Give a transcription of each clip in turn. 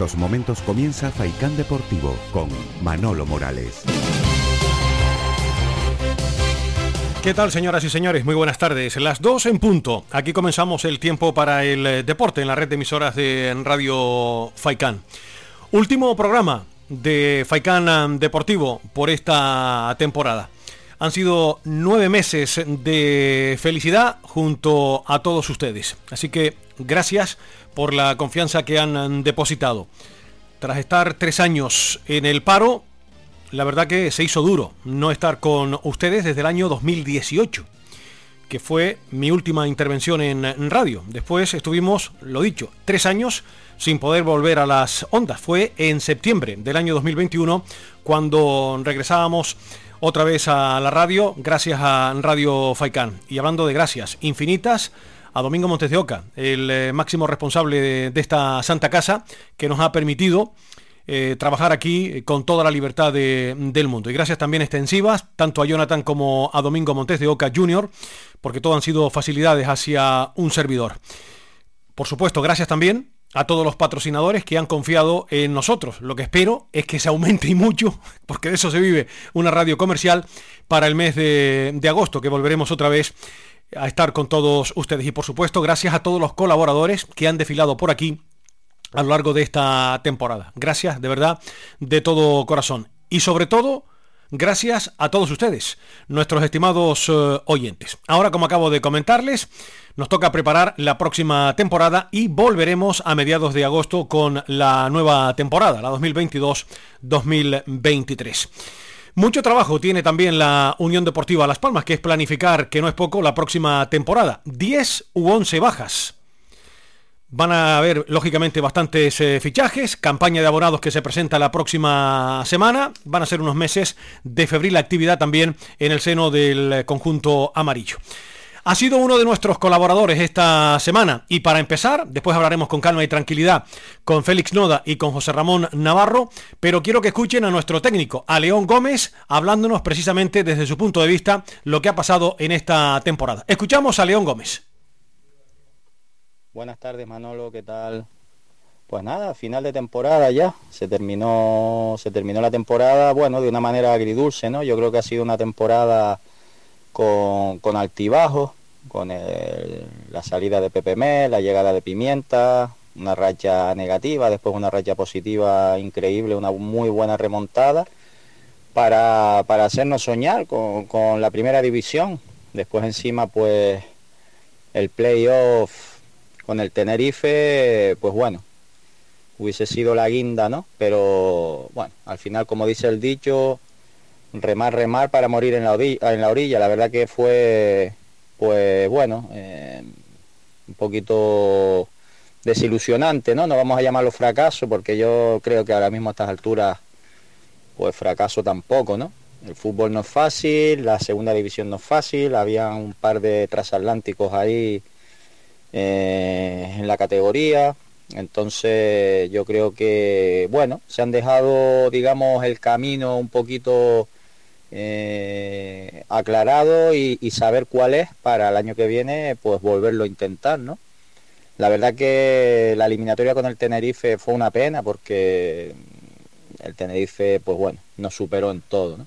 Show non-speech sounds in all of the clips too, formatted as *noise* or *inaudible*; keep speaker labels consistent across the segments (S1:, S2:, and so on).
S1: estos momentos comienza Faicán Deportivo con Manolo Morales.
S2: ¿Qué tal, señoras y señores? Muy buenas tardes. Las dos en punto. Aquí comenzamos el tiempo para el eh, deporte en la red de emisoras de Radio Faicán. Último programa de Faicán um, Deportivo por esta temporada. Han sido nueve meses de felicidad junto a todos ustedes. Así que gracias por la confianza que han depositado. Tras estar tres años en el paro, la verdad que se hizo duro no estar con ustedes desde el año 2018, que fue mi última intervención en radio. Después estuvimos, lo dicho, tres años sin poder volver a las ondas. Fue en septiembre del año 2021 cuando regresábamos otra vez a la radio, gracias a Radio Faicán. Y hablando de gracias infinitas, a Domingo Montes de Oca, el eh, máximo responsable de, esta santa casa, que nos ha permitido eh, trabajar aquí con toda la libertad del mundo. Y gracias también extensivas, tanto a Jonathan como a Domingo Montes de Oca Jr., porque todo han sido facilidades hacia un servidor. Por supuesto, gracias también a todos los patrocinadores que han confiado en nosotros. Lo que espero es que se aumente y mucho, *laughs* porque de eso se vive una radio comercial, para el mes de agosto, que volveremos otra vez a estar con todos ustedes. Y por supuesto, gracias a todos los colaboradores que han desfilado por aquí a lo largo de esta temporada. Gracias, de verdad, de todo corazón. Y sobre todo, gracias a todos ustedes, nuestros estimados eh, oyentes. Ahora, como acabo de comentarles, nos toca preparar la próxima temporada y volveremos a mediados de agosto con la nueva temporada, la 2022-2023. Mucho trabajo tiene también la Unión Deportiva Las Palmas, que es planificar, que no es poco, la próxima temporada. 10 u 11 bajas Van a haber, lógicamente, bastantes eh, fichajes, campaña de abonados que se presenta la próxima semana. Van a ser unos meses de febril actividad también en el seno del eh, conjunto amarillo. Ha sido uno de nuestros colaboradores esta semana y para empezar, después hablaremos con calma y tranquilidad con Félix Noda y con José Ramón Navarro, pero quiero que escuchen a nuestro técnico, a León Gómez, hablándonos precisamente desde su punto de vista lo que ha pasado en esta temporada. Escuchamos a León Gómez.
S3: Buenas tardes Manolo, ¿qué tal? Pues nada, final de temporada ya, se terminó, se terminó la temporada, bueno, de una manera agridulce, ¿no? Yo creo que ha sido una temporada con, con altibajos, con la salida de PPM, la llegada de Pimienta, una racha negativa, después una racha positiva increíble, una muy buena remontada para, para hacernos soñar con, con la primera división. Después encima pues el playoff con el Tenerife, pues bueno, hubiese sido la guinda, ¿no? Pero bueno, al final, como dice el dicho, remar, remar para morir en la orilla. La verdad que fue, pues bueno, eh, un poquito desilusionante, ¿no? No vamos a llamarlo fracaso, porque yo creo que ahora mismo a estas alturas, pues fracaso tampoco, ¿no? El fútbol no es fácil, la segunda división no es fácil, había un par de transatlánticos ahí eh, en la categoría. Entonces yo creo que, bueno, se han dejado, digamos, el camino un poquito eh, aclarado y, saber cuál es para el año que viene, pues volverlo a intentar, ¿no? La verdad que la eliminatoria con el Tenerife fue una pena porque el Tenerife, pues bueno, nos superó en todo.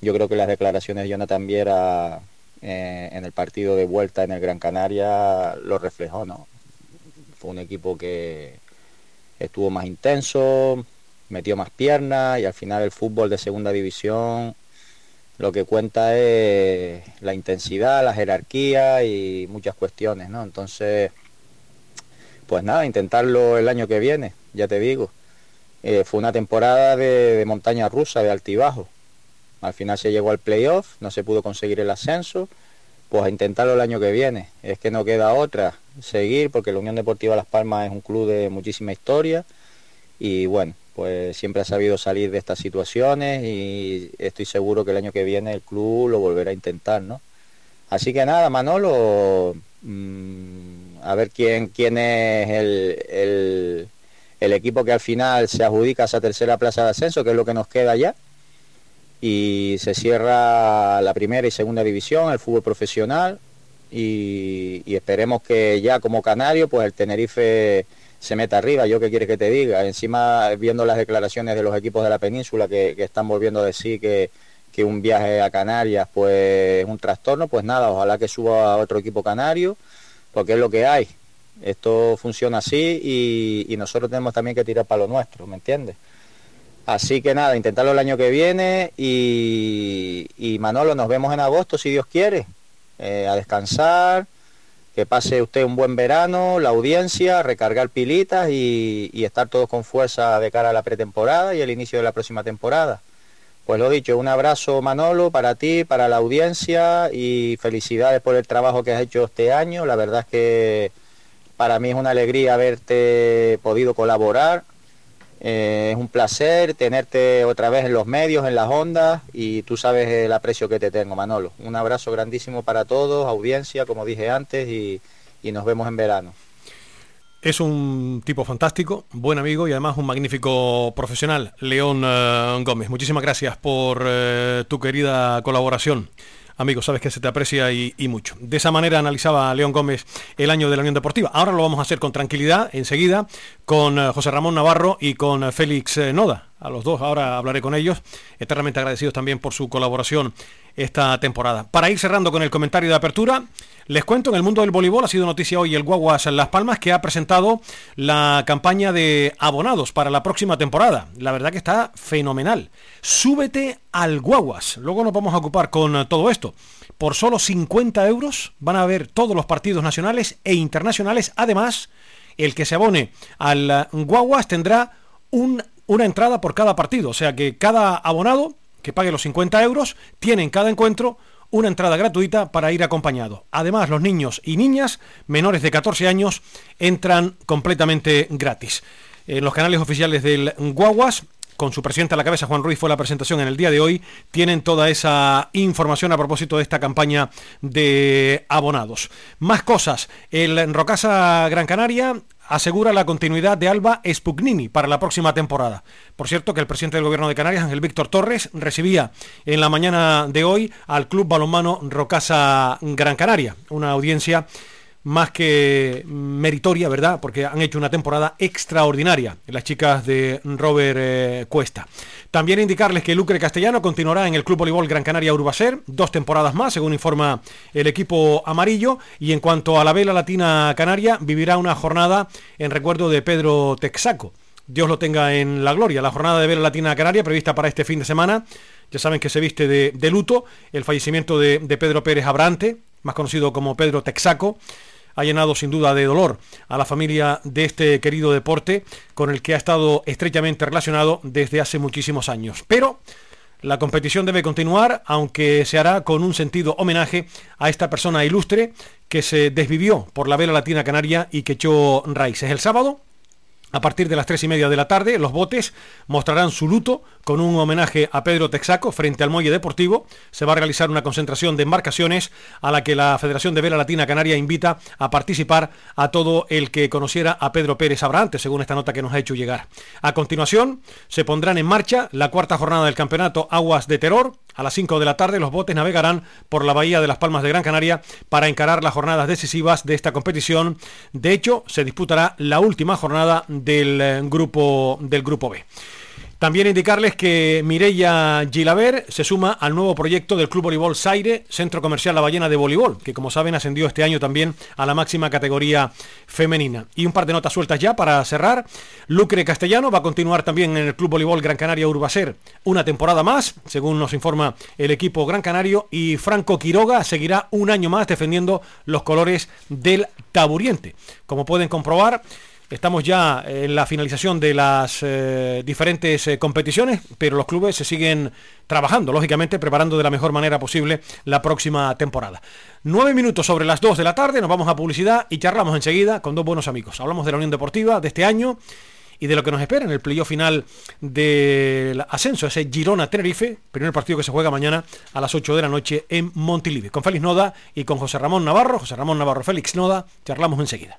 S3: Yo creo que las declaraciones de Jonathan Viera eh, en el partido de vuelta en el Gran Canaria lo reflejó, ¿no? Fue un equipo que estuvo más intenso, metió más piernas y al final el fútbol de segunda división lo que cuenta es la intensidad, la jerarquía y muchas cuestiones, ¿no? Entonces, pues nada, intentarlo el año que viene, ya te digo. Eh, fue una temporada de, de montaña rusa, de altibajo. Al final se llegó al playoff, no se pudo conseguir el ascenso, pues a intentarlo el año que viene. Es que no queda otra, seguir, porque la Unión Deportiva Las Palmas es un club de muchísima historia y bueno, pues siempre ha sabido salir de estas situaciones y estoy seguro que el año que viene el club lo volverá a intentar, ¿no? Así que nada, Manolo, mm, a ver quién, quién es el, el equipo que al final se adjudica esa tercera plaza de ascenso, que es lo que nos queda ya y se cierra la primera y segunda división, el fútbol profesional y, esperemos que ya como canario pues el Tenerife se meta arriba. Yo qué quiere que te diga. Encima, viendo las declaraciones de los equipos de la península que, están volviendo a decir que, que, un viaje a Canarias pues es un trastorno, pues nada, ojalá que suba a otro equipo canario, porque es lo que hay. Esto funciona así y, y nosotros tenemos también que tirar para lo nuestro, ¿me entiendes? Así que nada, intentarlo el año que viene y, y Manolo, nos vemos en agosto si Dios quiere, eh, a descansar, que pase usted un buen verano, la audiencia, recargar pilitas y, y, estar todos con fuerza de cara a la pretemporada y el inicio de la próxima temporada. Pues lo dicho, un abrazo Manolo para ti, para la audiencia y felicidades por el trabajo que has hecho este año. La verdad es que para mí es una alegría haberte podido colaborar eh, es un placer tenerte otra vez en los medios, en las ondas y tú sabes el aprecio que te tengo, Manolo. Un abrazo grandísimo para todos, audiencia, como dije antes, y, nos vemos en verano.
S2: Es un tipo fantástico, buen amigo y además un magnífico profesional, León eh, Gómez. Muchísimas gracias por eh, tu querida colaboración. Amigo, sabes que se te aprecia y, mucho. De esa manera analizaba León Gómez el año de la Unión Deportiva. Ahora lo vamos a hacer con tranquilidad, enseguida, con eh, José Ramón Navarro y con eh, Félix eh, Noda. A los dos ahora hablaré con ellos. Eternamente agradecidos también por su colaboración esta temporada. Para ir cerrando con el comentario de apertura, les cuento, en el mundo del voleibol ha sido noticia hoy el Guaguas Las Palmas que ha presentado la campaña de abonados para la próxima temporada. La verdad que está fenomenal. Súbete al Guaguas. Luego nos vamos a ocupar con todo esto. Por solo 50 euros van a ver todos los partidos nacionales e internacionales. Además, el que se abone al Guaguas tendrá una entrada por cada partido. O sea que cada abonado que pague los 50 euros tiene en cada encuentro una entrada gratuita para ir acompañado. Además, los niños y niñas menores de 14 años entran completamente gratis. En los canales oficiales del Guaguas, con su presidente a la cabeza, Juan Ruiz, fue la presentación en el día de hoy. Tienen toda esa información a propósito de esta campaña de abonados. Más cosas. El Rocasa Gran Canaria asegura la continuidad de Alba Spugnini para la próxima temporada. Por cierto, que el presidente del Gobierno de Canarias, Ángel Víctor Torres, recibía en la mañana de hoy al Club Balonmano Rocasa Gran Canaria, una audiencia más que meritoria, ¿verdad? Porque han hecho una temporada extraordinaria las chicas de Robert eh, Cuesta. También indicarles que Lucre Castellano continuará en el Club Voleibol Gran Canaria Urbacer, dos temporadas más, según informa el equipo amarillo. Y en cuanto a la vela latina canaria, vivirá una jornada en recuerdo de Pedro Texaco. Dios lo tenga en la gloria. La jornada de vela latina canaria prevista para este fin de semana. Ya saben que se viste de, luto el fallecimiento de Pedro Pérez Abrante, más conocido como Pedro Texaco ha llenado sin duda de dolor a la familia de este querido deporte con el que ha estado estrechamente relacionado desde hace muchísimos años. Pero la competición debe continuar, aunque se hará con un sentido homenaje a esta persona ilustre que se desvivió por la vela latina canaria y que echó raíces. El sábado a partir de las tres y media de la tarde, los botes mostrarán su luto con un homenaje a Pedro Texaco frente al muelle deportivo. Se va a realizar una concentración de embarcaciones a la que la Federación de Vela Latina Canaria invita a participar a todo el que conociera a Pedro Pérez Abrante, según esta nota que nos ha hecho llegar. A continuación, se pondrán en marcha la cuarta jornada del campeonato Aguas de Terror. A las 5 de la tarde, los botes navegarán por la bahía de las Palmas de Gran Canaria para encarar las jornadas decisivas de esta competición. De hecho, se disputará la última jornada del eh, grupo, del grupo B. También indicarles que Mireia Gilaver se suma al nuevo proyecto del Club Voleibol Saire, Centro Comercial La Ballena de Voleibol, que como saben ascendió este año también a la máxima categoría femenina. Y un par de notas sueltas ya para cerrar. Lucre Castellano va a continuar también en el Club Voleibol Gran Canaria Urbacer una temporada más, según nos informa el equipo Gran Canario, y Franco Quiroga seguirá un año más defendiendo los colores del Taburiente. Como pueden comprobar, Estamos ya en la finalización de las eh, diferentes eh, competiciones, pero los clubes se siguen trabajando, lógicamente, preparando de la mejor manera posible la próxima temporada. Nueve minutos sobre las dos de la tarde, nos vamos a publicidad y charlamos enseguida con dos buenos amigos. Hablamos de la Unión Deportiva de este año y de lo que nos espera en el playoff final del ascenso, ese Girona-Tenerife, primer partido que se juega mañana a las 8 de la noche en Montilive. Con Félix Noda y con José Ramón Navarro, José Ramón Navarro, Félix Noda, charlamos enseguida.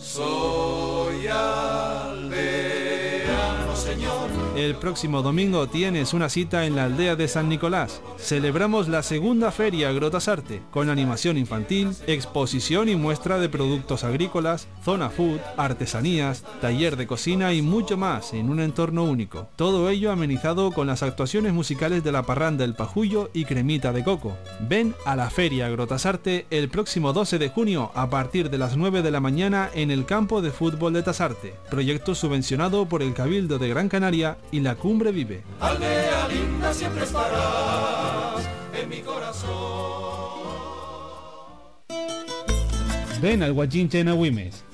S4: Soy aldeano, Señor.
S5: El próximo domingo tienes una cita en la aldea de San Nicolás. Celebramos la segunda feria Grotasarte, con animación infantil, exposición y muestra de productos agrícolas, zona food, artesanías, taller de cocina y mucho más en un entorno único. Todo ello amenizado con las actuaciones musicales de la parranda El Pajullo y Cremita de Coco. Ven a la feria Grotasarte el próximo 12 de junio a partir de las 9 de la mañana en el campo de fútbol de Tasarte, proyecto subvencionado por el Cabildo de Gran Canaria y la Cumbre Vive.
S4: Aldea linda siempre estarás en mi corazón.
S5: Ven al Guachinche en Agüimes.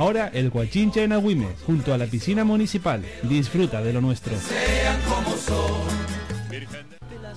S5: ahora el Guachinche en Agüimes, junto a la piscina municipal. Disfruta de lo nuestro.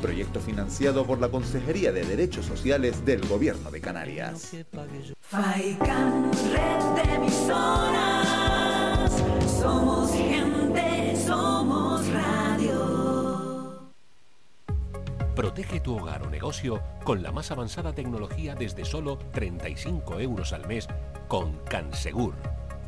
S6: Proyecto financiado por la Consejería de Derechos Sociales del Gobierno de Canarias.
S7: Faikan, red de emisoras. Somos gente, somos radio.
S8: Protege tu hogar o negocio con la más avanzada tecnología desde solo 35 euros al mes con Cansegur.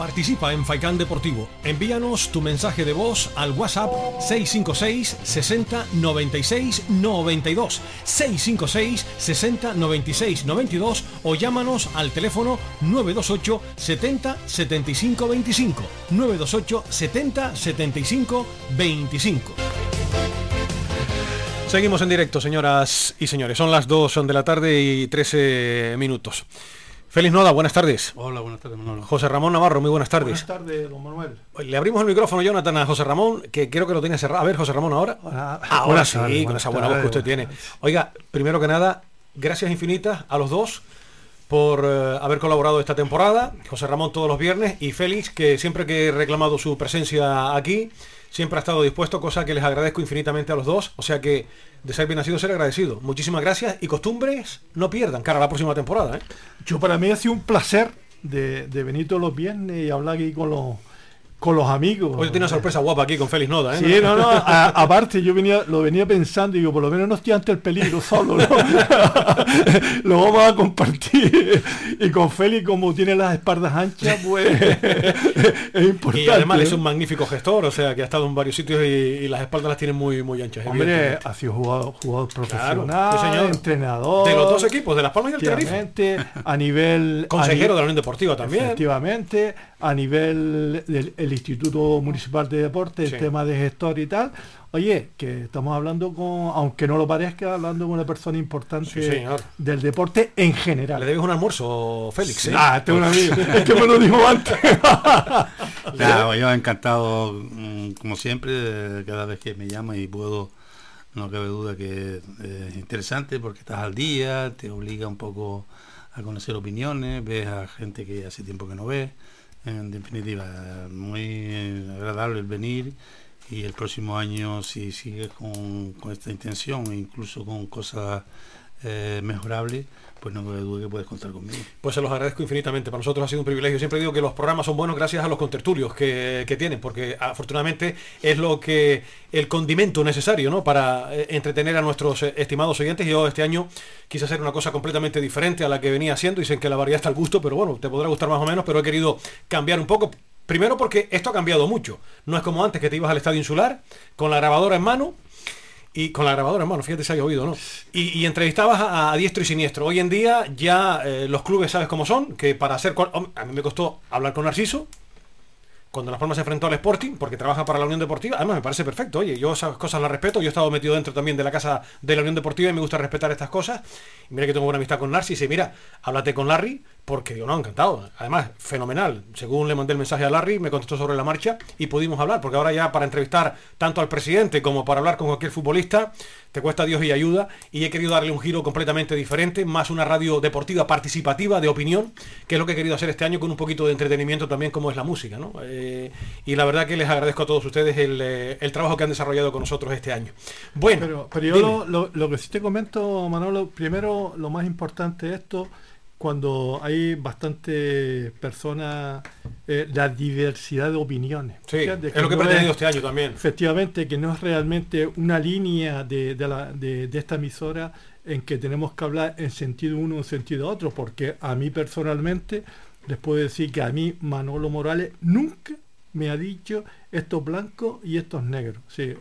S2: Participa en Faikán Deportivo. Envíanos tu mensaje de voz al WhatsApp 656 60 96 92 656 60 96 92 o llámanos al teléfono 928 70 75 25 928 70 75 25 Seguimos en directo, señoras y señores. Son las 2 son de la tarde y 13 minutos. Feliz Noda, buenas tardes.
S9: Hola, buenas tardes, Manolo.
S2: José Ramón Navarro, muy buenas tardes.
S9: Buenas tardes, don Manuel.
S2: Le abrimos el micrófono, Jonathan, a José Ramón, que creo que lo tiene cerrado. A ver, José Ramón, ahora.
S9: Buenas-
S2: ahora
S9: buenas
S2: sí,
S9: tardes,
S2: con esa buena voz que usted tiene. Oiga, primero que nada, gracias infinitas a los dos por eh, haber colaborado esta temporada. José Ramón todos los viernes y Félix, que siempre que he reclamado su presencia aquí, siempre ha estado dispuesto, cosa que les agradezco infinitamente a los dos. O sea que de ser bien nacido, ser agradecido. Muchísimas gracias y costumbres no pierdan cara a la próxima temporada. ¿eh?
S9: Yo para mí ha sido un placer de, de venir todos los viernes y hablar aquí con los con los amigos.
S2: Hoy tiene una sorpresa guapa aquí con Félix Noda. ¿eh?
S9: Sí, no, no, aparte yo venía, lo venía pensando y digo, por lo menos no estoy ante el peligro solo, ¿no? *laughs* lo vamos a compartir. Y con Félix, como tiene las espaldas anchas, pues *laughs* es importante.
S2: Y además
S9: ¿no?
S2: es un magnífico gestor, o sea que ha estado en varios sitios y, y las espaldas las tiene muy, muy anchas.
S9: Hombre, ha sido jugador, jugador
S2: Claro,
S9: profesional,
S2: sí, señor.
S9: entrenador.
S2: De los dos equipos, de Las Palmas y el Tenerife.
S9: a nivel...
S2: Consejero
S9: a
S2: de la Unión Deportiva también.
S9: Efectivamente, a nivel del el Instituto Municipal de Deporte, el tema de gestor y tal. Oye, que estamos hablando con, aunque no lo parezca, hablando con una persona importante
S2: Sí, señor.
S9: del deporte en general.
S2: Le debes un almuerzo, Félix. ¿eh?
S9: Ah, este es un amigo. *laughs* es que me lo dijo antes. *laughs*
S10: Nada, yo encantado, mm, como siempre, eh, cada vez que me llama y puedo, no cabe duda que es interesante porque estás al día, te obliga un poco a conocer opiniones, ves a gente que hace tiempo que no ves. En definitiva, muy agradable el venir y el próximo año si sigues con, esta intención incluso con cosas eh, mejorables, pues no cabe duda que puedes contar conmigo.
S2: Pues se los agradezco infinitamente. Para nosotros ha sido un privilegio. Siempre digo que los programas son buenos gracias a los contertulios que, que tienen, porque afortunadamente es lo que el condimento necesario ¿no? para eh, entretener a nuestros eh, estimados oyentes. Yo este año quise hacer una cosa completamente diferente a la que venía haciendo. Dicen que la variedad está al gusto, pero bueno, te podrá gustar más o menos, pero he querido cambiar un poco. Primero porque esto ha cambiado mucho. No es como antes que te ibas al estadio insular con la grabadora en mano y con la grabadora, hermano, fíjate si hay oído, ¿no? Y, entrevistabas a, a diestro y siniestro. Hoy en día ya eh, los clubes sabes cómo son, que para hacer... A mí me costó hablar con Narciso, cuando Las Palmas se enfrentó al Sporting, porque trabaja para la Unión Deportiva, además me parece perfecto, oye, yo esas cosas las respeto, yo he estado metido dentro también de la casa de la Unión Deportiva y me gusta respetar estas cosas. Y mira que tengo buena amistad con Narci, y mira, háblate con Larry, porque yo no, encantado. Además, fenomenal. Según le mandé el mensaje a Larry, me contestó sobre la marcha y pudimos hablar, porque ahora ya para entrevistar tanto al presidente como para hablar con cualquier futbolista, te cuesta Dios y ayuda, y he querido darle un giro completamente diferente, más una radio deportiva participativa, de opinión, que es lo que he querido hacer este año con un poquito de entretenimiento también como es la música, ¿no? Eh, y la verdad que les agradezco a todos ustedes el, eh, el trabajo que han desarrollado con nosotros este año. Bueno,
S9: Pero, pero yo
S2: dime.
S9: lo, lo- lo que sí te comento, Manolo, primero lo más importante de esto, cuando hay bastante personas, eh, la diversidad de opiniones.
S2: Sí, es lo que he
S9: no
S2: pretendido este año también.
S9: Efectivamente, que no es realmente una línea de, de la- de- de esta emisora en que tenemos que hablar en sentido uno o en sentido otro, porque a mí personalmente les puedo decir que a mí Manolo Morales nunca me ha dicho estos blancos y estos negros. Sí,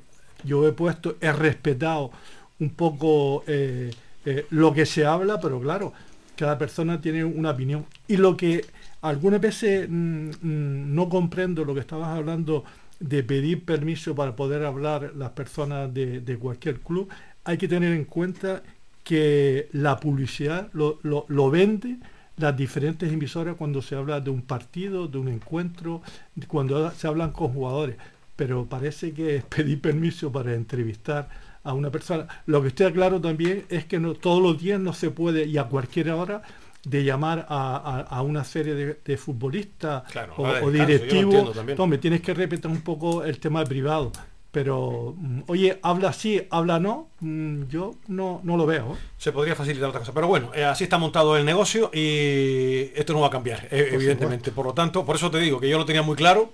S9: yo he puesto, he respetado un poco eh, eh, lo que se habla, pero claro, cada persona tiene una opinión. Y lo que algunas veces mm, mm, no comprendo lo que estabas hablando de pedir permiso para poder hablar las personas de, cualquier club, hay que tener en cuenta que la publicidad lo, lo- lo vende las diferentes emisoras cuando se habla de un partido, de un encuentro, cuando se hablan con jugadores. Pero parece que es pedir permiso para entrevistar a una persona. Lo que estoy claro también es que no, todos los días no se puede, y a cualquier hora, de llamar a, a- a una serie de, de futbolistas
S2: Claro,
S9: o, o directivos.
S2: entiendo también.
S9: No, me tienes que respetar un poco el tema privado. Pero, mm, oye, habla sí, habla no, mm, yo no, no lo veo. ¿Eh?
S2: se podría facilitar otra cosa. Pero bueno, eh, así está montado el negocio y esto no va a cambiar, eh, evidentemente. Por lo tanto, por eso te digo que yo lo tenía muy claro.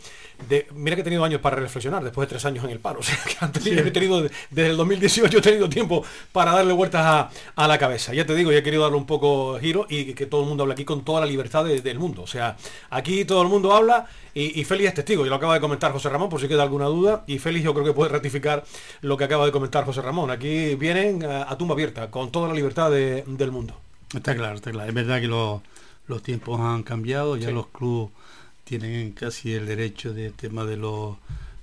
S2: De, mira que he tenido años para reflexionar después de tres años en el paro. *laughs* O sea, que antes he tenido, desde el 2018 he tenido tiempo para darle vueltas a, a la cabeza. Ya te digo, ya he querido darle un poco giro y que todo el mundo hable aquí con toda la libertad de- del mundo. O sea, aquí todo el mundo habla y, y Félix es testigo. Y lo acaba de comentar José Ramón, por si queda alguna duda. Y Félix yo creo que puede ratificar lo que acaba de comentar José Ramón. Aquí vienen a, a tumba abierta, con toda la libertad de- del mundo.
S10: Está claro, está claro. Es verdad que los, los tiempos han cambiado, ya
S2: Sí.
S10: los clubes tienen casi el derecho del tema de los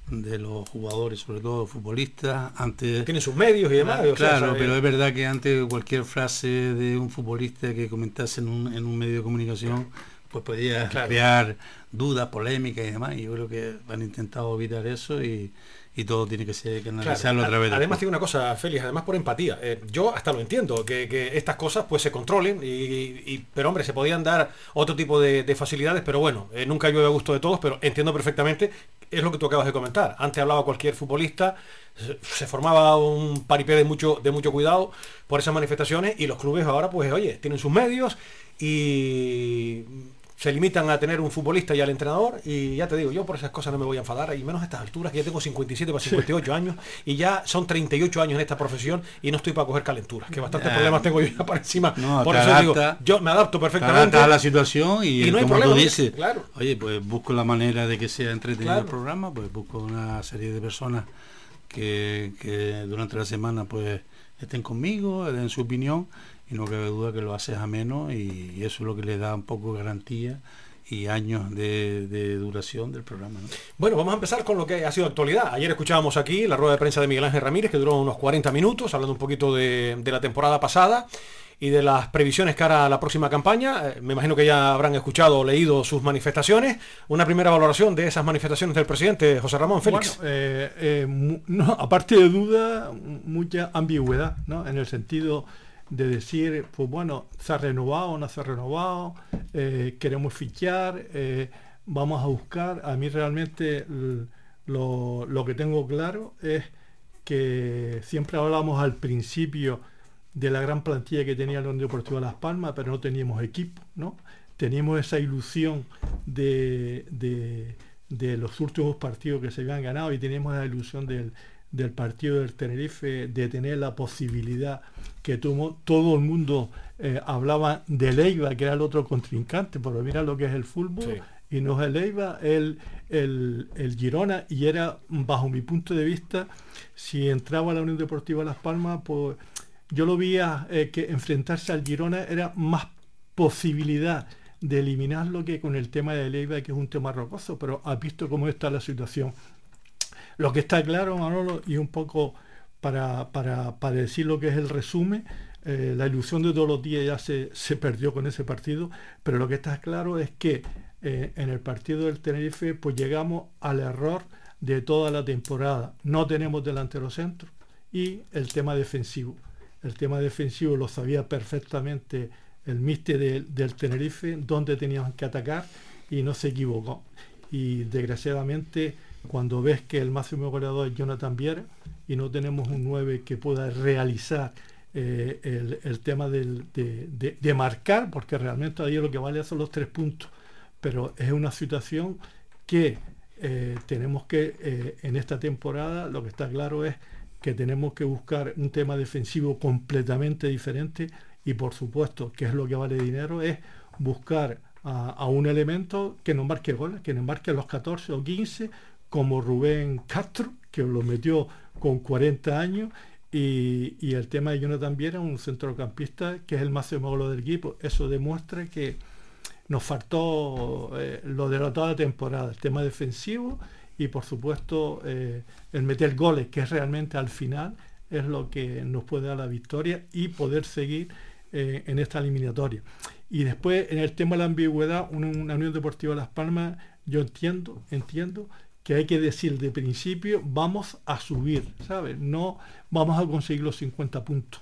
S10: de los jugadores, sobre todo futbolistas. Antes
S2: Tienen sus medios y demás.
S10: Ah,
S2: sea,
S10: claro,
S2: sabe-
S10: pero es verdad que antes cualquier frase de un futbolista que comentase en un, en un medio de comunicación pues podía
S2: Claro.
S10: crear dudas, polémicas y demás. Y yo creo que han intentado evitar eso y, y todo tiene que ser
S2: Claro,
S10: canalizarlo a través de
S2: Además, tiene una cosa, Félix, además por empatía. Eh, yo hasta lo entiendo, que, que estas cosas pues se controlen, y, y- pero hombre, se podían dar otro tipo de, de facilidades, pero bueno, eh, nunca llueve a gusto de todos, pero entiendo perfectamente, es lo que tú acabas de comentar. Antes hablaba cualquier futbolista, se, se formaba un paripé de mucho, de mucho cuidado por esas manifestaciones, y los clubes ahora, pues oye, tienen sus medios y se limitan a tener un futbolista y al entrenador y ya te digo, yo por esas cosas no me voy a enfadar y menos a estas alturas que ya tengo 57 para 58 años y ya son 38 años en esta profesión y no estoy para coger calenturas, que bastantes problemas tengo yo ya para encima.
S10: No,
S2: por eso digo, yo me adapto
S10: Te
S2: perfectamente.
S10: a la situación y,
S2: Y no hay
S10: como
S2: problema,
S10: tú
S2: ¿no?
S10: dices,
S2: Claro.
S10: oye, pues busco la manera de que sea entretenido
S2: Claro.
S10: el programa, pues busco una serie de personas que, que durante la semana pues estén conmigo, den su opinión y no cabe duda que lo haces ameno y, y eso es lo que le da un poco de garantía y años de, de duración del programa. ¿no?
S2: Bueno, vamos a empezar con lo que ha sido actualidad. Ayer escuchábamos aquí la rueda de prensa de Miguel Ángel Ramírez, que duró unos 40 minutos, hablando un poquito de, de la temporada pasada y de las previsiones cara a la próxima campaña. Eh, me imagino que ya habrán escuchado o leído sus manifestaciones. Una primera valoración de esas manifestaciones del presidente José Ramón Félix.
S9: Bueno, eh, eh, no, aparte de duda, mucha ambigüedad, ¿no? En el sentido de decir, pues bueno, se ha renovado, no se ha renovado, eh, queremos fichar, eh, vamos a buscar. A mí realmente lo, lo que tengo claro es que siempre hablamos al principio de la gran plantilla que tenía la Unión Deportiva Las Palmas, pero no teníamos equipo, ¿no? Teníamos esa ilusión de, de- de los últimos partidos que se habían ganado y teníamos la ilusión del, del partido del Tenerife de tener la posibilidad que tuvo, todo el mundo eh, hablaba de Leiva, que era el otro contrincante, pero mira lo que es el fútbol,
S2: Sí.
S9: y no es el Eibar, el, el, el Girona, y era, bajo mi punto de vista, si entraba a la Unión Deportiva Las Palmas, pues yo lo veía eh, que enfrentarse al Girona era más posibilidad de eliminarlo que con el tema de Leiva, que es un tema rocoso, pero has visto cómo está la situación. Lo que está claro, Manolo, y un poco para, para, para decir lo que es el resumen, eh, la ilusión de todos los días ya se, se perdió con ese partido, pero lo que está claro es que eh, en el partido del Tenerife pues llegamos al error de toda la temporada. No tenemos delantero centro y el tema defensivo. El tema defensivo lo sabía perfectamente el míster del- del Tenerife, donde teníamos que atacar y no se equivocó. Y desgraciadamente, cuando ves que el máximo goleador es Jonathan Viera y no tenemos un 9 que pueda realizar eh, el, el tema de- de marcar, porque realmente ahí lo que vale son los tres puntos, pero es una situación que eh, tenemos que, eh, en esta temporada, lo que está claro es que tenemos que buscar un tema defensivo completamente diferente y por supuesto, que es lo que vale dinero, es buscar a, a un elemento que nos marque goles, que nos marque los 14 o 15, como Rubén Castro, que lo metió con 40 años, y, y el tema de Jonathan Viera, un centrocampista que es el máximo golo del equipo. Eso demuestra que nos faltó eh, lo de la toda temporada, el tema defensivo y por supuesto eh, el meter goles, que es realmente al final es lo que nos puede dar la victoria y poder seguir eh, en esta eliminatoria. Y después en el tema de la ambigüedad, una, una Unión Deportiva Las Palmas, yo entiendo, entiendo que hay que decir de principio, vamos a subir, ¿sabes? No vamos a conseguir los 50 puntos.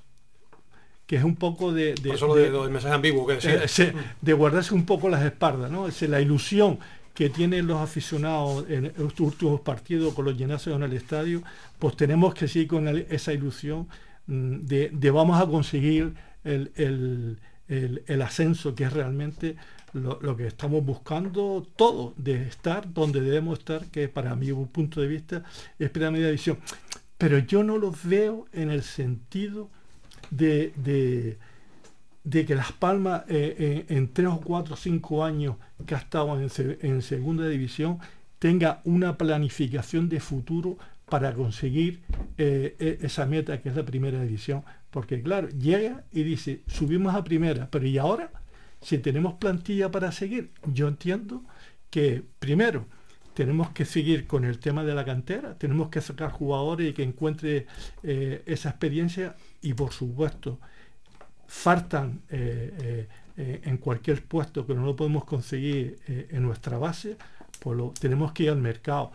S9: Que es un poco de... de-
S2: Por eso lo
S9: de-
S2: de- lo del mensaje ambiguo que decía.
S9: eh, se- de guardarse un poco las espaldas, ¿no? Es la ilusión que tienen los aficionados en estos últimos partidos con los llenazos en el estadio, pues tenemos que seguir con el- esa ilusión mm, de, de vamos a conseguir el, el- el- el ascenso, que es realmente lo, que estamos buscando todo, de estar donde debemos estar, que para mi punto de vista es primera división. Pero yo no los veo en el sentido de, de, de que Las Palmas eh, en, en tres o cuatro o cinco años que ha estado en, en segunda división tenga una planificación de futuro para conseguir eh, esa meta que es la primera división. Porque claro, llega y dice, subimos a primera, pero ¿y ahora? Si tenemos plantilla para seguir, yo entiendo que primero tenemos que seguir con el tema de la cantera, tenemos que sacar jugadores y que encuentre eh, esa experiencia y por supuesto faltan eh, eh, en cualquier puesto que no lo podemos conseguir en nuestra base, pues tenemos que ir al mercado.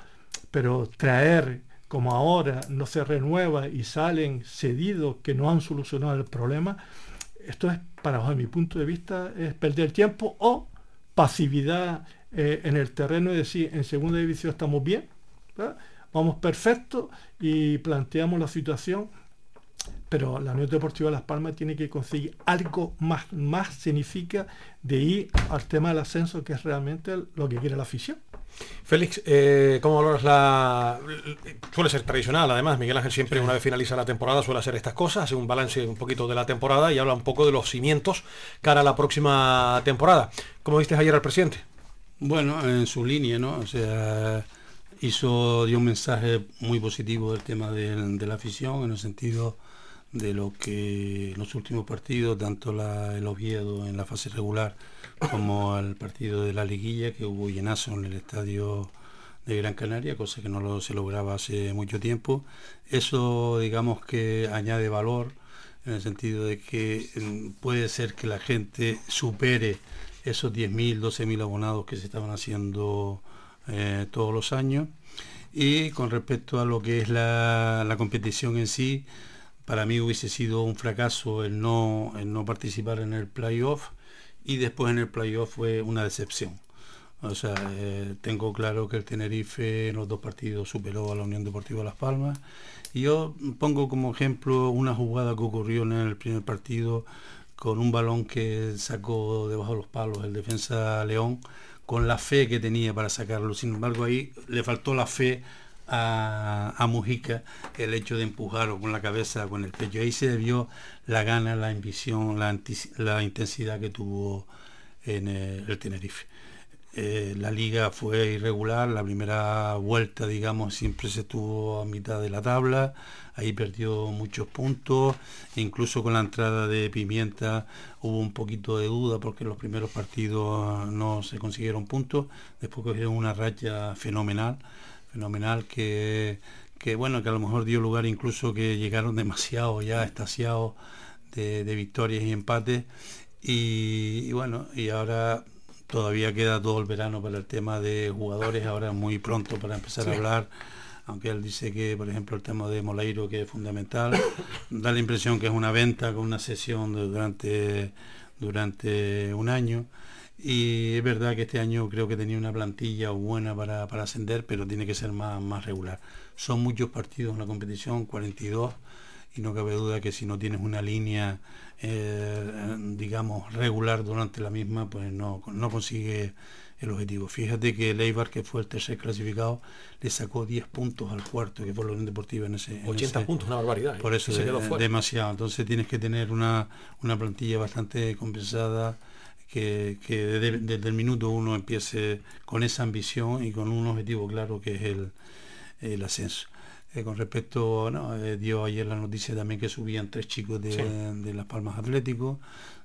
S9: Pero traer, como ahora no se renueva y salen cedidos que no han solucionado el problema, esto es, para bajo mi punto de vista, es perder tiempo o pasividad eh, en el terreno y decir, en segunda división estamos bien, vamos perfecto y planteamos la situación pero la Unión Deportiva Las Palmas tiene que conseguir algo más, más significa de ir al tema del ascenso, que es realmente lo que quiere la afición.
S2: Félix, eh, ¿cómo valoras la... Suele ser tradicional, además, Miguel Ángel siempre una vez finaliza la temporada suele hacer estas cosas, hace un balance un poquito de la temporada y habla un poco de los cimientos cara a la próxima temporada. ¿Cómo viste ayer al presidente?
S10: Bueno, en su línea, ¿no? O sea, hizo, dio un mensaje muy positivo del tema de, de la afición, en el sentido de lo que los últimos partidos, tanto la, el Oviedo en la fase regular como el partido de la liguilla, que hubo llenazo en el estadio de Gran Canaria, cosa que no se lograba hace mucho tiempo. Eso digamos que añade valor en el sentido de que mm, puede ser que la gente supere esos 10.000, 12.000 abonados que se estaban haciendo eh, todos los años. Y con respecto a lo que es la, la, competición en sí, para mí hubiese sido un fracaso el no, el no participar en el playoff y después en el playoff fue una decepción. O sea, eh, tengo claro que el Tenerife en los dos partidos superó a la Unión Deportiva Las Palmas. Y yo pongo como ejemplo una jugada que ocurrió en el primer partido con un balón que sacó debajo de los palos el defensa León, con la fe que tenía para sacarlo. Sin embargo, ahí le faltó la fe a, Mujica el hecho de empujarlo con la cabeza, con el pecho. Ahí se debió la gana, la ambición, la, intensidad que tuvo en el, el Tenerife. Eh, la liga fue irregular, la primera vuelta, digamos, siempre se estuvo a mitad de la tabla, ahí perdió muchos puntos, incluso con la entrada de Pimienta hubo un poquito de duda porque los primeros partidos no se consiguieron puntos, después cogieron una racha fenomenal, fenomenal que, que bueno, que a lo mejor dio lugar incluso que llegaron *laughs* demasiado ya estasiados de, victorias y empates. Y bueno, y ahora Todavía queda todo el verano para el tema de jugadores, ahora muy pronto para empezar a hablar, aunque él dice que, por ejemplo, el tema de Moleiro, que es fundamental, *coughs* da la impresión que es una venta con una sesión durante, durante un año. Y es verdad que este año creo que tenía una plantilla buena para, para ascender, pero tiene que ser más, más regular. Son muchos partidos en la competición, 42, y no cabe duda que si no tienes una línea eh, digamos, regular durante la misma, pues no, no consigue el objetivo. Fíjate que el Eibar, que fue el tercer clasificado, le sacó 10 puntos al cuarto, que fue la Unión Deportiva en ese...
S2: 80 puntos, una barbaridad. ¿eh?
S10: Por eso, es demasiado. Entonces tienes que tener una, una plantilla bastante compensada, que, que desde, desde, el minuto uno empiece con esa ambición y con un objetivo claro que es el, el ascenso. Eh, con respecto, no, eh, dio ayer la noticia también que subían tres chicos de, Las Palmas Atlético.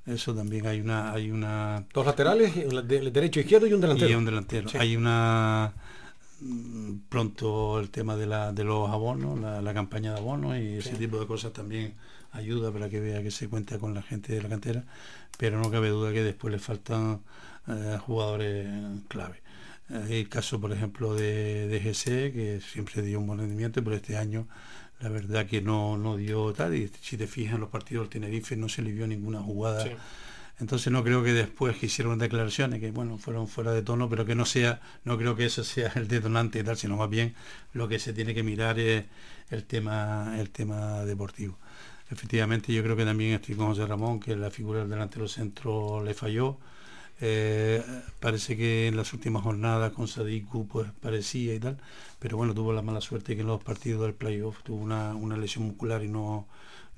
S10: Eso también hay una, hay una.
S2: Dos laterales, el derecho izquierdo y un delantero.
S10: Y un delantero. Hay una mm, pronto el tema de, la, de los abonos, la, campaña de abonos y ese tipo de cosas también ayuda para que vea que se cuenta con la gente de la cantera, pero no cabe duda que después le faltan eh, jugadores clave. El caso, por ejemplo, de, de GC, que siempre dio un buen rendimiento, pero este año la verdad que no, no dio tal. Y si te fijas en los partidos del Tenerife, no se le vio ninguna jugada. Entonces no creo que después que hicieron declaraciones que bueno fueron fuera de tono, pero que no sea, no creo que eso sea el detonante y tal, sino más bien lo que se tiene que mirar es el tema, el tema deportivo. Efectivamente, yo creo que también estoy con José Ramón, que la figura del delantero centro le falló eh, parece que en las últimas jornadas con Sadiku pues parecía y tal, pero bueno, tuvo la mala suerte que en los partidos del playoff tuvo una, una lesión muscular y no,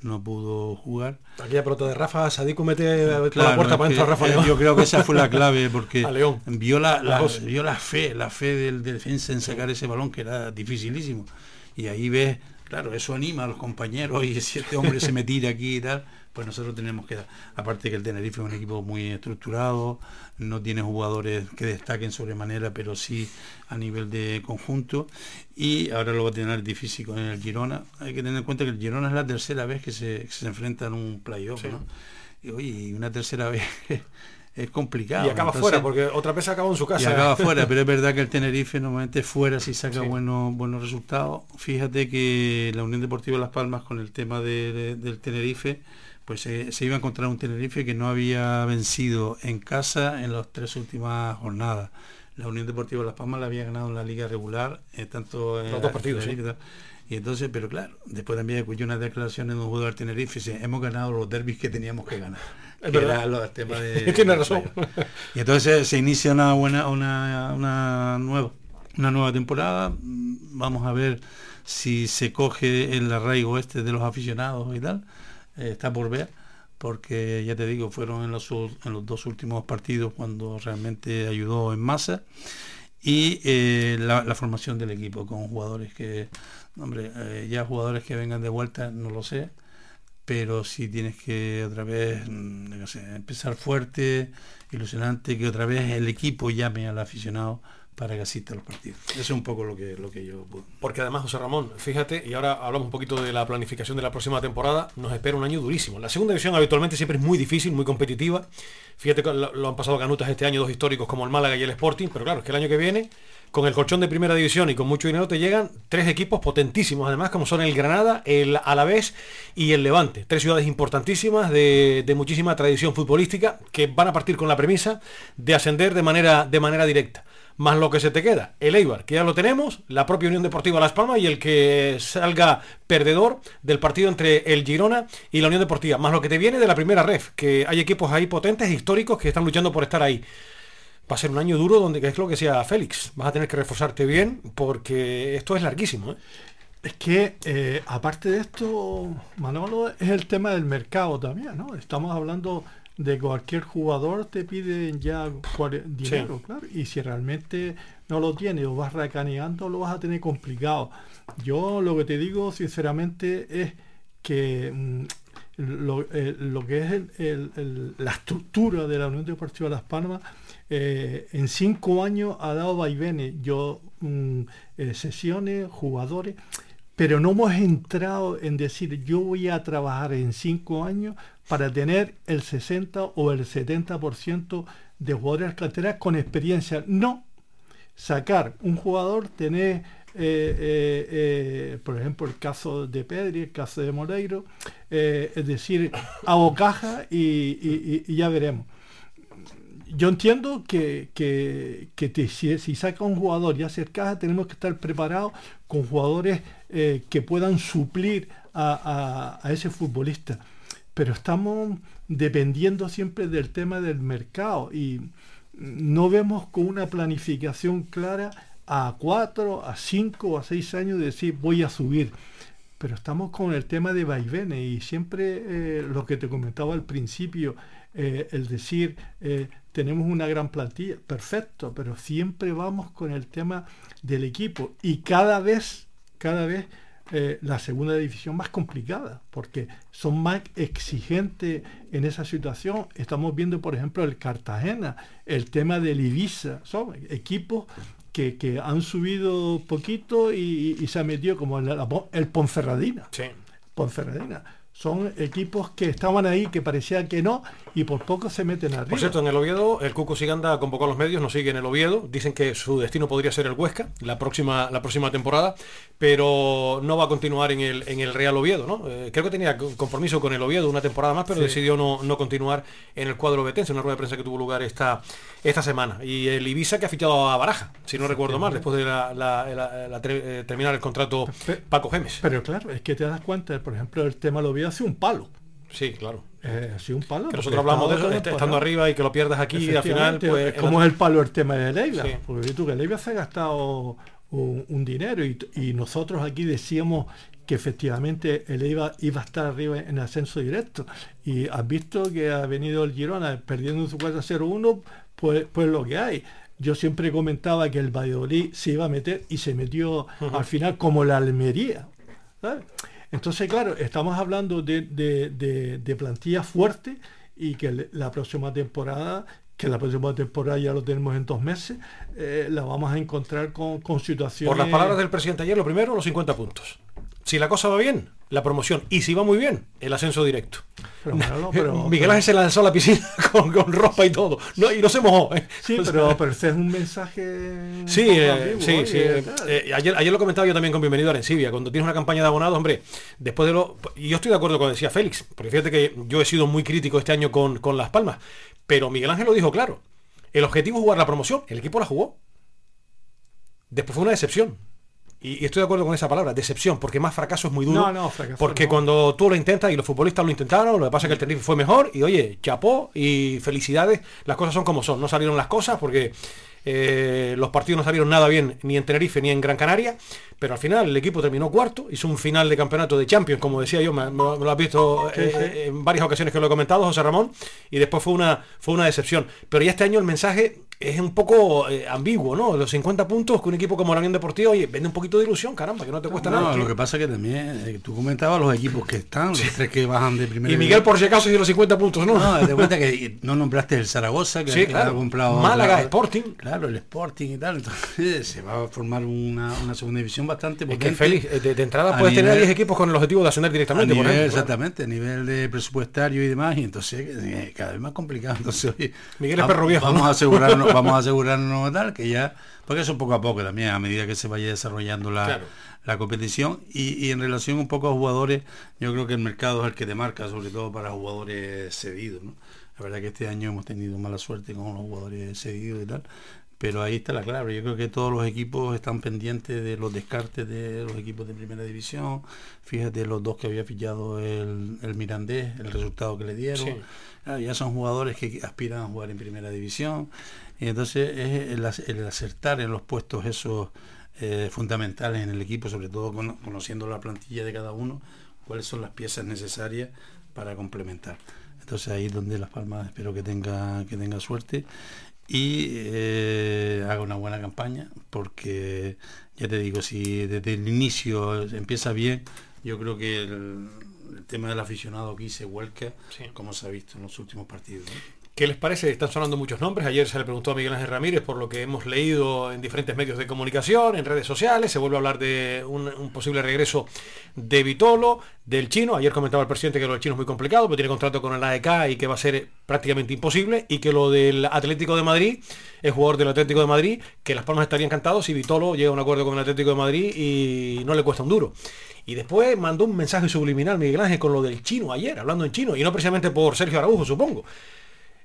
S10: no pudo jugar.
S2: Aquella pelota de Rafa, Sadiku mete la puerta para
S10: dentro Rafa Yo creo que esa fue la clave *laughs* porque vio la, la, vio la fe, la fe del defensa en sacar ese balón que era dificilísimo. Y ahí ves, claro, eso anima a los compañeros y si este hombre se me tira aquí y tal pues nosotros tenemos que, aparte que el Tenerife es un equipo muy estructurado, no tiene jugadores que destaquen sobremanera, pero sí a nivel de conjunto, y ahora lo va a tener difícil con el Girona. Hay que tener en cuenta que el Girona es la tercera vez que se, que se enfrenta en un playoff, ¿no? Y oye, una tercera *laughs* vez es complicado.
S2: Y acaba fuera, porque otra vez acaba en su casa.
S10: Y acaba fuera, *laughs* pero es verdad que el Tenerife normalmente fuera si saca buenos, buenos resultados. Fíjate que la Unión Deportiva Las Palmas con el tema del Tenerife pues se, iba a encontrar un Tenerife que no había vencido en casa en las tres últimas jornadas. La Unión Deportiva Las Palmas la había ganado en la liga regular, eh, tanto en
S2: los dos partidos.
S10: Y entonces, pero claro, después también escuché unas declaraciones de un jugador Tenerife, dice, hemos ganado los derbis que teníamos que ganar. *laughs*
S2: Es verdad.
S10: tema de, *laughs*
S2: Tiene razón.
S10: Y entonces se inicia una buena, una, una nueva, una nueva temporada. Vamos a ver si se coge el arraigo este de los aficionados y tal eh, está por ver, porque ya te digo, fueron en los, en los dos últimos partidos cuando realmente ayudó en masa. Y eh, la, formación del equipo con jugadores que, hombre, eh, ya jugadores que vengan de vuelta, no lo sé. pero si tienes que otra vez mm, no sé, empezar fuerte, ilusionante, que otra vez el equipo llame al aficionado para que asista a los partidos. Eso es un poco lo que, lo que yo...
S2: Porque además, José Ramón, fíjate, y ahora hablamos un poquito de la planificación de la próxima temporada, nos espera un año durísimo. La segunda división habitualmente siempre es muy difícil, muy competitiva. Fíjate lo han pasado canutas este año, dos históricos como el Málaga y el Sporting, pero claro, es que el año que viene, con el colchón de primera división y con mucho dinero, te llegan tres equipos potentísimos, además, como son el Granada, el Alavés y el Levante. Tres ciudades importantísimas de, muchísima tradición futbolística que van a partir con la premisa de ascender de manera, de manera directa más lo que se te queda, el Eibar, que ya lo tenemos, la propia Unión Deportiva Las Palmas y el que salga perdedor del partido entre el Girona y la Unión Deportiva, más lo que te viene de la primera ref, que hay equipos ahí potentes, históricos, que están luchando por estar ahí. Va a ser un año duro donde, que es lo que sea Félix, vas a tener que reforzarte bien porque esto es larguísimo. ¿eh?
S9: Es que, eh, aparte de esto, Manolo, es el tema del mercado también, ¿no? Estamos hablando de cualquier jugador te piden ya dinero, sí. claro. Y si realmente no lo tienes o vas recaneando, lo vas a tener complicado. Yo lo que te digo, sinceramente, es que mm, lo, eh, lo, que es el, el, el, la estructura de la Unión Deportiva Las Palmas, eh, en cinco años ha dado vaivenes. Yo, mm, eh, sesiones, jugadores pero no hemos entrado en decir yo voy a trabajar en cinco años para tener el 60 o el 70% de jugadores canteras con experiencia. No, sacar un jugador, tener, eh, eh, por ejemplo, el caso de Pedri, el caso de Moreiro, es decir, hago caja y, y, y ya veremos yo entiendo que, que, si, saca un jugador y hace caja, tenemos que estar preparados con jugadores eh, que puedan suplir a, ese futbolista. Pero estamos dependiendo siempre del tema del mercado y no vemos con una planificación clara a cuatro, a cinco, a seis años de decir voy a subir. Pero estamos con el tema de vaivenes y siempre eh, lo que te comentaba al principio, eh, el decir tenemos una gran plantilla, perfecto, pero siempre vamos con el tema del equipo y cada vez, cada vez eh, la segunda división más complicada, porque son más exigentes en esa situación. Estamos viendo, por ejemplo, el Cartagena, el tema del Ibiza, son equipos que, que han subido poquito y, y, se ha metido como el, el Ponferradina.
S2: Sí.
S9: Ponferradina son equipos que estaban ahí, que parecía que no, y por poco se meten arriba.
S2: Por cierto, en el Oviedo, el Cuco Siganda convocó a los medios, no sigue en el Oviedo, dicen que su destino podría ser el Huesca la próxima, la próxima temporada, pero no va a continuar en el, en el Real Oviedo, ¿no? Eh, creo que tenía compromiso con el Oviedo una temporada más, pero sí. decidió no, no, continuar en el cuadro betense, una rueda de prensa que tuvo lugar esta, esta semana. Y el Ibiza que ha fichado a Baraja, si no recuerdo mal, después de la, la, la, la terminar el contrato Paco Gemes.
S9: Pero claro, es que te das cuenta, por ejemplo, el tema del Oviedo hace un palo.
S2: Sí, claro.
S9: Eh, sí, un palo.
S2: Que nosotros hablamos de eso, estando palo. arriba y que lo pierdas aquí y al final, pues.
S9: ¿Cómo es el palo el tema de Leiva? Sí. Porque tú que Leiva se ha gastado un, un dinero y, y, nosotros aquí decíamos que efectivamente el Eibar iba a estar arriba en ascenso directo. Y has visto que ha venido el Girona perdiendo su 4-0-1, pues, pues lo que hay. Yo siempre comentaba que el Valladolid se iba a meter y se metió uh -huh. al final como la Almería. ¿sabes? Entonces, claro, estamos hablando de, de, de, de plantilla fuerte y que la próxima temporada, que la próxima temporada ya lo tenemos en dos meses, eh, la vamos a encontrar con, con situaciones...
S2: Por las palabras del presidente ayer, lo primero, los 50 puntos. Si la cosa va bien, la promoción. Y si va muy bien, el ascenso directo.
S9: Pero, *laughs*
S2: Miguel Ángel se lanzó a la piscina *laughs* con, con, ropa y todo. No, y no se mojó. ¿eh?
S9: Sí, *laughs* o sea, pero, pero ese es un mensaje.
S2: Sí, eh, sí, sí. Eh, ayer, ayer lo comentaba yo también con Bienvenido a Arencibia. Cuando tienes una campaña de abonados, hombre, después de lo. Y yo estoy de acuerdo con lo que decía Félix. Porque fíjate que yo he sido muy crítico este año con, con Las Palmas. Pero Miguel Ángel lo dijo claro. El objetivo es jugar la promoción. El equipo la jugó. Después fue una decepción. Y, estoy de acuerdo con esa palabra, decepción, porque más fracaso es muy duro.
S9: No, no, fracaso.
S2: Porque
S9: no.
S2: cuando tú lo intentas y los futbolistas lo intentaron, lo que pasa es que el Tenerife fue mejor y oye, chapó y felicidades, las cosas son como son, no salieron las cosas porque eh, los partidos no salieron nada bien ni en Tenerife ni en Gran Canaria, pero al final el equipo terminó cuarto, hizo un final de campeonato de Champions, como decía yo, me, me, me lo has visto sí, eh, sí. en varias ocasiones que lo he comentado, José Ramón, y después fue una, fue una decepción. Pero ya este año el mensaje es un poco eh, ambiguo, ¿no? Los 50 puntos que un equipo como la Unión Deportiva, oye, vende un poquito de ilusión, caramba, que no te cuesta
S10: No,
S2: nada.
S10: lo que pasa que también, eh, tú comentabas los equipos que están, los tres que bajan de primera
S2: Y Miguel, por si acaso, hizo los 50 puntos, ¿no?
S10: No, te cuenta que no nombraste el Zaragoza, que
S2: Sí,
S10: que
S2: claro.
S10: ha comprado
S2: Málaga,
S10: claro,
S2: Sporting.
S10: Claro, el Sporting y tal. Entonces se va a formar una, una segunda división bastante
S2: Es
S10: potente.
S2: que Félix, eh, de, de entrada
S10: a
S2: puedes tener a
S10: nivel-
S2: 10 equipos con el objetivo de ascender
S10: a
S2: directamente, por
S10: nivel,
S2: ejemplo.
S10: exactamente, a nivel de presupuestario y demás, y entonces eh, cada vez más complicado. Entonces, oye,
S2: Miguel es perro viejo,
S10: Vamos
S2: ¿no?
S10: a asegurarnos, vamos a asegurarnos tal que ya, porque eso poco a poco también, a medida que se vaya desarrollando la,
S2: Claro.
S10: la competición y, y en relación un poco a jugadores, yo creo que el mercado es el que te marca, sobre todo para jugadores cedidos, ¿no? La verdad que este año hemos tenido mala suerte con los jugadores cedidos y tal, pero ahí está la clave. Yo creo que todos los equipos están pendientes de los descartes de los equipos de primera división. Fíjate los dos que había fichado el, el Mirandés, el resultado que le dieron.
S2: Sí.
S10: Ah, ya son jugadores que aspiran a jugar en primera división. Y entonces es el, ac- el acertar en los puestos esos eh, fundamentales en el equipo, sobre todo cono- conociendo la plantilla de cada uno, cuáles son las piezas necesarias para complementar. Entonces ahí es donde Las Palmas espero que tenga, que tenga suerte y eh, haga una buena campaña, porque ya te digo, si desde el inicio empieza bien, yo creo que el, el tema del aficionado aquí se vuelca,
S2: Sí.
S10: como se ha visto en los últimos partidos. ¿no?
S2: ¿Qué les parece? Están sonando muchos nombres. Ayer se le preguntó a Miguel Ángel Ramírez por lo que hemos leído en diferentes medios de comunicación, en redes sociales. Se vuelve a hablar de un, posible regreso de Vitolo, del chino. Ayer comentaba el presidente que lo del chino es muy complicado, porque tiene contrato con el AEK y que va a ser prácticamente imposible. Y que lo del Atlético de Madrid, es jugador del Atlético de Madrid, que Las Palmas estaría encantado si Vitolo llega a un acuerdo con el Atlético de Madrid y no le cuesta un duro. Y después mandó un mensaje subliminal Miguel Ángel con lo del chino ayer, hablando en chino, y no precisamente por Sergio Araujo, supongo.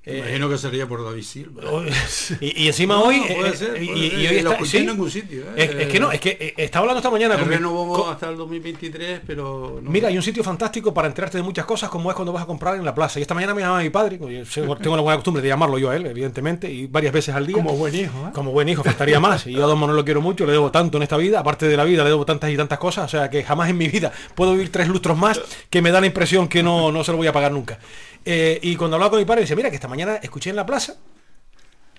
S2: Eh,
S10: Imagino que sería por David Silva. *laughs*
S2: y, y encima
S10: No,
S2: hoy
S10: puede
S2: eh,
S10: ser,
S2: y,
S10: puede
S2: y-
S10: ser.
S2: y hoy está sí.
S10: en ningún sitio, ¿eh?
S2: es, es que no es que estaba hablando esta mañana
S10: El
S2: con
S10: renovó
S2: con-
S10: hasta el 2023, pero... no.
S2: Mira, hay un sitio fantástico para enterarte de muchas cosas como es cuando vas a comprar en la plaza. Y esta mañana me llamaba mi padre, yo tengo tengo la buena costumbre de llamarlo yo a él, evidentemente, y varias veces al día.
S9: Como buen hijo, ¿eh?
S2: Como buen hijo, faltaría más. Y yo a Don Manuel lo quiero mucho, le debo tanto en esta vida, aparte de la vida, le debo tantas y tantas cosas, o sea que jamás en mi vida puedo vivir tres lustros más que me da la impresión que no, no se lo voy a pagar nunca. Eh, y cuando hablaba con mi padre, dice, mira, que esta mañana escuché en la plaza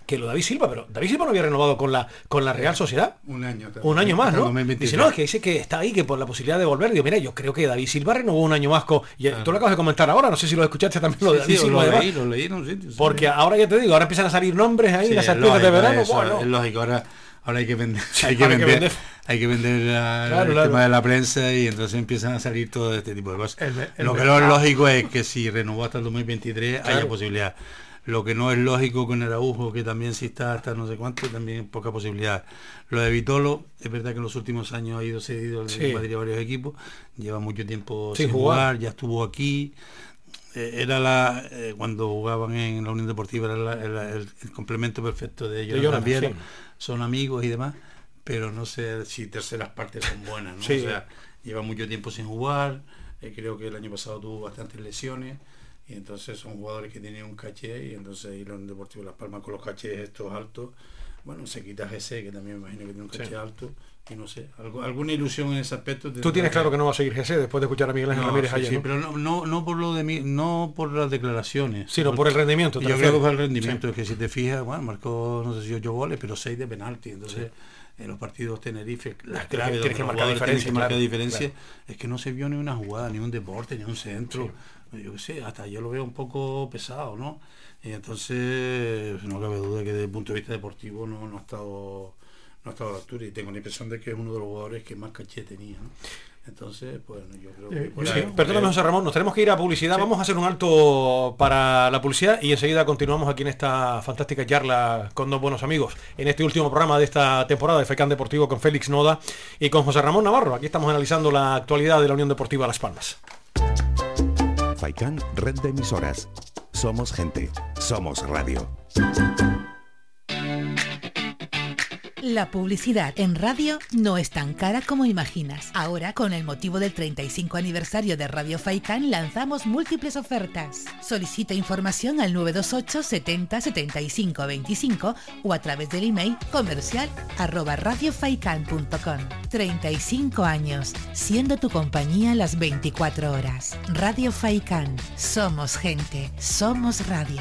S2: que lo de David Silva, pero David Silva no había renovado con la, con la Real Sociedad.
S10: Un año.
S2: Un año más, ¿no?
S10: 2023.
S2: Dice, no, es que dice que está ahí, que por la posibilidad de volver. Digo, mira, yo creo que David Silva renovó un año más con... Y tú lo acabas de comentar ahora, no sé si lo escuchaste también lo de David
S10: sí,
S2: Silva.
S10: lo leí, lo leí en un sitio. sí.
S2: Porque ahora ya te digo, ahora empiezan a salir nombres ahí,
S10: Sí,
S2: las sartenes de
S10: lógico,
S2: verano.
S10: eso,
S2: bueno.
S10: Es lógico, ahora, ahora hay que vender,
S2: Sí, *laughs*
S10: hay que vender,
S2: vender.
S10: hay que vender la-
S2: Claro,
S10: el
S2: claro.
S10: tema de la prensa y entonces empiezan a salir todo este tipo de cosas.
S9: El- el
S10: lo que no es lógico es que si renovó hasta el 2023 haya posibilidad. Lo que no es lógico con Araujo, que también sí está hasta no sé cuánto, también poca posibilidad. Lo de Vitolo, es verdad que en los últimos años ha ido cedido al
S2: Sí.
S10: Madrid a varios equipos, lleva mucho tiempo
S2: Sin
S10: sin,
S2: jugar.
S10: jugar. ya estuvo aquí, era la eh, cuando jugaban en la Unión Deportiva era, la- era el, el complemento perfecto de ellos
S2: sí.
S10: son amigos y demás pero no sé si terceras partes son buenas ¿no?
S2: Sí.
S10: o sea lleva mucho tiempo sin jugar eh, creo que el año pasado tuvo bastantes lesiones y entonces son jugadores que tienen un caché y entonces y la Unión Deportiva Las Palmas con los cachés estos altos bueno se quita GC que también me imagino que tiene un
S2: Sí.
S10: caché alto y no sé algo- alguna ilusión en ese aspecto
S2: Tú tienes claro que no va a seguir GC después de escuchar a Miguel Ángel
S10: no,
S2: Ramírez
S10: sí,
S2: ayer,
S10: sí,
S2: ¿no?
S10: pero no, no, no por lo de mí, no por las declaraciones,
S2: Sino por el rendimiento,
S10: Yo creo que por el rendimiento, es que si te fijas, bueno, marcó no sé si ocho goles, pero seis de penalti, entonces en los partidos Tenerife, la
S2: Tienes que- marcar diferencia, claro,
S10: diferencia es que no se vio ni una jugada, ni un deporte, ni un centro, yo qué sé, hasta yo lo veo un poco pesado, ¿no? Y entonces no cabe duda que desde el punto de vista deportivo no, no ha estado no ha estado a la altura y tengo la impresión de que es uno de los jugadores que más caché tenía, ¿no? Entonces, pues yo creo que
S9: Eh,
S2: Sí, perdóname José Ramón, nos tenemos que ir a publicidad, vamos a hacer un alto para la publicidad y enseguida continuamos aquí en esta fantástica charla con dos buenos amigos, en este último programa de esta temporada de FECAN Deportivo con Félix Noda y con José Ramón Navarro. Aquí estamos analizando la actualidad de la Unión Deportiva Las Palmas.
S1: Faikan, red de emisoras. Somos gente, somos radio.
S11: La publicidad en radio no es tan cara como imaginas. Ahora, con el motivo del 35 aniversario de Radio Faikan, lanzamos múltiples ofertas. Solicita información al 928 70 75 25 o a través del email comercial arroba radiofaikan.com. 35 años, siendo tu compañía las 24 horas. Radio Faikan, somos gente, somos radio.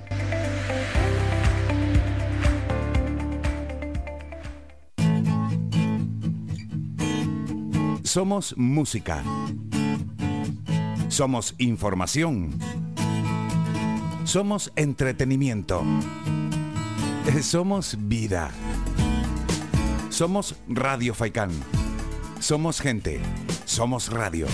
S1: Somos música. Somos información. Somos entretenimiento. Eh, Somos vida. Somos Radio Faikán. Somos gente. Somos radio.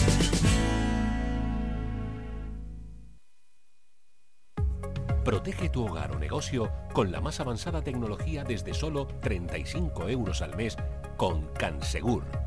S8: Protege tu hogar o negocio con la más avanzada tecnología desde solo 35 euros al mes con Cansegur.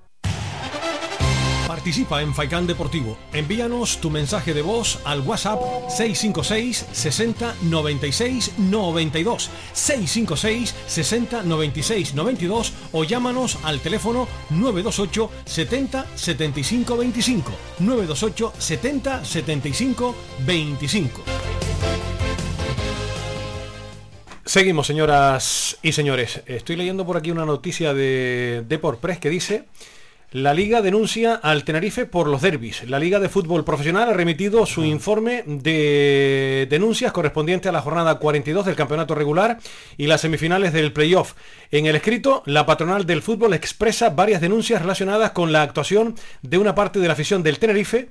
S2: Participa en Faikán Deportivo. Envíanos tu mensaje de voz al WhatsApp 656 60 96 92 656 60 96 92 o llámanos al teléfono 928 70 75 25 928 70 75 25 Seguimos, señoras y señores. Estoy leyendo por aquí una noticia de Deport Press que dice la Liga denuncia al Tenerife por los derbis. La Liga de Fútbol Profesional ha remitido su informe de denuncias correspondiente a la jornada 42 del campeonato regular y las semifinales del playoff. En el escrito, la patronal del fútbol expresa varias denuncias relacionadas con la actuación de una parte de la afición del Tenerife,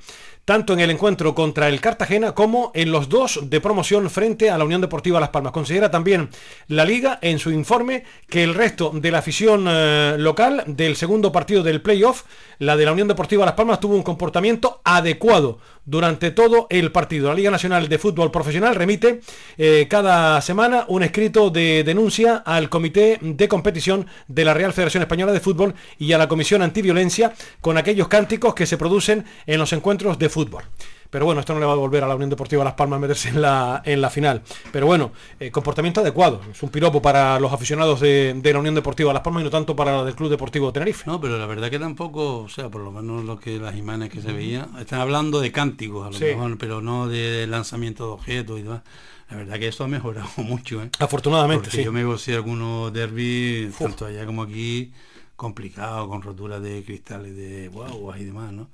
S2: tanto en el encuentro contra el Cartagena como en los dos de promoción frente a la Unión Deportiva Las Palmas. Considera también la Liga en su informe que el resto de la afición eh, local del segundo partido del playoff, la de la Unión Deportiva Las Palmas, tuvo un comportamiento adecuado durante todo el partido. La Liga Nacional de Fútbol Profesional remite eh, cada semana un escrito de denuncia al Comité de Competición de la Real Federación Española de Fútbol y a la Comisión Antiviolencia con aquellos cánticos que se producen en los encuentros de fútbol. Pero bueno, esto no le va a volver a la Unión Deportiva Las Palmas a meterse en la, en la final. Pero bueno, eh, comportamiento adecuado. Es un piropo para los aficionados de, de la Unión Deportiva Las Palmas y no tanto para la del Club Deportivo Tenerife.
S10: No, pero la verdad que tampoco, o sea, por lo menos lo que las imágenes que se veían, están hablando de cánticos a lo
S2: Sí.
S10: mejor, pero no de lanzamiento de objetos y demás. La verdad que eso ha mejorado *laughs* mucho, ¿eh?
S2: Afortunadamente,
S10: Porque
S2: sí.
S10: yo me gocé algunos derbis, tanto allá como aquí, complicado, con roturas de cristales de guaguas y demás, ¿no?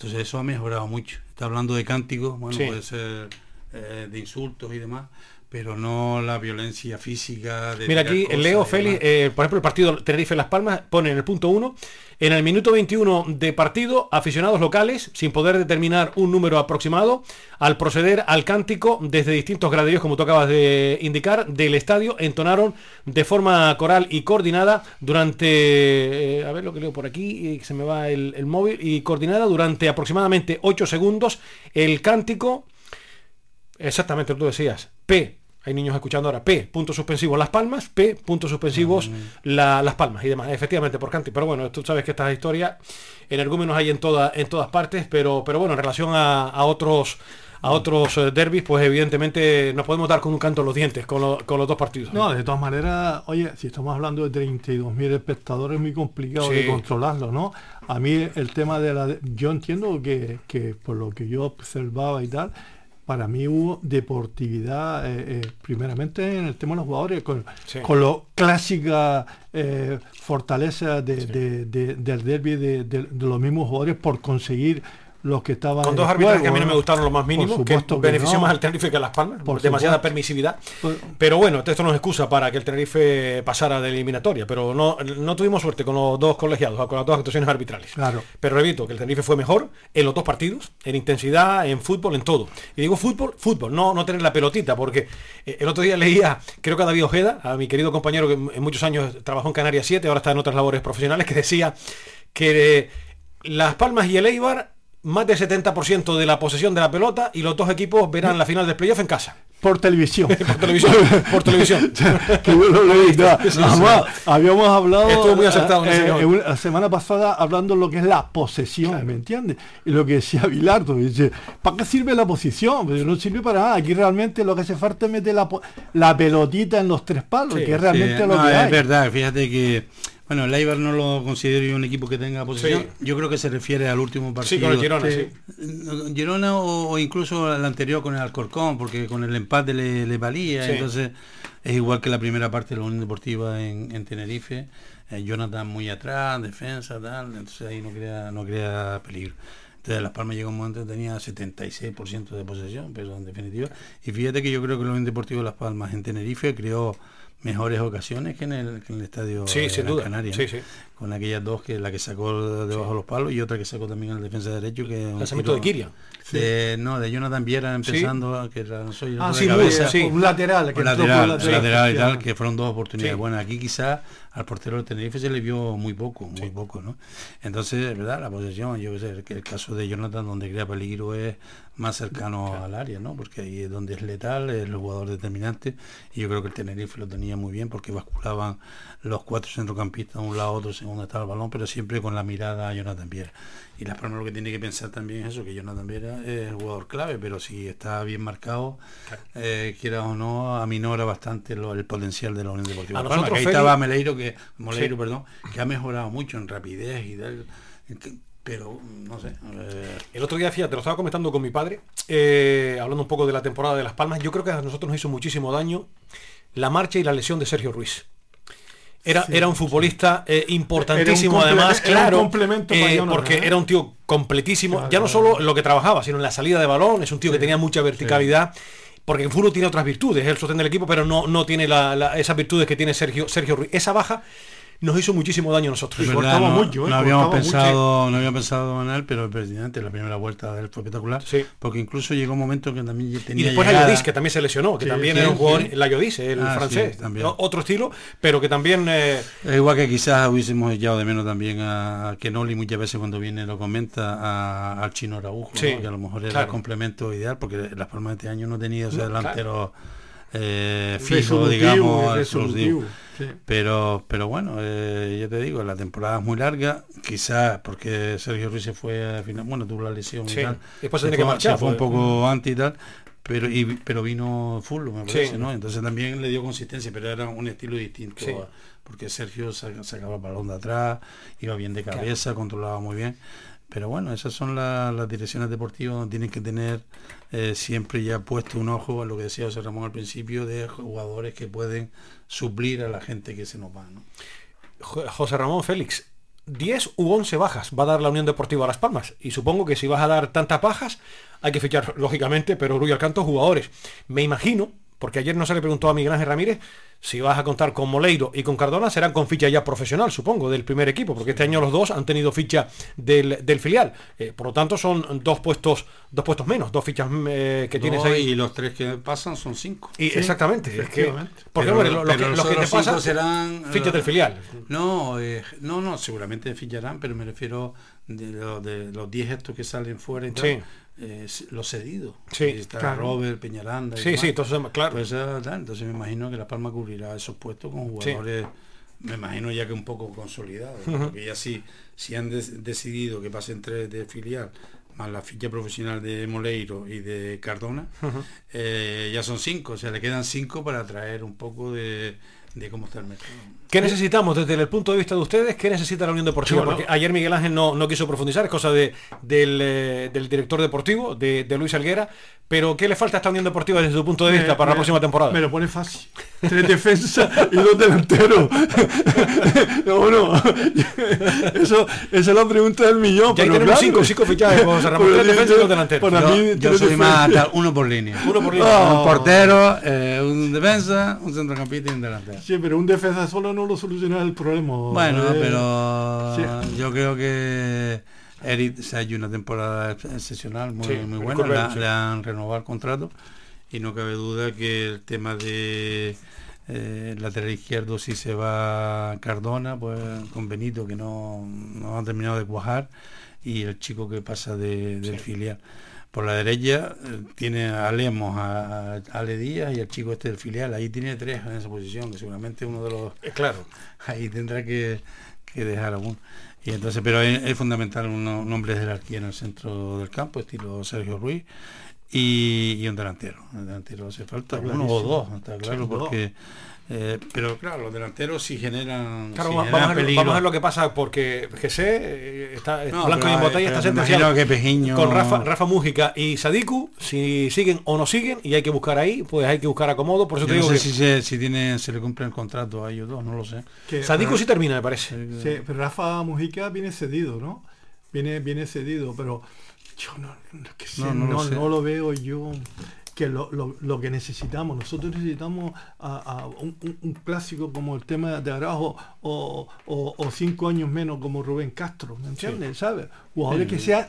S10: Entonces eso ha mejorado mucho. Está hablando de cánticos, bueno,
S2: Sí.
S10: puede ser eh, de insultos y demás, pero no la violencia física. De
S2: Mira aquí, Leo Félix, eh, por ejemplo, el partido Tenerife-Las Palmas pone en el punto 1, en el minuto 21 de partido, aficionados locales, sin poder determinar un número aproximado, al proceder al cántico desde distintos graderíos, como tú acabas de indicar, del estadio, entonaron de forma coral y coordinada durante, eh, a ver lo que leo por aquí, eh, que se me va el, el móvil, y coordinada durante aproximadamente 8 segundos el cántico Exactamente, tú decías. P, Hay niños escuchando ahora P, puntos suspensivos Las Palmas, P, puntos suspensivos la- Las Palmas y demás. Efectivamente, por Canti. Pero bueno, tú sabes que estas historias energúmenos hay en, toda, en todas partes, pero, pero bueno, en relación a, a otros a otros eh, derbis, pues evidentemente nos podemos dar con un canto en los dientes con, lo- con los dos partidos.
S9: No, de todas maneras, oye, si estamos hablando de 32.000 espectadores, es muy complicado
S2: Sí.
S9: de controlarlo, ¿no? A mí el tema de la... Yo entiendo que, que por lo que yo observaba y tal, para mí hubo deportividad, eh, eh, primeramente en el tema de los jugadores, con,
S2: Sí.
S9: con lo clásica eh, fortaleza de, de- de- del derby de, de- de los mismos jugadores por conseguir los que estaban
S2: Con dos
S9: el
S2: arbitrajes que a mí no me gustaron lo más mínimo, que
S9: que
S2: benefició
S9: no.
S2: más al Tenerife que a Las Palmas,
S9: Por
S2: demasiada
S9: supuesto.
S2: permisividad.
S9: Por-
S2: Pero bueno, esto no es excusa para que el Tenerife pasara de eliminatoria, pero no, no tuvimos suerte con los dos colegiados, con las dos actuaciones arbitrales.
S9: Claro.
S2: Pero repito, que el Tenerife fue mejor en los dos partidos, en intensidad, en fútbol, en todo. Y digo fútbol, fútbol, no, no tener la pelotita, porque eh, el otro día leía, creo que a David Ojeda, a mi querido compañero que en muchos años trabajó en Canarias 7, ahora está en otras labores profesionales, que decía que eh, Las Palmas y el Eibar, más del 70% de la posesión de la pelota y los dos equipos verán la final del playoff en casa.
S9: Por televisión. *laughs*
S2: por televisión. Por televisión. *laughs*
S9: que yo lo. Además, habíamos hablado
S2: Estuvo muy
S9: eh, eh, una- semana pasada hablando de lo que es la posesión, ¿me entiendes? Y lo que decía Bilardo, dice, ¿para qué sirve la posición? Pues no sirve para nada. Aquí realmente lo que hace falta es meter la, pelotita en los tres palos,
S10: Sí,
S9: que es realmente
S10: sí,
S9: lo
S10: no,
S9: que
S10: es
S9: hay.
S10: verdad, fíjate que bueno, el Eibar no lo considero yo un equipo que tenga posesión.
S2: Sí.
S10: Yo creo que se refiere al último partido.
S2: Sí, con el Girona, sí.
S10: No, Girona o, o incluso el anterior con el Alcorcón, porque con el empate le, le valía.
S2: Sí.
S10: Entonces es igual que la primera parte de la Unión Deportiva en, en Tenerife. Eh, Jonathan muy atrás, defensa, tal. Entonces ahí no crea, no crea peligro. Entonces Las Palmas llegó un momento que tenía 76% de posesión, pero en definitiva. Y fíjate que yo creo que la Unión Deportiva Las Palmas en Tenerife creó mejores ocasiones que en el, que en el estadio
S2: Sí,
S10: de
S2: sin
S10: Gran
S2: duda.
S10: Canaria,
S2: Sí,
S10: ¿no?
S2: sí.
S10: Con aquellas dos que la que sacó debajo de los palos y otra que sacó también el defensa derecho que
S2: Lanzamiento de Kiria.
S10: de- no de Jonathan Viera empezando que era no soy
S9: Ah,
S10: de
S9: sí,
S10: cabeza,
S9: sí. un lateral, que
S10: un lateral,
S9: lateral,
S10: lateral y tal
S9: efectivamente.
S10: que fueron dos oportunidades
S2: Sí.
S10: bueno aquí quizás al portero del Tenerife se le vio muy poco muy poco no entonces verdad la posesión yo sé que el caso de Jonathan donde crea peligro es más cercano al área no porque ahí es donde es letal es el jugador determinante y yo creo que el Tenerife lo tenía muy bien porque basculaban los cuatro centrocampistas de un lado a otro donde estaba el balón pero siempre con la mirada a Jonathan Viera y las Palmas lo que tiene que pensar también es eso que Jonathan Viera es jugador clave pero si está bien marcado eh, quiera o no aminora bastante lo- el potencial de la Unión Deportiva
S2: A nosotros,
S10: que ahí
S2: Feli-
S10: estaba Meleiro que Moleiro
S2: Sí.
S10: perdón que ha mejorado mucho en rapidez y tal que- pero no sé eh,
S2: El otro día, fíjate, lo estaba comentando con mi padre, eh, hablando un poco de la temporada de Las Palmas. Yo creo que a nosotros nos hizo muchísimo daño la marcha y la lesión de Sergio Ruiz. Era,
S9: Sí,
S2: era un futbolista eh, importantísimo además, claro, eh, porque era un tío completísimo,
S9: Claro,
S2: ya no solo en lo que trabajaba, sino en la salida de balón, es un tío que tenía mucha verticalidad, porque en fútbol tiene otras virtudes, es el sostén del equipo, pero no, no tiene la- la- esas virtudes que tiene Sergio, Sergio Ruiz. Esa baja nos hizo muchísimo daño a nosotros.
S10: Es
S9: Y
S10: verdad,
S9: cortaba
S10: no,
S9: mucho, ¿eh?
S10: no habíamos
S9: mucho.
S10: pensado, no había pensado en él, pero el presidente, la primera vuelta de él fue espectacular,
S2: Sí.
S10: porque incluso llegó un momento que también
S2: Y
S10: tenía
S2: después
S10: llegada.
S2: Ayodis, que también se lesionó, que
S9: Sí,
S2: también era un jugador, la Ayodis, el
S10: Ah,
S2: francés,
S10: también.
S2: ¿no? otro estilo, pero que también eh,
S10: Es igual que quizás hubiésemos echado de menos también a, Kenoli muchas veces cuando viene lo comenta a- al chino Araujo,
S2: Sí,
S10: ¿no? que a lo mejor era
S2: claro.
S10: el complemento ideal, porque las palmas de este año no tenía ese
S2: No,
S10: delantero eh, fijo, digamos,
S9: resolutivo,
S10: explosivo.
S9: sí.
S10: Pero, pero bueno, eh, ya te digo, la temporada es muy larga, quizás porque Sergio Ruiz se fue al final, bueno, tuvo la lesión
S2: Sí,
S10: y tal.
S2: después se tiene que marchar,
S10: se fue un poco antes y tal. Pero, y, pero vino full, me
S2: Sí.
S10: parece, ¿no? Entonces también le dio consistencia, pero era un estilo distinto. Porque Sergio saca- sacaba el balón de atrás, iba bien de cabeza, controlaba muy bien. Pero bueno, esas son la- las direcciones deportivas donde tienen que tener eh, siempre ya puesto un ojo a lo que decía José Ramón al principio de jugadores que pueden suplir a la gente que se nos va. ¿no?
S2: Jo- José Ramón Félix, 10 u 11 bajas va a dar la Unión Deportiva Las Palmas. Y supongo que si vas a dar tantas bajas, hay que fichar, lógicamente, pero Rui Alcanto jugadores. Me imagino, porque ayer no se le preguntó a Miguel Ángel Ramírez, si vas a contar con Moleiro y con Cardona, serán con ficha ya profesional, supongo, del primer equipo, porque este año los dos han tenido ficha del, del filial. Eh, por lo tanto, son dos puestos, dos puestos menos, dos fichas eh, que tienes ahí.
S10: Y los tres que pasan son cinco.
S2: Y exactamente, es que, porque
S10: Pero-
S2: hombre, lo, lo
S10: pero
S2: que,
S10: los
S2: lo que te
S10: otros cinco
S2: pasa
S10: serán,
S2: fichas
S10: eh,
S2: del filial.
S10: No, eh, no, no, seguramente ficharán, pero me refiero de, lo- de los 10 estos que salen fuera y tal.
S2: Sí.
S10: Eh, los cedidos.
S2: Sí,
S10: está
S2: claro.
S10: Robert, Peñaranda. y
S2: Sí,
S10: demás.
S2: sí, eso, claro.
S10: Pues, entonces me imagino que La Palma cubrirá esos puestos con jugadores, me imagino ya que un poco consolidados. ¿no?
S2: Ujú.
S10: Porque ya sí, si han decidido que pasen tres de filial, más la ficha profesional de Moleiro y de Cardona, eh, ya son cinco, o sea, le quedan cinco para traer un poco de, de cómo está el mercado.
S2: ¿Qué necesitamos desde el punto de vista de ustedes? ¿Qué necesita la Unión Deportiva?
S10: Sí, bueno.
S2: Porque ayer Miguel Ángel no, no quiso profundizar, es cosa de, del, eh, del director deportivo, de, de Luis Alguera. Pero ¿qué le falta a esta Unión Deportiva desde su punto de vista
S9: Me-
S2: para la próxima temporada?
S9: Me lo pone fácil. Tres defensas y dos delanteros. *laughs* no, no. *laughs* Eso, esa es la pregunta del millón.
S2: Ya
S9: pero
S2: tenemos
S9: claro.
S2: cinco, cinco fichajes, José Ramón, tres defensas y dos delanteros.
S9: Para
S10: yo,
S9: mí,
S10: yo soy más tal, uno por línea.
S2: Uno por línea.
S10: Un portero, eh, un defensa, un centrocampista y un delantero.
S9: Sí, pero un defensa solo no lo soluciona el problema.
S10: Bueno,
S9: Eh,
S10: pero
S9: sí.
S10: yo creo que Eric se ha hecho una temporada excepcional, muy,
S2: Sí,
S10: muy buena.
S2: Sí.
S10: le han renovado el contrato y no cabe duda que el tema de eh, lateral izquierdo, si se va Cardona, pues con Benito, que no, no ha terminado de cuajar, y el chico que pasa de- del filial. Por la derecha eh, tiene a Lemos, a, a Ale Díaz y el chico este del filial. Ahí tiene tres en esa posición, que seguramente uno de los
S2: Eh, claro.
S10: ahí tendrá que, que dejar a uno. Y entonces, pero es, es fundamental un, un hombre de jerarquía en el centro del campo, estilo Sergio Ruiz, y, y un delantero. Un delantero hace falta uno o dos, está claro,
S9: dos.
S10: Eh, pero claro, los delanteros sí generan,
S2: Claro,
S10: sí
S2: va-
S10: generan
S2: vamos, a ver,
S10: peligro.
S2: vamos a ver lo que pasa porque GC eh, está
S10: No,
S2: blanco y en botella, está sentenciado
S10: que Pejiño-
S2: con Rafa, Rafa Mújica y Sadiku, si siguen o no siguen, y hay que buscar ahí, pues hay que buscar acomodo, por eso
S10: Yo
S2: te
S10: no sé
S2: que
S10: si, se, si tiene, se le cumple el contrato a ellos dos, no lo sé.
S9: Que-
S2: Sadiku
S9: pero-
S2: sí termina, me parece.
S9: Sí, pero Rafa Mujica viene cedido, ¿no? Viene, viene cedido, pero yo no, no, que sé,
S10: No, no
S9: no,
S10: lo sé.
S9: no lo veo yo que lo, lo- lo que necesitamos. Nosotros necesitamos a, a un, clásico como el tema de Araujo o, o- o cinco años menos como Rubén Castro, ¿me entiendes? ¿Sabes? Jugadores
S2: Sí,
S9: que sean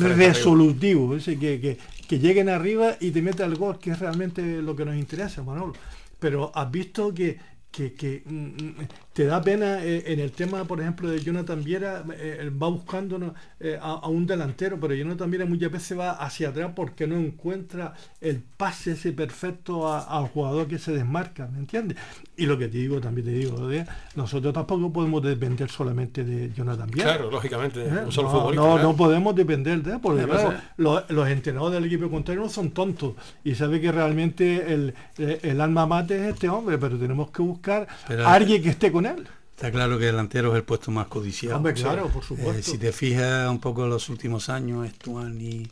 S2: sí,
S9: resolutivos, que, que, que lleguen arriba y te metan el gol, que es realmente lo que nos interesa, Manolo. Pero has visto que, que, que, mm, mm, te da pena eh, en el tema, por ejemplo, de Jonathan Viera, eh, él va buscando ¿no? eh, a, a un delantero, pero Jonathan Viera muchas veces va hacia atrás porque no encuentra el pase ese perfecto al jugador que se desmarca, ¿me entiendes? Y lo que te digo, también te digo, de- nosotros tampoco podemos depender solamente de Jonathan Viera.
S2: Claro, lógicamente,
S9: ¿Eh?
S2: un solo
S9: no,
S2: futbolista.
S9: no,
S2: claro.
S9: no podemos depender de él, porque claro, los, los entrenadores del equipo contrario no son tontos y sabe que realmente el, el alma mate es este hombre, pero tenemos que buscar
S10: Pero-
S9: a alguien que esté con él.
S10: Está claro que delantero es el puesto más codiciado.
S9: Hombre, claro, por supuesto.
S10: Eh, si te fijas un poco en los últimos años, Estuani,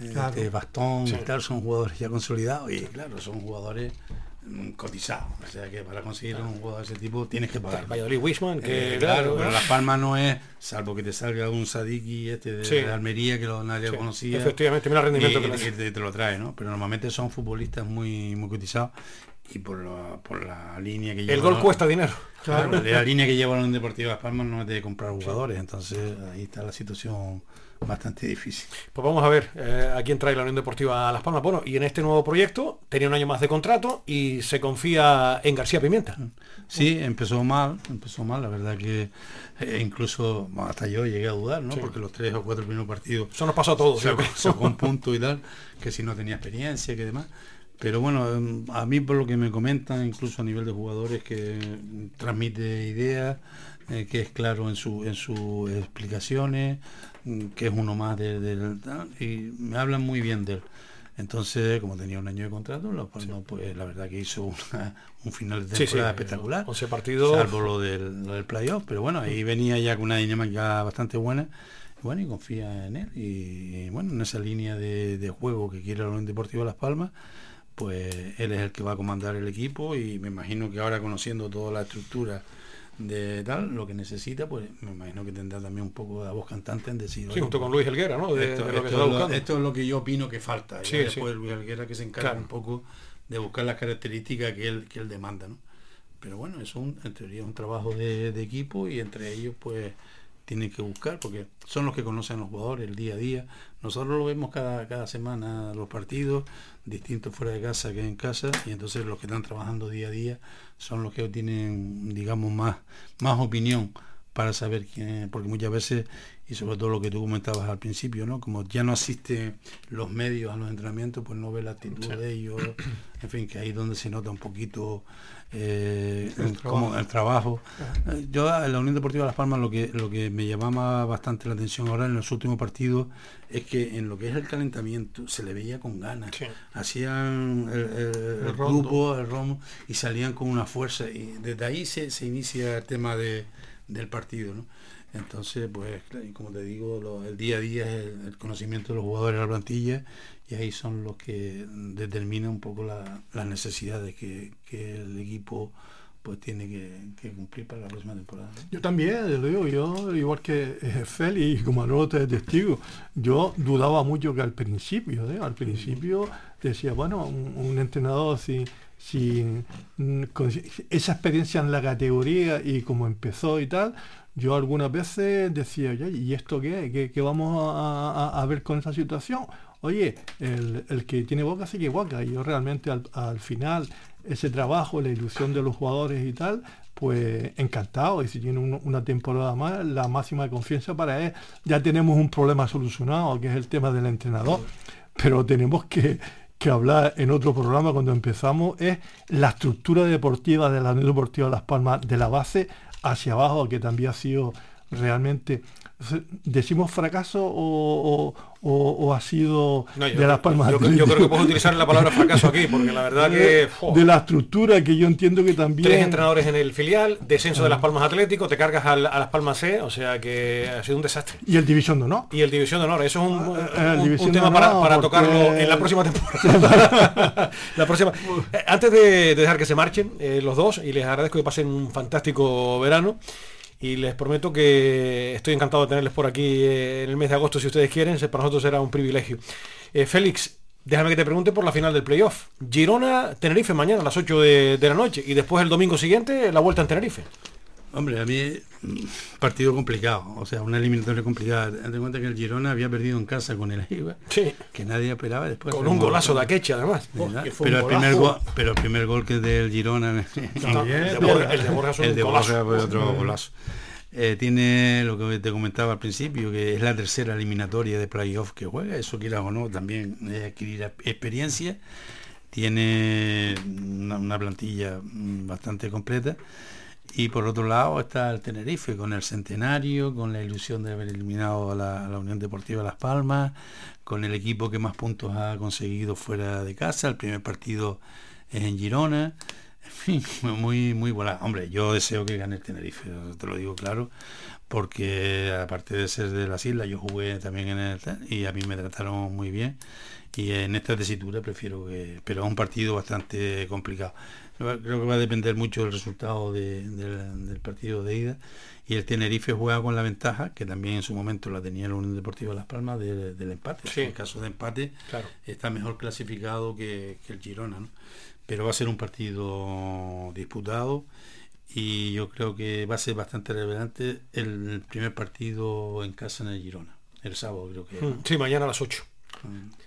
S10: eh,
S9: Claro.
S10: este, Bastón,
S2: Sí.
S10: y tal, son jugadores ya consolidados y claro, son jugadores mm, cotizados. O sea que para conseguir un jugador de ese tipo tienes que pagar.
S2: Valladolid Wisman, que
S10: Eh,
S2: claro,
S10: claro, pero. Las Palmas no es, salvo que te salga un Sadiki este de,
S2: Sí.
S10: de Almería que lo, nadie
S2: Sí,
S10: conocía.
S2: efectivamente, mira el rendimiento
S10: y-
S2: que
S10: te, te lo trae, ¿no? Pero normalmente son futbolistas muy, muy cotizados y por la, por la línea que
S2: El gol cuesta dinero.
S10: Claro, la línea que lleva la Unión Deportiva Las Palmas no es de comprar jugadores, entonces ahí está la situación bastante difícil.
S2: Pues vamos a ver eh, a quién trae la Unión Deportiva a Las Palmas. Bueno, y en este nuevo proyecto tenía un año más de contrato y se confía en García Pimienta.
S10: Sí, empezó mal, empezó mal, la verdad que eh, incluso hasta yo llegué a dudar, ¿no?
S2: Sí.
S10: Porque los tres o cuatro primeros partidos
S2: Eso nos pasó a todos.
S10: sacó, un *laughs* punto y tal, que si no tenía experiencia, que demás. Pero bueno, em, a mí por lo que me comentan, incluso a nivel de jugadores, que mm, transmite ideas, eh, que es claro en, su, en sus explicaciones, mm, que es uno más de- del... tal, y me hablan muy bien de él. Entonces, como tenía un año de contrato, Las Palmas, pues la verdad que hizo una- *laughs* un final de
S2: Sí, sí,
S10: temporada
S2: eh,
S10: espectacular.
S2: 11 partidos.
S10: Salvo lo del, lo del playoff, pero bueno, ahí venía ya con una dinámica bastante buena. Bueno, y confía en él. Y, bueno, en esa línea de, de juego que quiere la Unión Deportiva Las Palmas, pues él es el que va a comandar el equipo y me imagino que ahora conociendo toda la estructura de tal, lo que necesita, pues me imagino que tendrá también un poco de voz cantante en decir...
S2: Sí, junto con Luis Helguera, ¿no? De,
S10: esto,
S2: de lo que
S10: esto es lo,
S2: buscando.
S10: esto es lo que yo opino que falta.
S2: Sí,
S10: y después
S2: sí.
S10: Luis Alguera que se encarga
S2: Claro.
S10: un poco de buscar las características que él, que él demanda, ¿no? Pero bueno, es un- en teoría un trabajo de, de equipo y entre ellos pues tienen que buscar porque son los que conocen a los jugadores el día a día. Nosotros lo vemos cada, cada semana los partidos, distintos fuera de casa que en casa, y entonces los que están trabajando día a día son los que tienen, digamos, más, más opinión para saber quién, porque muchas veces, y sobre todo lo que tú comentabas al principio, ¿no? Como ya no asisten los medios a los entrenamientos, pues no ve la actitud de ellos, *coughs* en fin, que ahí es donde se nota un poquito eh,
S9: El
S10: el, como
S9: trabajo.
S10: el trabajo. Eh, Yo en la Unión Deportiva Las Palmas lo que lo que me llamaba bastante la atención ahora en los últimos partidos es que en lo que es el calentamiento se le veía con ganas. Hacían el, el- el
S9: rondo.
S10: grupo, el romo y salían con una fuerza y desde ahí se, se inicia el tema de, del partido, ¿no? Entonces, pues, como te digo, el día a día es el, conocimiento de los jugadores de la plantilla y ahí son los que determinan un poco la- las necesidades que, que el equipo pues tiene que, cumplir para la próxima temporada.
S9: Yo también, lo digo, yo, igual que eh, Félix como Manolo te es testigo, yo dudaba mucho que al principio, ¿eh? al principio decía, bueno, un, entrenador sin, sin, mm, esa experiencia en la categoría y como empezó y tal, yo algunas veces decía, ¿y esto qué? ¿Qué, qué vamos a, ver con esa situación? Oye, el, el que tiene boca sigue boca. Y yo realmente al, al final, ese trabajo, la ilusión de los jugadores y tal, pues encantado. Y si tiene un- una temporada más, la máxima confianza para él. Ya tenemos un problema solucionado, que es el tema del entrenador. Pero tenemos que, que hablar en otro programa cuando empezamos, es la estructura deportiva de la Unión Deportiva Las Palmas, de la base hacia abajo, que también ha sido realmente... ¿Decimos fracaso o, o- ha sido
S2: No, yo,
S9: de Las Palmas?
S2: yo- yo creo que puedo utilizar la palabra fracaso aquí, porque la verdad que...
S9: de, la estructura que yo entiendo que también
S2: Tres entrenadores en el filial, descenso de Las Palmas Atlético, te cargas al- a Las Palmas C, o sea que ha sido un desastre.
S9: y el división de honor
S2: Y el División de Honor, eso es un,
S9: el
S2: un- un
S9: División
S2: tema para, para
S9: porque-
S2: tocarlo en la próxima temporada. *laughs* *laughs* la próxima. Eh, Antes de, de dejar que se marchen eh, los dos, y les agradezco que pasen un fantástico verano, y les prometo que estoy encantado de tenerles por aquí eh, en el mes de agosto, si ustedes quieren, para nosotros será un privilegio. Eh, Félix, déjame que te pregunte por la final del playoff. Girona, Tenerife mañana a las 8 de, de la noche, y después el domingo siguiente la vuelta en Tenerife.
S10: Hombre, a mí mm, partido complicado, o sea, una eliminatoria complicada. Ten en cuenta que el Girona había perdido en casa con el Eibar,
S2: Sí.
S10: que nadie esperaba después.
S2: Con un golazo de Akeche, además.
S10: pero, el primer gol, pero el primer gol que es del Girona
S9: También,
S2: el de Borja- el de Borja
S10: el de
S2: golazo.
S10: Borja fue otro golazo. Eh, tiene lo que te comentaba al principio, que es la tercera eliminatoria de playoff que juega, eso quieras o no, también es adquirir experiencia, tiene una, una plantilla mm, bastante completa. Y por otro lado está el Tenerife con el centenario, con la ilusión de haber eliminado a la, Unión Deportiva Las Palmas, con el equipo que más puntos ha conseguido fuera de casa. El primer partido en Girona. En fin, *laughs* muy, muy buena. Hombre, yo deseo que gane el Tenerife, te lo digo claro, porque aparte de ser de las islas, yo jugué también en el y a mí me trataron muy bien. Y en esta tesitura prefiero que. Pero es un partido bastante complicado. Creo que va a depender mucho del resultado de- del, del partido de ida. Y el Tenerife juega con la ventaja, que también en su momento la tenía la Unión Deportiva Las Palmas, de- del empate.
S2: Sí.
S10: En caso de empate,
S2: Claro.
S10: está mejor clasificado que, que el Girona. ¿no? Pero va a ser un partido disputado y yo creo que va a ser bastante relevante el primer partido en casa en el Girona. El sábado creo que.
S2: Mm, Sí, mañana a las 8.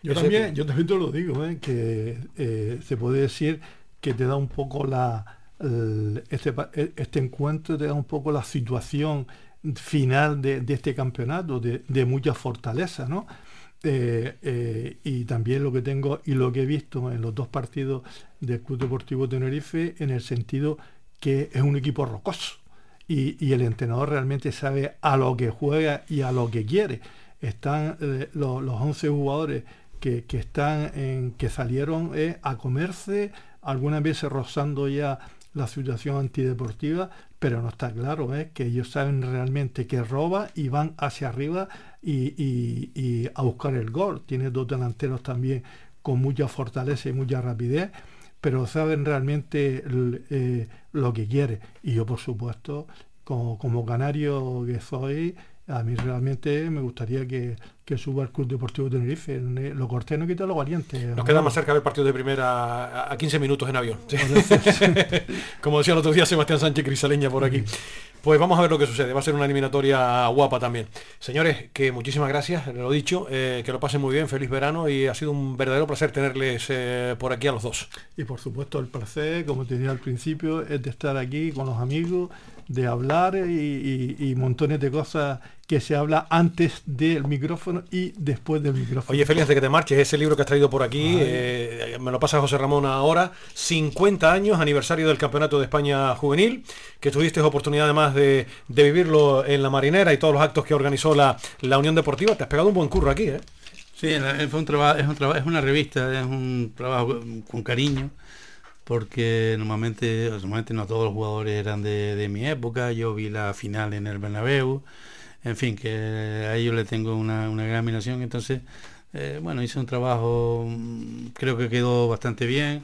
S9: Yo
S2: Ese-
S9: también, yo también te lo digo, ¿eh? que eh, se puede decir que te da un poco la este, e- este encuentro te da un poco la situación final de, este campeonato, de, de mucha fortaleza, ¿no? Eh, eh, y también lo que tengo y lo que he visto en los dos partidos del Club Deportivo Tenerife en el sentido que es un equipo rocoso y, y el entrenador realmente sabe a lo que juega y a lo que quiere. Están eh, lo- los 11 jugadores que, que están que salieron a comerse, algunas veces rozando ya la situación antideportiva, pero no está claro ¿eh? que ellos saben realmente que roba y van hacia arriba y, y- y a buscar el gol. Tiene dos delanteros también con mucha fortaleza y mucha rapidez, pero saben realmente eh, lo que quiere. Y yo, por supuesto, como, como canario que soy, a mí realmente me gustaría que, que suba el Club Deportivo Tenerife. Lo corté no quita lo valiente.
S2: Nos queda más cerca ver partidos de primera a- a 15 minutos en avión. *laughs* Como decía el otro día Sebastián Sánchez Crisaleña por aquí. Pues vamos a ver lo que sucede. Va a ser una eliminatoria guapa también. Señores, que muchísimas gracias, lo dicho, eh, que lo pasen muy bien, feliz verano y ha sido un verdadero placer tenerles eh, por aquí a los dos.
S9: Y por supuesto el placer, como te dije al principio, es de estar aquí con los amigos, de hablar y, y- y montones de cosas que se habla antes del micrófono y después del micrófono.
S2: Oye, Félix, antes de que te marches, ese libro que has traído por aquí, eh, me lo pasa José Ramón ahora, 50 años, aniversario del Campeonato de España Juvenil, que tuviste oportunidad además de, de vivirlo en la marinera y todos los actos que organizó la, la Unión Deportiva. Te has pegado un buen curro aquí, ¿eh?
S10: Sí, fue un trabajo, es un trabajo, es una revista, es un trabajo con cariño, porque normalmente, normalmente no todos los jugadores eran de, de mi época, yo vi la final en el Bernabéu, en fin, que a ellos le tengo una, una gran admiración, entonces, eh, bueno, hice un trabajo, mm, creo que quedó bastante bien,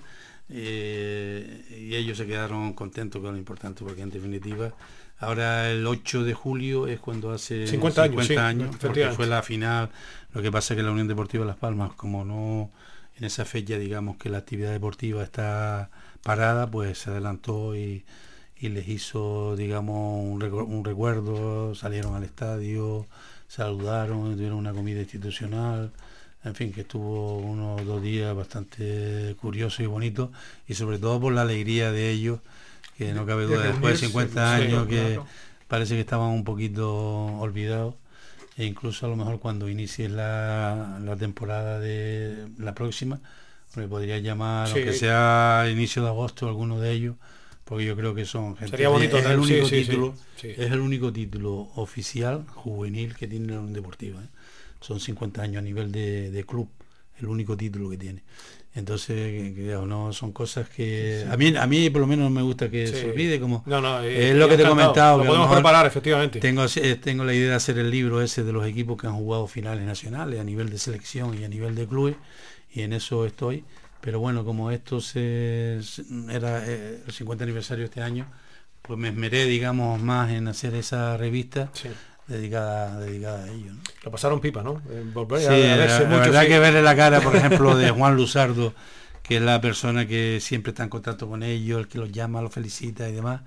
S10: eh, y ellos se quedaron contentos con lo importante, porque en definitiva, ahora el 8 de julio es cuando hace
S2: 50 años, sí,
S10: años, porque
S2: efectivamente.
S10: fue la final, lo que pasa es que la Unión Deportiva Las Palmas, como no en esa fecha digamos que la actividad deportiva está parada, pues se adelantó y, y les hizo digamos un, recu- un recuerdo, salieron al estadio, saludaron, tuvieron una comida institucional, en fin, que estuvo unos dos días bastante curioso y bonito y sobre todo por la alegría de ellos, que no cabe
S9: De
S10: duda, después de
S9: reunirse,
S10: 50
S9: sí,
S10: años que parece que estaban un poquito olvidados e incluso a lo mejor cuando inicie la, la temporada de la próxima me podría llamar
S2: Sí.
S10: aunque sea inicio de agosto alguno de ellos porque yo creo que son gente
S2: Sería bonito
S10: es el
S2: tener-
S10: único
S2: sí,
S10: título
S2: sí.
S10: es el único título oficial juvenil que tiene la Unión Deportiva ¿eh? son 50 años a nivel de, de club el único título que tiene entonces digamos, no son cosas que
S2: Sí.
S10: a mí a mí por lo menos me gusta que
S2: Sí.
S10: se olvide como
S2: No, no, eh,
S10: es lo que te he comentado
S2: Lo
S10: que
S2: podemos preparar, efectivamente.
S10: tengo eh, tengo la idea de hacer el libro ese de los equipos que han jugado finales nacionales a nivel de selección y a nivel de clubes y en eso estoy pero bueno como esto se, era eh, el 50 aniversario este año pues me esmeré digamos más en hacer esa revista dedicada dedicada a ello ¿no?
S2: Lo pasaron pipa, ¿no? Eh, volver
S10: Sí,
S2: a- a
S10: la,
S2: verse
S10: la
S2: mucho,
S10: verdad
S2: sí.
S10: que verle la cara, por ejemplo, de Juan Luzardo, que es la persona que siempre está en contacto con ellos, el que los llama, los felicita y demás,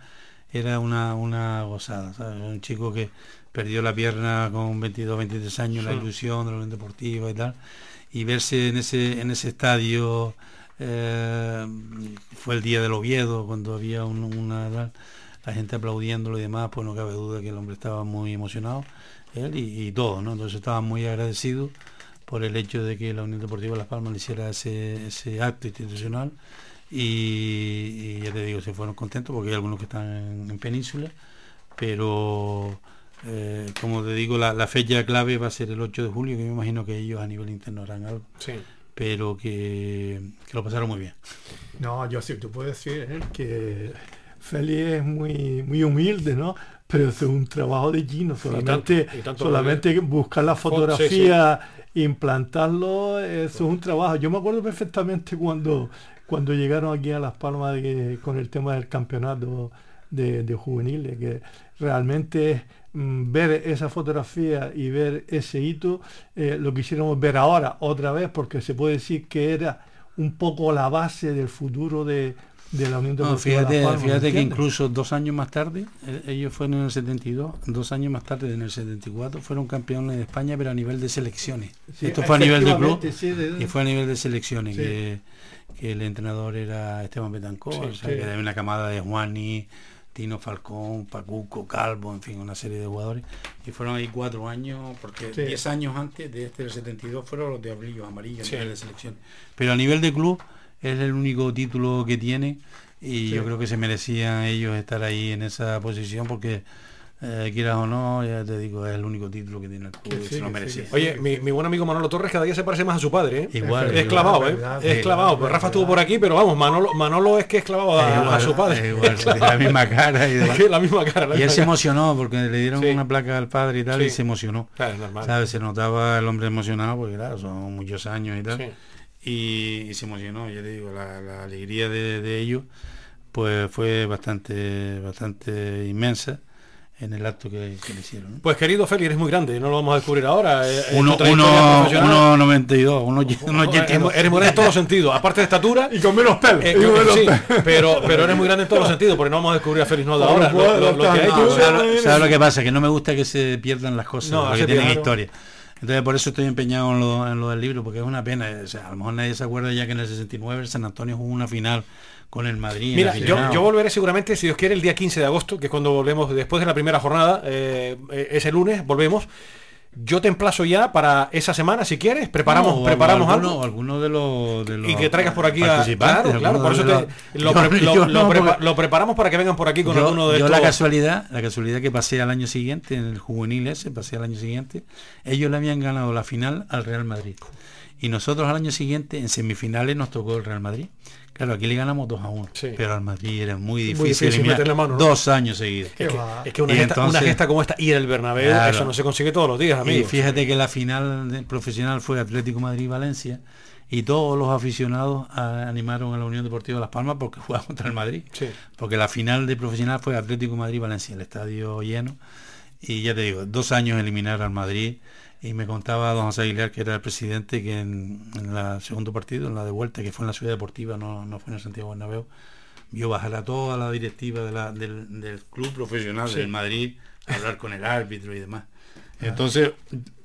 S10: era una, una gozada, ¿sabes? Un chico que perdió la pierna con 22, 23 años, la
S2: Sí.
S10: ilusión de la Unión Deportiva y tal, y verse en ese, en ese estadio, eh, fue el día del Oviedo, cuando había un- una... la gente aplaudiéndolo y demás, pues no cabe duda que el hombre estaba muy emocionado, él y, y todo, ¿no? Entonces estaba muy agradecido por el hecho de que la Unión Deportiva Las Palmas le hiciera ese, ese acto institucional y, y ya te digo, se fueron contentos porque hay algunos que están en, en península, pero eh, como te digo, la, la fecha clave va a ser el 8 de julio, que me imagino que ellos a nivel interno harán algo,
S2: Sí.
S10: pero que, que lo pasaron muy bien.
S9: No, yo sí te puedo decir ¿eh? que Félix es muy, muy humilde, ¿no? Pero es un trabajo de Gino, solamente,
S2: tanto, y tanto
S9: solamente buscar la
S2: sí,
S9: fotografía, implantarlo, eso es un trabajo. Yo me acuerdo perfectamente cuando, cuando llegaron aquí a Las Palmas de- con el tema del campeonato de, de juveniles, que realmente mm, ver esa fotografía y ver ese hito, eh, lo quisiéramos ver ahora otra vez, porque se puede decir que era un poco la base del futuro de, de la Unión
S10: No, fíjate,
S9: Las Palmas, ¿me
S10: fíjate que incluso dos años más tarde, eh, ellos fueron en el 72, dos años más tarde, en el 74, fueron campeones de España, pero a nivel de selecciones.
S9: Sí,
S10: Esto fue a nivel de club
S9: sí, de-
S10: y fue a nivel de selecciones,
S9: Sí.
S10: que, que el entrenador era Esteban Betancor, o sea, que era una camada de Juani, Tino Falcón, Pacuco, Calvo, en fin, una serie de jugadores. Y fueron ahí cuatro años, porque diez años antes de este del 72 fueron los de Abril Amarillo a nivel de selección. Pero a nivel de club es el único título que tiene y
S9: Sí.
S10: yo creo que se merecían ellos estar ahí en esa posición porque eh, quieras o no, ya te digo, es el único título que tiene el club
S9: Que
S10: y
S9: sí,
S10: se lo merecía.
S9: sí,
S2: Oye, mi, mi buen amigo Manolo Torres cada día se parece más a su padre, ¿eh?
S10: Igual,
S2: Es clavado, ¿eh? Es clavado. Pues Rafa estuvo por aquí, pero vamos, Manolo, Manolo es que es clavado a,
S10: Es igual,
S2: a su padre.
S10: es igual, *laughs* tiene la misma cara y
S2: Es
S10: demás.
S2: que *laughs* la misma cara. la
S10: Y él se emocionó porque le dieron
S2: Sí.
S10: una placa al padre y tal y se emocionó.
S2: Claro, es normal.
S10: ¿Sabes? Se notaba el hombre emocionado porque claro, son muchos años y tal. Y, y se emocionó, ya te digo, la, la alegría de, de ellos pues fue bastante, bastante inmensa. en el acto que, que le hicieron. ¿no?
S2: Pues querido Feli, eres muy grande, no lo vamos a descubrir ahora. eh, en
S10: Uno, uno,
S2: profesional.
S10: uno 92, uno, uno
S2: Eres,
S10: 82.
S2: eres muy grande en todos los sentidos, aparte de estatura.
S9: Y con menos pelo.
S2: eh,
S9: y con menos
S2: sí,
S9: pelo.
S2: pero, pero eres muy grande en todos los sentidos, porque no vamos a descubrir a Félix Noda
S9: Por
S2: ahora. Lo, lo-
S9: supuesto,
S2: lo que ha
S9: está-
S2: hecho.
S9: no,
S10: ¿Sabes lo- que pasa? Que no me gusta que se pierdan las cosas,
S2: No,
S10: porque tienen historia. Entonces por eso estoy empeñado en lo, en lo del libro, porque es una pena. O sea, a lo mejor nadie se acuerda ya que en el 69 el San Antonio jugó una final con el Madrid.
S2: Mira, yo volveré seguramente, si Dios quiere, el día 15 de agosto, que es cuando volvemos después de la primera jornada, eh, eh, ese lunes volvemos. Yo te emplazo ya para esa semana, si quieres, preparamos,
S10: No,
S2: preparamos
S10: alguno,
S2: algo.
S10: alguno de los, de los
S2: Y que traigas por aquí a... Claro, claro, por eso te, *laughs* lo,
S10: Yo-
S2: pre- lo-
S10: yo
S2: lo
S10: no,
S2: prepa-
S10: porque-
S2: lo preparamos para que vengan por aquí con
S10: yo,
S2: alguno de
S10: yo
S2: estos...
S10: la casualidad, la casualidad que pasé al año siguiente, en el juvenil ese, pasé al año siguiente, ellos le habían ganado la final al Real Madrid. Y nosotros al año siguiente, en semifinales, nos tocó el Real Madrid. Claro, aquí le ganamos 2 a 1,
S2: Sí.
S10: pero al Madrid era muy difícil,
S2: Muy difícil
S10: eliminar
S2: meterle mano, ¿no?
S10: dos años seguidos.
S2: Es que,
S9: va.
S2: es que una,
S10: Y
S2: gesta, una
S10: entonces-
S2: gesta como esta y el Bernabéu,
S10: Claro.
S2: eso no se consigue todos los días,
S10: Y
S2: amigos.
S10: fíjate que la final de- profesional fue Atlético Madrid-Valencia y todos los aficionados a- animaron a la Unión Deportiva Las Palmas porque *laughs* jugaba contra el Madrid.
S2: Sí.
S10: Porque la final de profesional fue Atlético Madrid-Valencia, el estadio lleno. Y ya te digo, dos años eliminar al Madrid. Y me contaba don José Aguilar, que era el presidente, que en, en el segundo partido, en la de vuelta, que fue en la Ciudad Deportiva, no, no fue en el Santiago Bernabéu, vio bajar a toda la directiva de la- del, del club profesional
S2: Sí.
S10: del Madrid, a hablar con el árbitro y demás. Entonces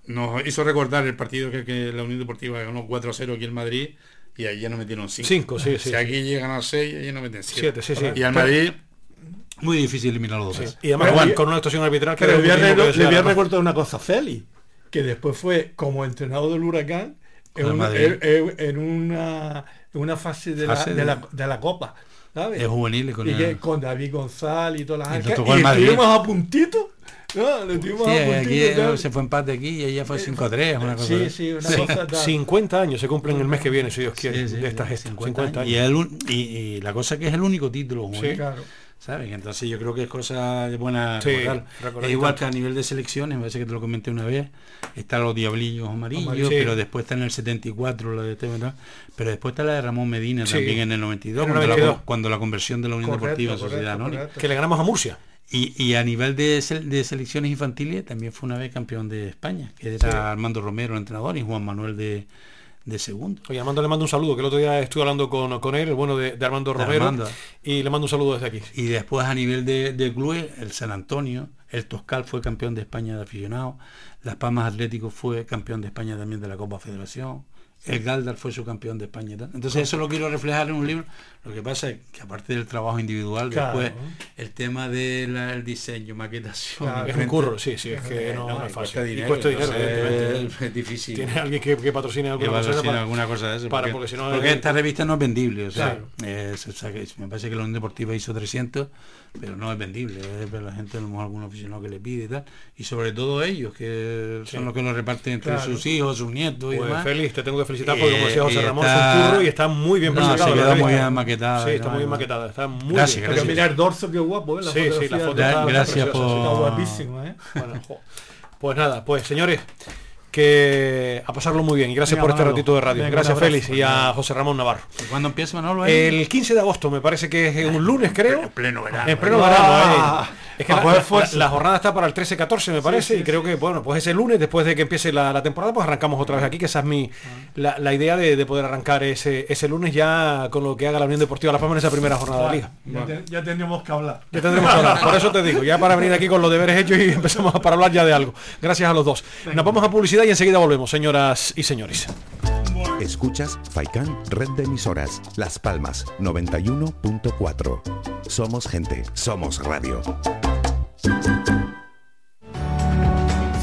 S10: nos hizo recordar el partido que, que la Unión Deportiva ganó 4-0 aquí en Madrid y allí nos metieron 5.
S2: Cinco, sí, sí,
S10: Si aquí llegan a 6, allí nos meten 7.
S2: Siete, sí, sí.
S10: Y al Madrid, muy difícil eliminar los dos.
S2: Sí. Y además
S9: Pero
S2: con, una actuación arbitral que
S9: Pero le voy, a recordar una cosa, Félix, que después fue como entrenador del Huracán en, en- una, en una fase de,
S10: Fase
S9: la,
S10: de-
S9: de, la, de la Copa. ¿sabes?
S10: Es juvenil con
S9: y
S10: el-
S9: que con David González y todas las arcas, y estuvimos a puntito. No, le estuvimos
S10: Sí,
S9: a puntito.
S10: aquí eh, se fue empate aquí y allá fue 5-3, una cosa
S9: Sí, una
S2: Sí,
S9: cosa tal. *laughs*
S2: 50 años se cumplen el mes que viene, si Dios quiere,
S10: Sí, sí,
S2: de esta
S10: sí,
S2: gesta.
S10: 50
S2: 50
S10: años.
S2: años.
S10: Y, el y- y la cosa que es el único título juvenil,
S2: Sí.
S9: Claro.
S10: ¿Sabes? Entonces yo creo que es cosa de buena
S2: Sí,
S10: recordar.
S2: recordar
S10: Es igual que a nivel de selecciones, me parece que te lo comenté una vez, están los diablillos amarillos,
S2: Amarillo, sí.
S10: pero después está en el 74 la de este, ¿verdad? pero después está la de Ramón Medina
S2: Sí.
S10: también en el 92,
S2: En el
S10: cuando,
S2: 92.
S10: La, cuando la conversión de la Unión
S9: Correcto,
S10: Deportiva
S9: correcto,
S10: Sociedad Anónima.
S2: Que le ganamos a Murcia.
S10: Y, y a nivel de, de selecciones infantiles también fue una vez campeón de España, que era. Armando Romero, el entrenador, y Juan Manuel de, de segundo.
S2: Oye, Armando le mando un saludo, que el otro día estuve hablando con, con él, el bueno de, de Armando Romero,
S10: Armando.
S2: y le mando un saludo desde aquí.
S10: Y después a nivel de, de clubes, el San Antonio, el Toscal fue campeón de España de aficionados, Las Palmas Atlético fue campeón de España también de la Copa Federación, el Galdar fue su campeón de España. Entonces eso lo quiero reflejar en un libro. Lo que pasa es que aparte del trabajo individual,
S9: Claro.
S10: después el tema del diseño, maquetación.
S9: Claro.
S2: Es un curro, sí, sí, es que no, no es fácil.
S10: cuesta
S2: Y
S10: dinero,
S2: cuesta dinero,
S10: entonces
S2: evidentemente.
S10: es, es difícil.
S2: Tiene alguien que, que patrocine
S10: que
S2: alguna cosa para-
S10: alguna cosa de eso.
S2: para-
S10: porque,
S2: porque si no
S10: porque
S2: es-
S10: esta revista no es vendible. O sea,
S2: Claro.
S10: eh, se saca- me parece que la Unión Deportiva hizo 300, pero no es vendible. Es para la gente, a lo mejor algún aficionado que le pide y tal. Y sobre todo ellos, que
S2: Sí.
S10: son los que lo reparten entre
S2: Claro.
S10: sus hijos, sus nietos y
S2: Pues
S10: demás.
S2: Félix, te tengo que felicitar porque como
S10: Eh,
S2: decía José
S10: y
S2: Ramón,
S10: está-
S2: es un curro y está muy bien
S10: No,
S2: presentado.
S10: se muy bien maquetada
S2: Sí,
S10: y
S2: está muy bien maquetada, está muy
S10: Gracias,
S2: bien.
S10: Gracias.
S9: mira el dorso que guapo, ¿eh? La
S2: Sí, sí, la foto está- está
S10: gracias
S2: sí.
S10: por-
S9: Está guapísimo, ¿eh?
S2: Bueno, pues nada, pues señores, que a pasarlo muy bien y gracias
S9: Venga,
S2: por este
S9: Manolo.
S2: ratito de radio.
S9: Venga,
S2: gracias. Félix y a José Ramón Navarro.
S10: ¿Y ¿Cuándo empieza Manolo?
S2: El 15 de agosto me parece que es un lunes, creo.
S10: En pleno verano.
S2: En pleno
S9: Ah,
S2: verano, eh. Es que la, la- la jornada está para el 13-14 me parece
S9: sí,
S2: y creo que bueno pues ese lunes después de que empiece la, la temporada pues arrancamos otra vez aquí que esa es mi la, la idea de, de poder arrancar ese, ese lunes ya con lo que haga la Unión Deportiva La Palma en esa primera jornada de liga.
S9: Ya, te- ya tendríamos que hablar.
S2: Ya tendremos que hablar. Por eso te digo, ya para venir aquí con los deberes hechos y *laughs* empezamos a para hablar ya de algo. Gracias a los dos. Nos vamos a publicidad y enseguida volvemos, señoras y señores.
S1: Escuchas Faikan Red de Emisoras, Las Palmas 91.4. Somos gente, somos radio.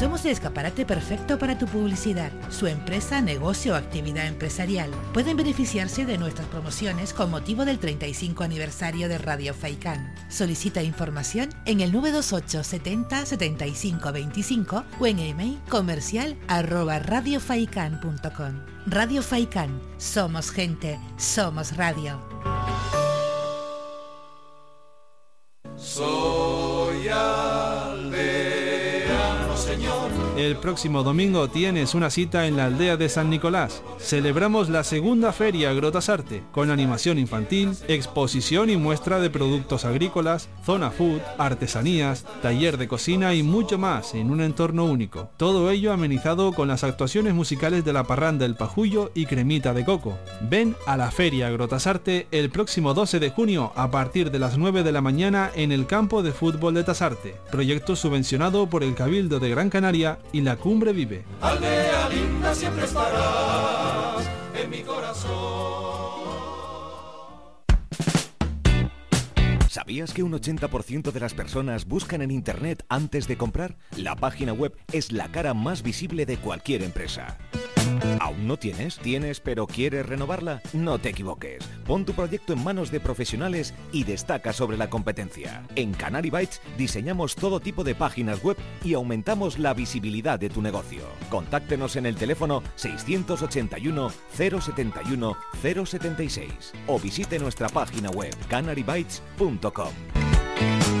S11: Somos el escaparate perfecto para tu publicidad, su empresa, negocio o actividad empresarial. Pueden beneficiarse de nuestras promociones con motivo del 35 aniversario de Radio Faicán. Solicita información en el 928 70 75 25 o en email comercial arroba. Radio Faicán, somos gente, somos radio.
S10: El
S5: próximo domingo tienes una cita en la aldea de San Nicolás. Celebramos la segunda feria Grotasarte, con animación infantil, exposición y muestra de productos agrícolas, zona food, artesanías, taller de cocina y mucho más en un entorno único. Todo ello amenizado con las actuaciones musicales de la parranda El Pajullo y Cremita de Coco. Ven a la feria Grotasarte el próximo 12 de junio a partir de las 9 de la mañana en el campo de fútbol de Tasarte. Proyecto subvencionado por el Cabildo de Gran Canaria y la Cumbre Vive.
S4: Aldea linda siempre estarás en mi corazón.
S12: ¿Sabías que un 80% de las personas buscan en Internet antes de comprar? La página web es la cara más visible de cualquier empresa. ¿Aún no tienes? ¿Tienes pero quieres renovarla? No te equivoques. Pon tu proyecto en manos de profesionales y destaca sobre la competencia. En Canary Bytes diseñamos todo tipo de páginas web y aumentamos la visibilidad de tu negocio. Contáctenos en el teléfono 681 071 076 o visite nuestra página web canarybytes.com. www.radiomaria.com.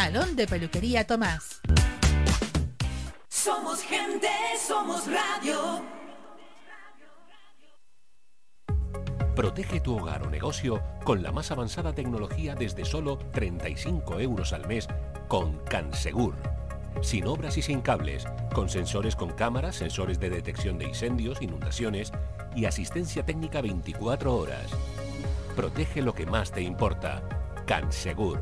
S11: Salón de Peluquería Tomás.
S7: Somos gente, somos radio.
S8: Protege tu hogar o negocio con la más avanzada tecnología desde solo 35 euros al mes con Cansegur. Sin obras y sin cables, con sensores con cámaras, sensores de detección de incendios, inundaciones y asistencia técnica 24 horas. Protege lo que más te importa. Cansegur,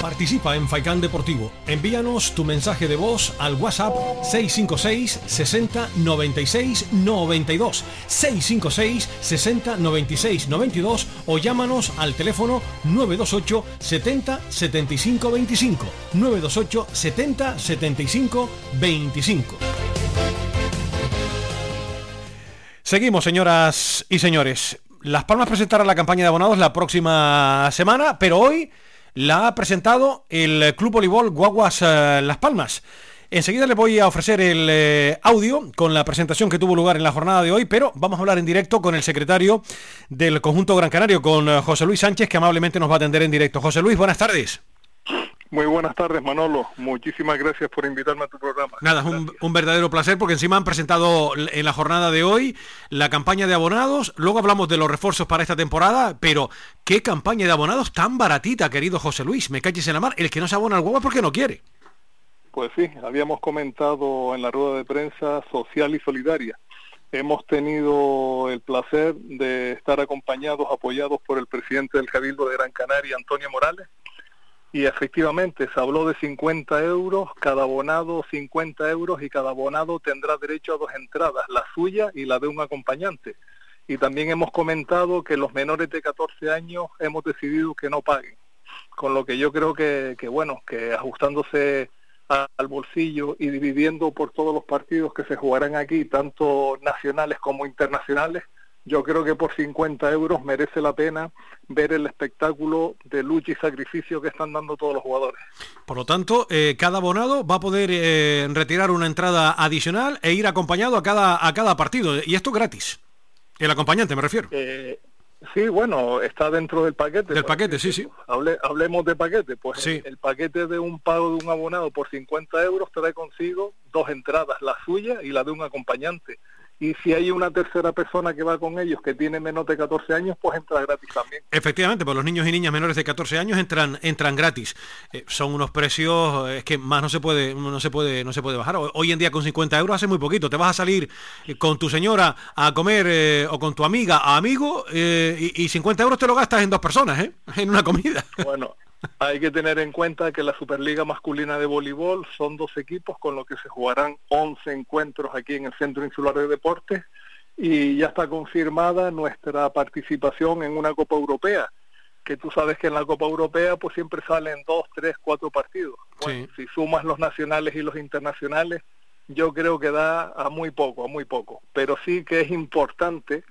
S2: Participa en Faikán Deportivo. Envíanos tu mensaje de voz al WhatsApp 656 60 96 92 656 60 96 92 o llámanos al teléfono 928 70 75 25 928 70 75 25 Seguimos, señoras y señores. Las Palmas presentará la campaña de abonados la próxima semana, pero hoy la ha presentado el Club Voleibol Guaguas eh, Las Palmas. Enseguida le voy a ofrecer el eh, audio con la presentación que tuvo lugar en la jornada de hoy, pero vamos a hablar en directo con el secretario del conjunto Gran Canario, con eh, José Luis Sánchez, que amablemente nos va a atender en directo. José Luis, buenas tardes.
S13: Muy buenas tardes, Manolo. Muchísimas gracias por invitarme a tu programa.
S2: Nada, es un, un verdadero placer porque encima han presentado en la jornada de hoy la campaña de abonados. Luego hablamos de los refuerzos para esta temporada, pero qué campaña de abonados tan baratita, querido José Luis. Me calles en la mar. El que no se abona al huevo es porque no quiere.
S13: Pues sí, habíamos comentado en la rueda de prensa social y solidaria. Hemos tenido el placer de estar acompañados, apoyados por el presidente del Cabildo de Gran Canaria, Antonio Morales, y efectivamente se habló de 50 euros, cada abonado 50 euros y cada abonado tendrá derecho a dos entradas, la suya y la de un acompañante. Y también hemos comentado que los menores de 14 años hemos decidido que no paguen. Con lo que yo creo que, que bueno, que ajustándose al bolsillo y dividiendo por todos los partidos que se jugarán aquí, tanto nacionales como internacionales, yo creo que por 50 euros merece la pena ver el espectáculo de lucha y sacrificio que están dando todos los jugadores.
S2: Por lo tanto, eh, cada abonado va a poder eh, retirar una entrada adicional e ir acompañado a cada, a cada partido. Y esto gratis. El acompañante, me refiero.
S13: Eh, sí, bueno, está dentro del paquete.
S2: Del paquete, sí, sí.
S13: decirlo. Hable- hablemos de paquete. Pues
S2: Sí.
S13: el, el paquete de un pago de un abonado por 50 euros trae consigo dos entradas, la suya y la de un acompañante. Y si hay una tercera persona que va con ellos que tiene menos de 14 años, pues entra gratis también.
S2: Efectivamente, pues los niños y niñas menores de 14 años entran entran gratis. Eh, son unos precios eh, es que más no se puede no se puede no se puede bajar. Ho- Hoy en día con 50 euros hace muy poquito. Te vas a salir eh, con tu señora a comer eh, o con tu amiga a amigo eh, y, y 50 euros te lo gastas en dos personas, ¿eh? *laughs* En una comida.
S13: Bueno, Hay que tener en cuenta que la Superliga Masculina de Voleibol son dos equipos con los que se jugarán 11 encuentros aquí en el Centro Insular de Deportes y ya está confirmada nuestra participación en una Copa Europea, que tú sabes que en la Copa Europea pues siempre salen dos, tres, cuatro partidos. Bueno, si sumas los nacionales y los internacionales, yo creo que da a muy poco, a muy poco. Pero sí que es importante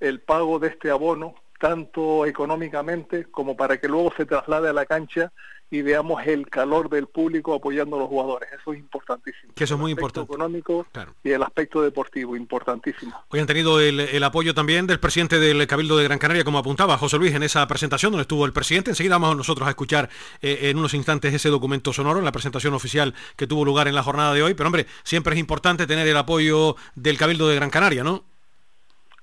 S13: el pago de este abono tanto económicamente como para que luego se traslade a la cancha y veamos el calor del público apoyando a los jugadores. Eso es importantísimo.
S2: Que eso es muy
S13: el
S2: importante.
S13: económico y el aspecto deportivo, importantísimo.
S2: Hoy han tenido el, el apoyo también del presidente del Cabildo de Gran Canaria, como apuntaba José Luis en esa presentación donde estuvo el presidente. Enseguida vamos nosotros a escuchar eh, en unos instantes ese documento sonoro en la presentación oficial que tuvo lugar en la jornada de hoy. Pero hombre, siempre es importante tener el apoyo del Cabildo de Gran Canaria, ¿no?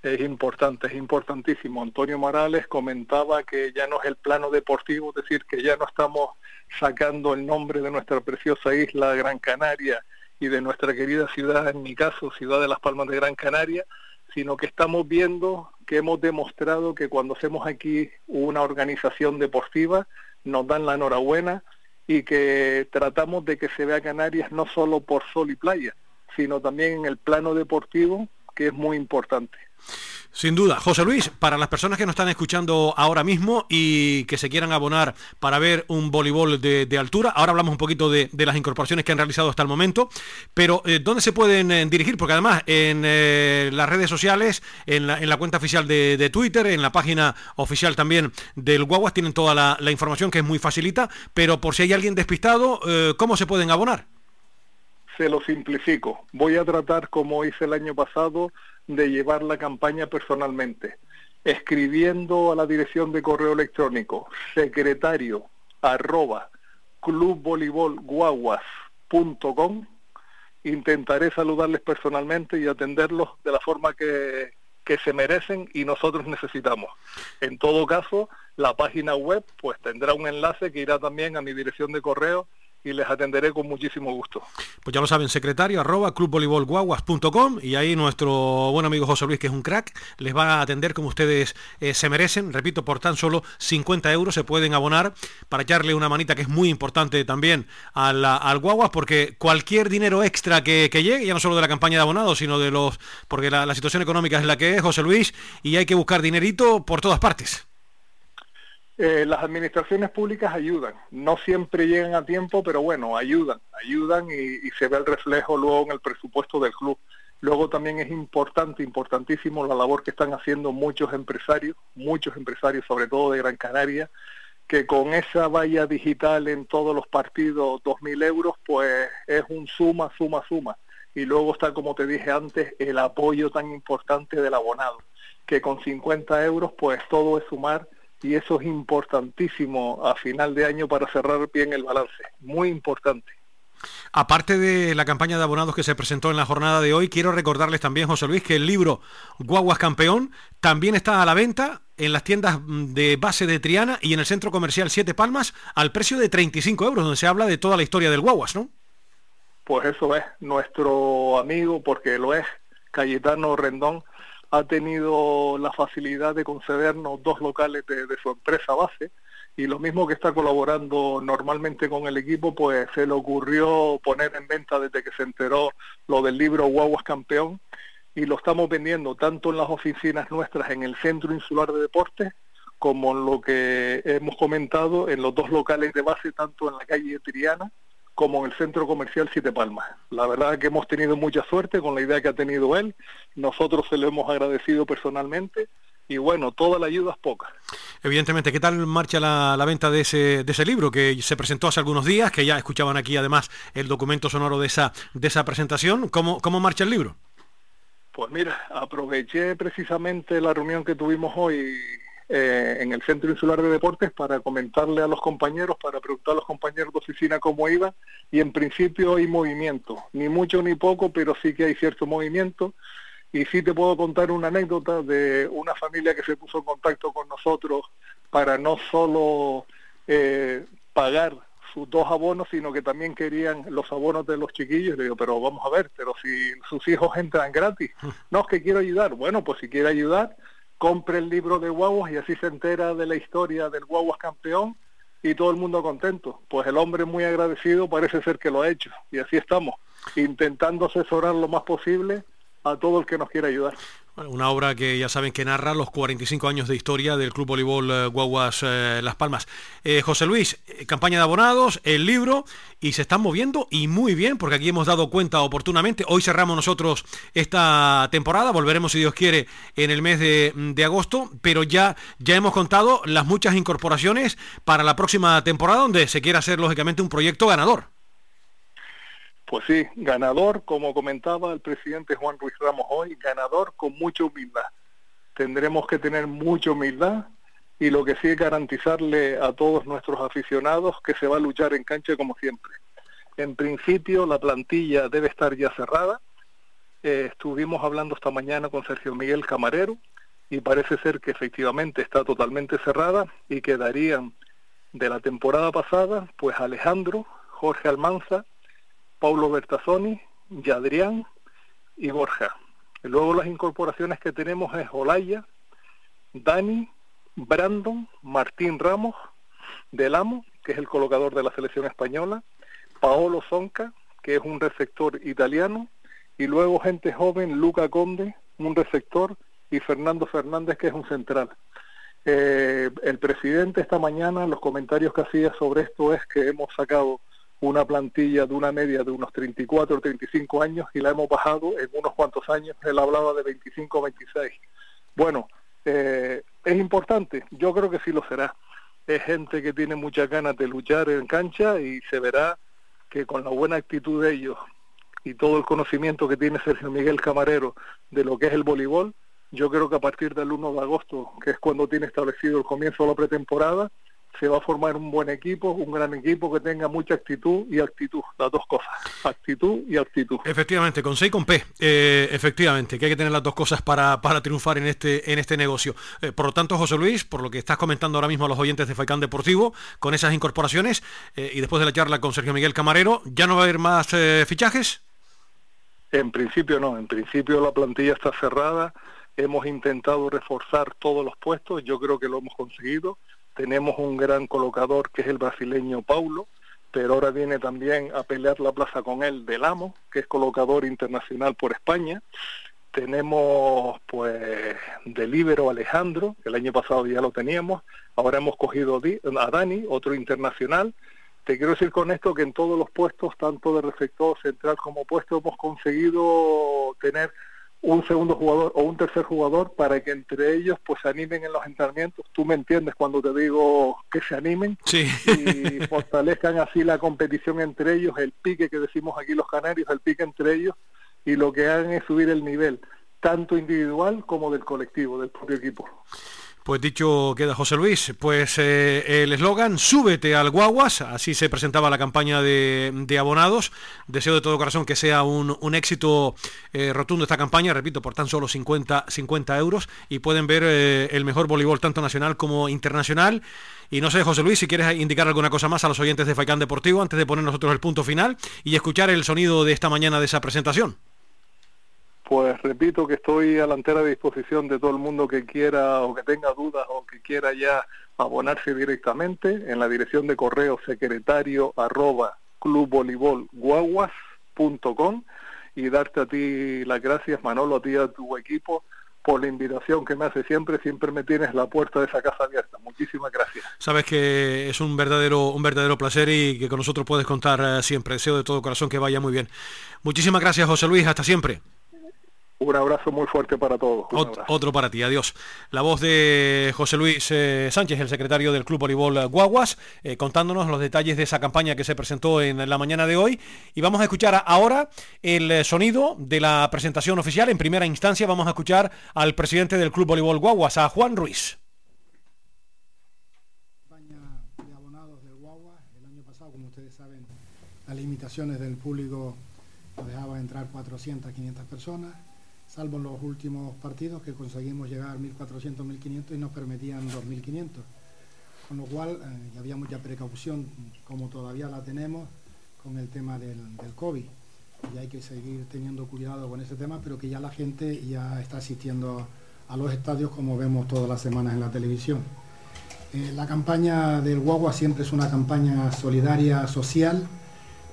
S13: Es importante, es importantísimo. Antonio Morales comentaba que ya no es el plano deportivo, es decir, que ya no estamos sacando el nombre de nuestra preciosa isla Gran Canaria y de nuestra querida ciudad, en mi caso, ciudad de Las Palmas de Gran Canaria, sino que estamos viendo que hemos demostrado que cuando hacemos aquí una organización deportiva nos dan la enhorabuena y que tratamos de que se vea Canarias no solo por sol y playa, sino también en el plano deportivo, que es muy importante.
S2: Sin duda. José Luis, para las personas que nos están escuchando ahora mismo y que se quieran abonar para ver un voleibol de, altura, ahora hablamos un poquito de, las incorporaciones que han realizado hasta el momento, pero eh, ¿dónde se pueden eh, dirigir? Porque además en eh, las redes sociales, en la, en la cuenta oficial de, Twitter, en la página oficial también del Guaguas, tienen toda la, la información que es muy facilita, pero por si hay alguien despistado, ¿cómo se pueden abonar?
S13: Se lo simplifico. Voy a tratar, como hice el año pasado, de llevar la campaña personalmente, escribiendo a la dirección de correo electrónico secretario intentaré saludarles personalmente y atenderlos de la forma que, que se merecen y nosotros necesitamos. En todo caso, la página web pues tendrá un enlace que irá también a mi dirección de correo y les atenderé con muchísimo gusto.
S2: Pues ya lo saben, secretario arroba clubvoleibolguaguas.com y ahí nuestro buen amigo José Luis, que es un crack, les va a atender como ustedes eh, se merecen. Repito, por tan solo 50 euros se pueden abonar para echarle una manita que es muy importante también al, Guaguas, porque cualquier dinero extra que, que, llegue, ya no solo de la campaña de abonados, sino de los... porque la, la situación económica es la que es, José Luis, y hay que buscar dinerito por todas partes.
S13: Eh, las administraciones públicas ayudan, no siempre llegan a tiempo, pero bueno, ayudan, ayudan y, y, se ve el reflejo luego en el presupuesto del club. Luego también es importante, importantísimo la labor que están haciendo muchos empresarios, muchos empresarios, sobre todo de Gran Canaria, que con esa valla digital en todos los partidos, 2.000 euros, pues es un suma, suma, suma. Y luego está, como te dije antes, el apoyo tan importante del abonado, que con 50 euros, pues todo es sumar y eso es importantísimo a final de año para cerrar bien el balance, muy importante.
S2: Aparte de la campaña de abonados que se presentó en la jornada de hoy, quiero recordarles también, José Luis, que el libro Guaguas Campeón también está a la venta en las tiendas de base de Triana y en el centro comercial Siete Palmas al precio de 35 euros, donde se habla de toda la historia del Guaguas, ¿no?
S13: Pues eso es, nuestro amigo, porque lo es, Cayetano Rendón, ha tenido la facilidad de concedernos dos locales de, su empresa base y lo mismo que está colaborando normalmente con el equipo, pues se le ocurrió poner en venta desde que se enteró lo del libro Guaguas Campeón y lo estamos vendiendo tanto en las oficinas nuestras en el Centro Insular de Deportes como en lo que hemos comentado en los dos locales de base, tanto en la calle Triana como en el centro comercial Siete Palmas. La verdad que hemos tenido mucha suerte con la idea que ha tenido él, nosotros se lo hemos agradecido personalmente y bueno, toda la ayuda es poca.
S2: Evidentemente, ¿qué tal marcha la, la venta de ese, de ese libro que se presentó hace algunos días, que ya escuchaban aquí además el documento sonoro de esa, de esa presentación? ¿Cómo, ¿Cómo marcha el libro?
S13: Pues mira, aproveché precisamente la reunión que tuvimos hoy eh, en el Centro Insular de Deportes para comentarle a los compañeros, para preguntar a los compañeros de oficina cómo iba y en principio hay movimiento, ni mucho ni poco, pero sí que hay cierto movimiento y sí te puedo contar una anécdota de una familia que se puso en contacto con nosotros para no solo eh, pagar sus dos abonos, sino que también querían los abonos de los chiquillos. Le digo, pero vamos a ver, pero si sus hijos entran gratis, *laughs* no es que quiero ayudar. Bueno, pues si quiere ayudar, compre el libro de Guaguas y así se entera de la historia del Guaguas campeón y todo el mundo contento. Pues el hombre muy agradecido parece ser que lo ha hecho y así estamos, intentando asesorar lo más posible a todo el que nos quiera ayudar.
S2: Una obra que ya saben que narra los 45 años de historia del Club Voleibol eh, Guaguas eh, Las Palmas. Eh, José Luis, campaña de abonados, el libro, y se están moviendo y muy bien, porque aquí hemos dado cuenta oportunamente. Hoy cerramos nosotros esta temporada, volveremos si Dios quiere en el mes de, de agosto, pero ya, ya hemos contado las muchas incorporaciones para la próxima temporada, donde se quiere hacer lógicamente un proyecto ganador.
S13: Pues sí, ganador, como comentaba el presidente Juan Ruiz Ramos hoy, ganador con mucha humildad. Tendremos que tener mucha humildad y lo que sí es garantizarle a todos nuestros aficionados que se va a luchar en cancha como siempre. En principio la plantilla debe estar ya cerrada. Eh, estuvimos hablando esta mañana con Sergio Miguel Camarero y parece ser que efectivamente está totalmente cerrada y quedarían de la temporada pasada pues Alejandro, Jorge Almanza, Paulo Bertazzoni, Yadrián y Borja. luego las incorporaciones que tenemos es Olaya, Dani, Brandon, Martín Ramos, Delamo, que es el colocador de la selección española, Paolo Zonca, que es un receptor italiano, y luego gente joven, Luca Conde, un receptor, y Fernando Fernández, que es un central. Eh, el presidente esta mañana, los comentarios que hacía sobre esto es que hemos sacado una plantilla de una media de unos 34 o 35 años y la hemos bajado en unos cuantos años, él hablaba de 25 o 26. Bueno, eh, es importante, yo creo que sí lo será. Es gente que tiene muchas ganas de luchar en cancha y se verá que con la buena actitud de ellos y todo el conocimiento que tiene Sergio Miguel Camarero de lo que es el voleibol, yo creo que a partir del 1 de agosto, que es cuando tiene establecido el comienzo de la pretemporada, se va a formar un buen equipo, un gran equipo que tenga mucha actitud y actitud, las dos cosas, actitud y actitud.
S2: Efectivamente, con C y con P, eh, efectivamente, que hay que tener las dos cosas para, para triunfar en este, en este negocio. Eh, por lo tanto, José Luis, por lo que estás comentando ahora mismo a los oyentes de Faicán Deportivo, con esas incorporaciones eh, y después de la charla con Sergio Miguel Camarero, ¿ya no va a haber más fichajes?
S13: En principio no, en principio la plantilla está cerrada, hemos intentado reforzar todos los puestos, yo creo que lo hemos conseguido tenemos un gran colocador que es el brasileño Paulo, pero ahora viene también a pelear la plaza con él del Amo, que es colocador internacional por España. Tenemos pues del Ibero Alejandro, el año pasado ya lo teníamos, ahora hemos cogido a Dani, otro internacional. Te quiero decir con esto que en todos los puestos, tanto de receptor central como puesto, hemos conseguido tener un segundo jugador o un tercer jugador para que entre ellos pues se animen en los entrenamientos. Tú me entiendes cuando te digo que se animen y *laughs* fortalezcan así la competición entre ellos, el pique que decimos aquí los canarios, el pique entre ellos y lo que hagan es subir el nivel tanto individual como del colectivo, del propio equipo.
S2: Pues dicho queda José Luis, pues eh, el eslogan súbete al guaguas, así se presentaba la campaña de, abonados. Deseo de todo corazón que sea un, éxito eh, rotundo esta campaña, repito, por tan solo 50, 50 euros y pueden ver eh, el mejor voleibol tanto nacional como internacional. Y no sé, José Luis, si quieres indicar alguna cosa más a los oyentes de Faicán Deportivo antes de poner nosotros el punto final y escuchar el sonido de esta mañana de esa presentación.
S13: Pues repito que estoy a la entera disposición de todo el mundo que quiera o que tenga dudas o que quiera ya abonarse directamente en la dirección de correo secretario arroba clubvoleibolguaguas.com y darte a ti las gracias Manolo, a ti y a tu equipo por la invitación que me hace siempre, siempre me tienes la puerta de esa casa abierta. Muchísimas gracias.
S2: Sabes que es un verdadero, un verdadero placer y que con nosotros puedes contar eh, siempre. Deseo de todo corazón que vaya muy bien. Muchísimas gracias, José Luis. Hasta siempre.
S13: Un abrazo muy fuerte para todos.
S2: otro para ti, adiós. La voz de José Luis eh, Sánchez, el secretario del Club Voleibol Guaguas, eh, contándonos los detalles de esa campaña que se presentó en la mañana de hoy. Y vamos a escuchar ahora el eh, sonido de la presentación oficial. En primera instancia vamos a escuchar al presidente del Club Voleibol Guaguas, a Juan Ruiz.
S14: de abonados del Guaguas, el año pasado, como ustedes saben, las limitaciones del público nos dejaba entrar 400, 500 personas salvo los últimos partidos que conseguimos llegar a 1.400, 1.500 y nos permitían 2.500. Con lo cual eh, había mucha precaución, como todavía la tenemos, con el tema del, COVID. Y hay que seguir teniendo cuidado con ese tema, pero que ya la gente ya está asistiendo a los estadios como vemos todas las semanas en la televisión. Eh, la campaña del Guagua siempre es una campaña solidaria social.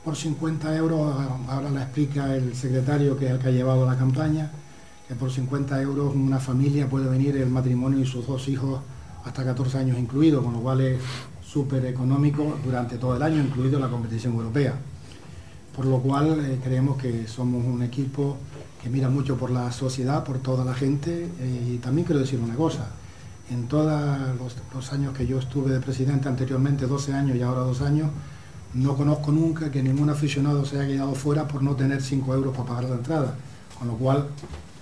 S14: Por 50 euros, ahora la explica el secretario que es el que ha llevado la campaña, que por 50 euros una familia puede venir el matrimonio y sus dos hijos hasta 14 años incluidos, con lo cual es súper económico durante todo el año, incluido la competición europea. Por lo cual eh, creemos que somos un equipo que mira mucho por la sociedad, por toda la gente. Eh, y también quiero decir una cosa, en todos los, años que yo estuve de presidente anteriormente, 12 años y ahora dos años, no conozco nunca que ningún aficionado se haya quedado fuera por no tener 5 euros para pagar la entrada. Con lo cual,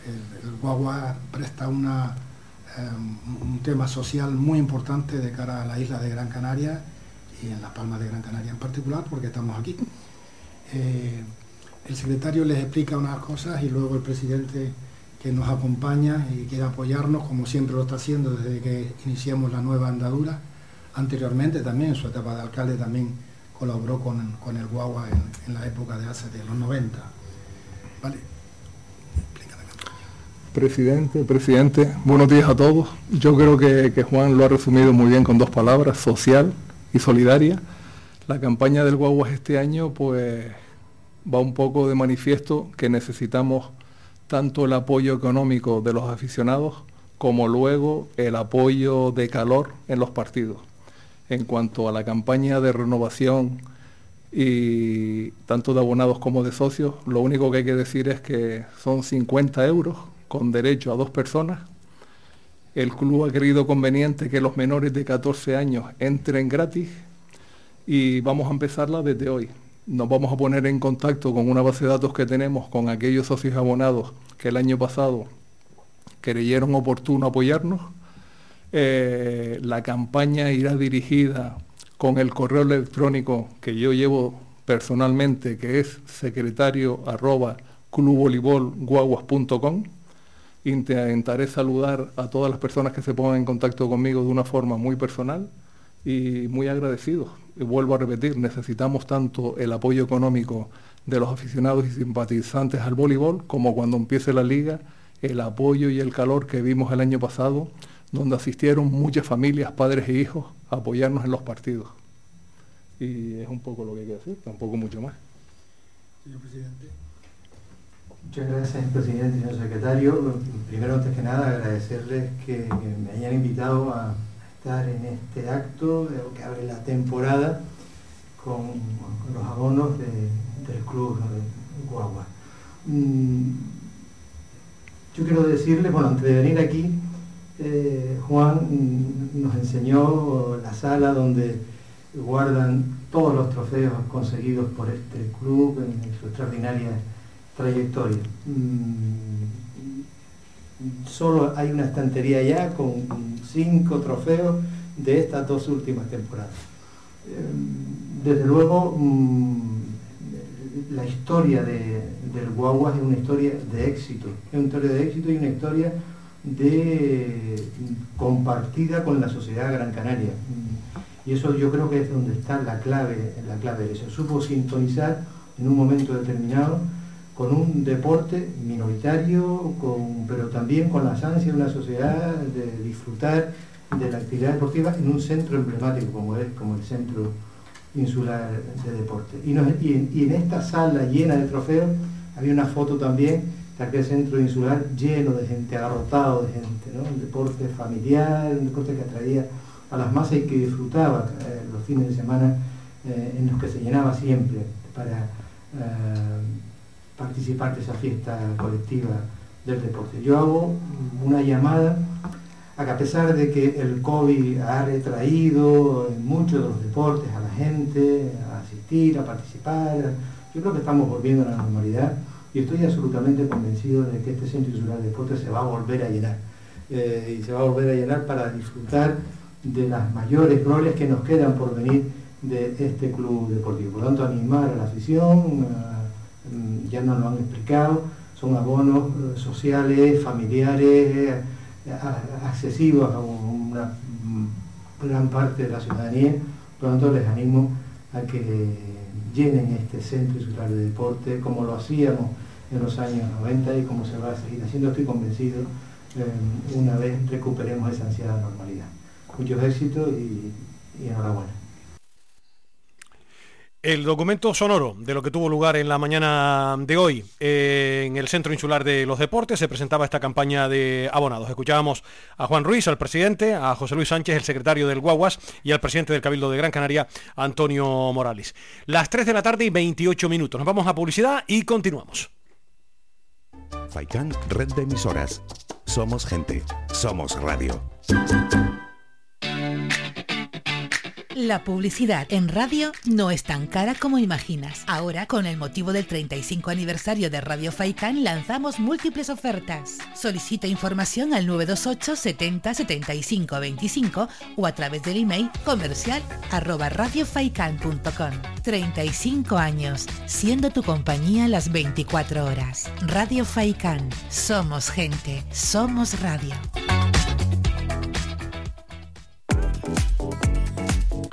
S14: el, Guagua presta una, em, un tema social muy importante de cara a la isla de Gran Canaria y en las Palmas de Gran Canaria en particular, porque estamos aquí. Eh, el secretario les explica unas cosas y luego el presidente que nos acompaña y quiere apoyarnos, como siempre lo está haciendo desde que iniciamos la nueva andadura. Anteriormente también, en su etapa de alcalde, también colaboró con, el Guagua en, la época de hace de los 90. Vale.
S15: Presidente, presidente, buenos días a todos. Yo creo que, Juan lo ha resumido muy bien con dos palabras, social y solidaria. La campaña del Guaguas este año, pues va un poco de manifiesto que necesitamos tanto el apoyo económico de los aficionados como luego el apoyo de calor en los partidos. En cuanto a la campaña de renovación y tanto de abonados como de socios, lo único que hay que decir es que son 50 euros con derecho a dos personas. El club ha querido conveniente que los menores de 14 años entren gratis y vamos a empezarla desde hoy nos vamos a poner en contacto con una base de datos que tenemos con aquellos socios abonados que el año pasado creyeron oportuno apoyarnos. Eh, la campaña irá dirigida con el correo electrónico que yo llevo personalmente, que es secretario arroba Intentaré saludar a todas las personas que se pongan en contacto conmigo de una forma muy personal y muy agradecidos. Y vuelvo a repetir, necesitamos tanto el apoyo económico de los aficionados y simpatizantes al voleibol como cuando empiece la liga, el apoyo y el calor que vimos el año pasado, donde asistieron muchas familias, padres e hijos, a apoyarnos en los partidos. Y es un poco lo que hay que decir, tampoco mucho más.
S16: Señor presidente. Muchas gracias, presidente señor secretario. Primero, antes que nada, agradecerles que me hayan invitado a en este acto que abre la temporada con, los abonos del club Guagua. Mm, yo quiero decirle, bueno, antes de venir aquí, eh, Juan nos enseñó la sala donde guardan todos los trofeos conseguidos por este club en su extraordinaria trayectoria. Mm, solo hay una estantería ya con cinco trofeos de estas dos últimas temporadas. Em, desde luego, mm, la historia del Guaguas es una historia de éxito, es una historia de éxito y una historia de, compartida con la sociedad gran canaria. Y eso yo creo que es donde está la clave, la clave de eso. Supo sintonizar en un momento determinado con un deporte minoritario, pero también con las ansias de una sociedad de disfrutar de la actividad deportiva en un centro emblemático como es como el Centro Insular de Deporte. Y, en, esta sala llena de trofeos había una foto también de aquel centro insular lleno de gente, agarrotado de gente, un deporte familiar, un deporte que atraía a las masas y que disfrutaba eh, los fines de semana eh, en los que se llenaba siempre para eh, participar de esa fiesta colectiva del deporte. Yo hago una llamada a que a pesar de que el COVID ha retraído en muchos de los deportes a la gente, a asistir, a participar, yo creo que estamos volviendo a la normalidad y estoy absolutamente convencido de que este Centro Insular de Deportes se va a volver a llenar. Eh, y se va a volver a llenar para disfrutar de las mayores glorias que nos quedan por venir de este club deportivo. Por lo tanto, animar a la afición, ya nos lo han explicado, son abonos eh, sociales, familiares, eh, accesivos a una mm, gran parte de la ciudadanía, por lo tanto les animo a que llenen este centro insular de deporte como lo hacíamos en los años 90 y como se va a seguir haciendo, estoy convencido, eh, una vez recuperemos esa ansiada normalidad. muchos éxitos y, y enhorabuena.
S2: El documento sonoro de lo que tuvo lugar en la mañana de hoy eh, en el Centro Insular de los Deportes se presentaba esta campaña de abonados. Escuchábamos a Juan Ruiz, al presidente, a José Luis Sánchez, el secretario del Guaguas, y al presidente del Cabildo de Gran Canaria, Antonio Morales. Las 3 de la tarde y 28 minutos. Nos vamos a publicidad y continuamos.
S1: Faikan, red de emisoras. Somos gente, somos radio.
S11: La publicidad en radio no es tan cara como imaginas. Ahora, con el motivo del 35 aniversario de Radio Faikan, lanzamos múltiples ofertas. Solicita información al 928 70 75 25 o a través del email comercial arroba radiofaikan.com. 35 años, siendo tu compañía las 24 horas. Radio Faikan. Somos gente, somos radio.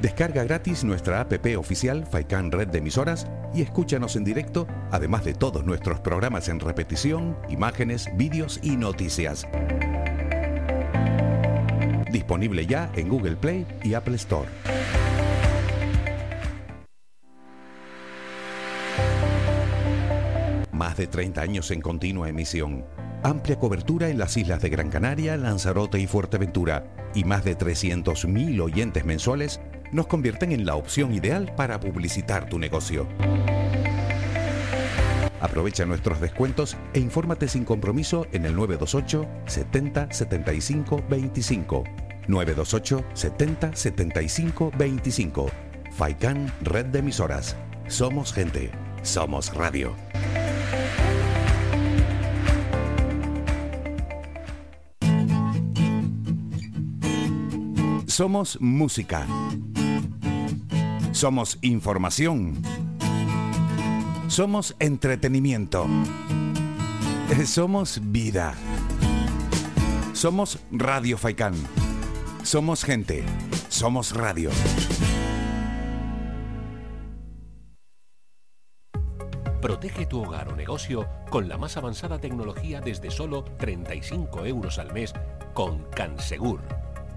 S1: Descarga gratis nuestra app oficial Faikan Red de Emisoras y escúchanos en directo, además de todos nuestros programas en repetición, imágenes, vídeos y noticias. Disponible ya en Google Play y Apple Store. Más de 30 años en continua emisión. Amplia cobertura en las islas de Gran Canaria, Lanzarote y Fuerteventura. Y más de 300.000 oyentes mensuales nos convierten en la opción ideal para publicitar tu negocio. Aprovecha nuestros descuentos e infórmate sin compromiso en el 928 70 75 25. 928 70 75 25. Faikan Red de Emisoras. Somos gente. Somos radio. Somos música. Somos información. Somos entretenimiento. Eh, Somos vida. Somos Radio Faikán. Somos gente. Somos radio.
S8: Protege tu hogar o negocio con la más avanzada tecnología desde solo 35 euros al mes con Cansegur.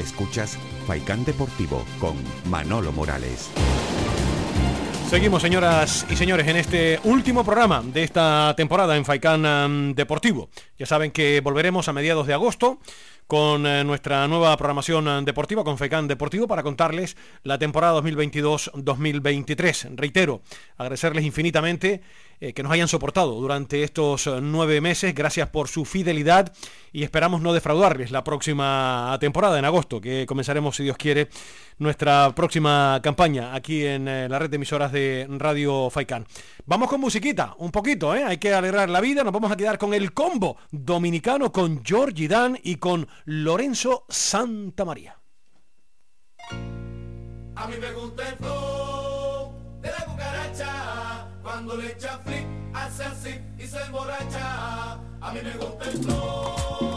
S1: Escuchas Faikán Deportivo con Manolo Morales.
S2: Seguimos, señoras y señores, en este último programa de esta temporada en Faikán um, Deportivo. Ya saben que volveremos a mediados de agosto con eh, nuestra nueva programación eh, deportiva, con FECAN Deportivo, para contarles la temporada 2022-2023. Reitero, agradecerles infinitamente eh, que nos hayan soportado durante estos eh, nueve meses. Gracias por su fidelidad y esperamos no defraudarles la próxima temporada, en agosto, que comenzaremos, si Dios quiere, nuestra próxima campaña aquí en eh, la red de emisoras de Radio Faikán. Vamos con musiquita, un poquito, ¿eh? Hay que alegrar la vida. Nos vamos a quedar con el combo dominicano con Georgie Dan y con Lorenzo Santamaría.
S4: A mí me gusta el flow de la cucaracha. Cuando le echa flip, hace así y se emborracha. A mí me gusta el flow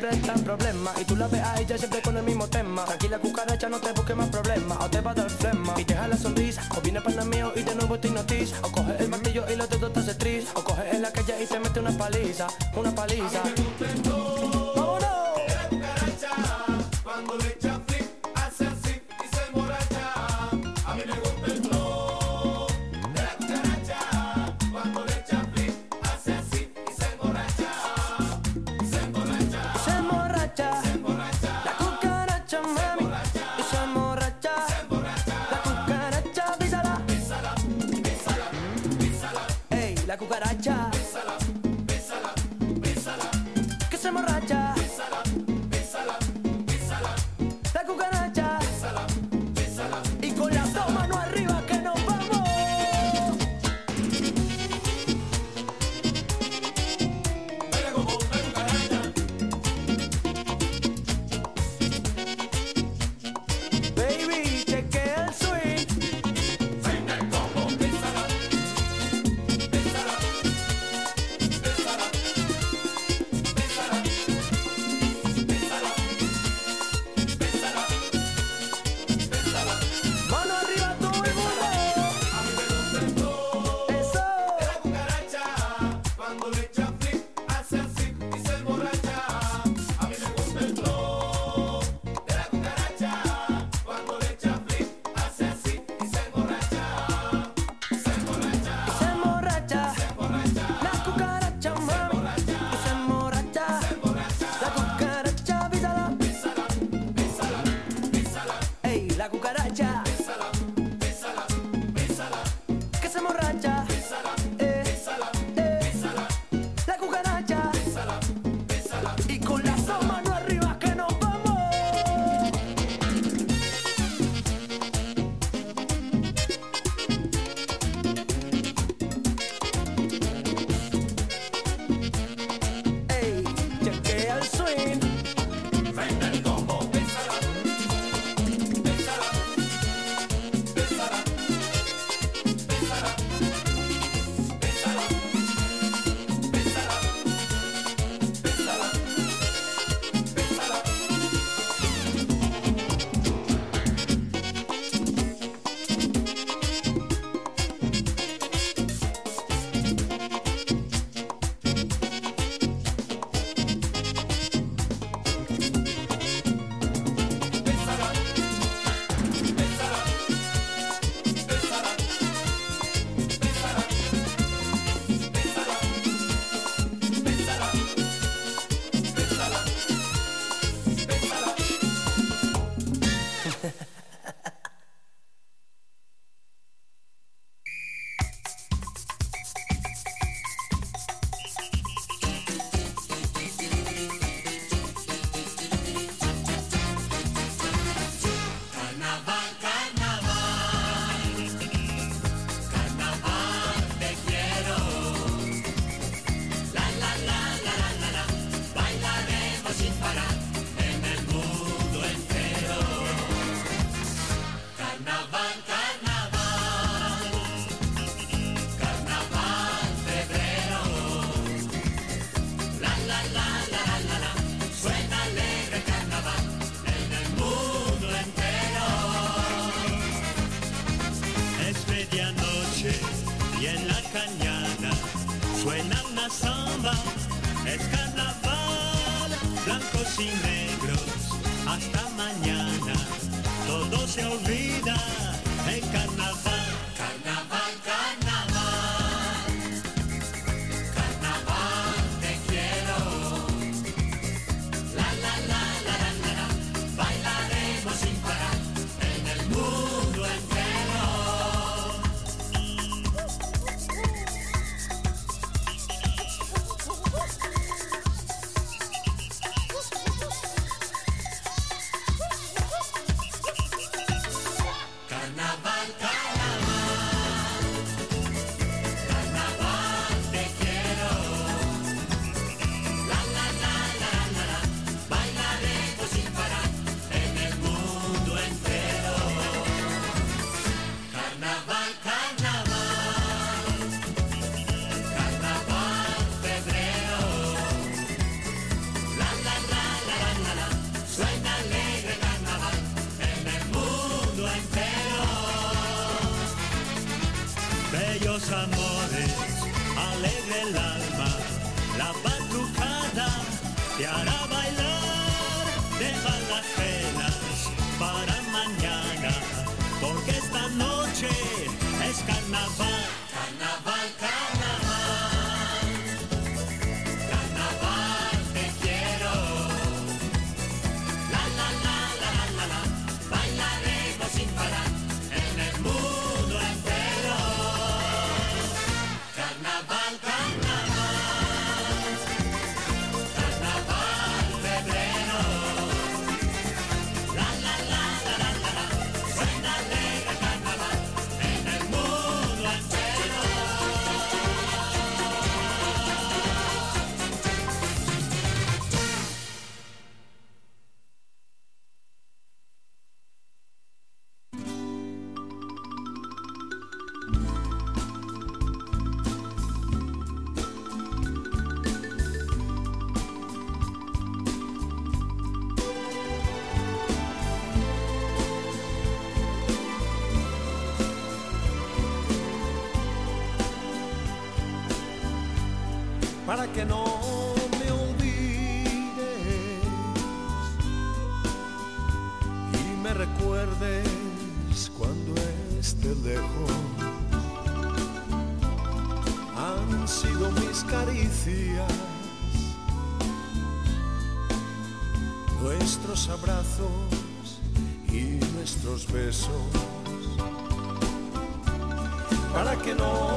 S17: siempre problemas. Y tú la ves a ella siempre con el mismo tema. Tranquila, cucaracha, no te busques más problemas. O te va a dar flema y te la sonrisa. O viene para mío y de nuevo te hipnotiza. O coge el martillo y los dedos te hace tris. O coge en la calle y te mete una paliza. que
S18: no me olvides y me recuerdes cuando esté lejos. Han sido mis caricias, nuestros abrazos y nuestros besos, para que no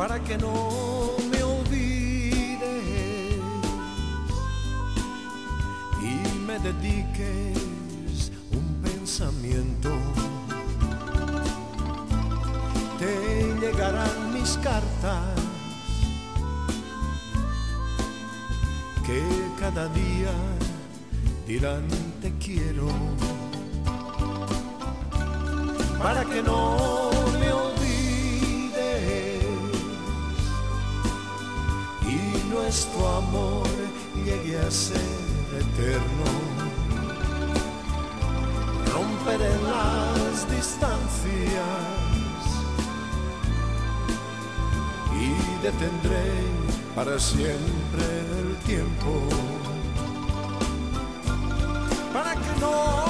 S18: para que no me olvides y me dediques un pensamiento. Te llegarán mis cartas que cada día dirán te quiero para que no amor llegue a ser eterno. Romperé las distancias y detendré para siempre el tiempo. Para que no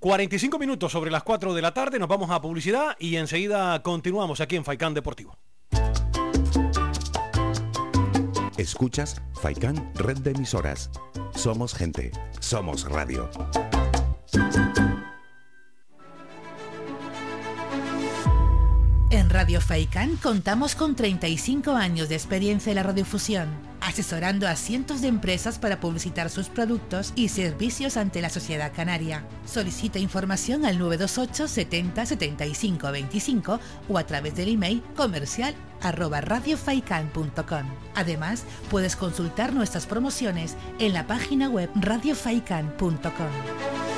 S2: 45 minutos sobre las 4 de la tarde, nos vamos a publicidad y enseguida continuamos aquí en Faicán Deportivo.
S1: Escuchas Faikán Red de Emisoras. Somos gente, somos radio.
S11: En Radio Faicán contamos con 35 años de experiencia en la radiofusión, asesorando a cientos de empresas para publicitar sus productos y servicios ante la sociedad canaria. Solicita información al 928 70 75 25 o a través del email comercial arroba radiofaikan.com. Además, puedes consultar nuestras promociones en la página web radiofaikan.com.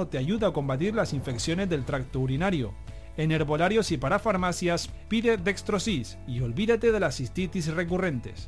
S5: te ayuda a combatir las infecciones del tracto urinario. En herbolarios y para farmacias pide Dextrosis y olvídate de las cistitis recurrentes.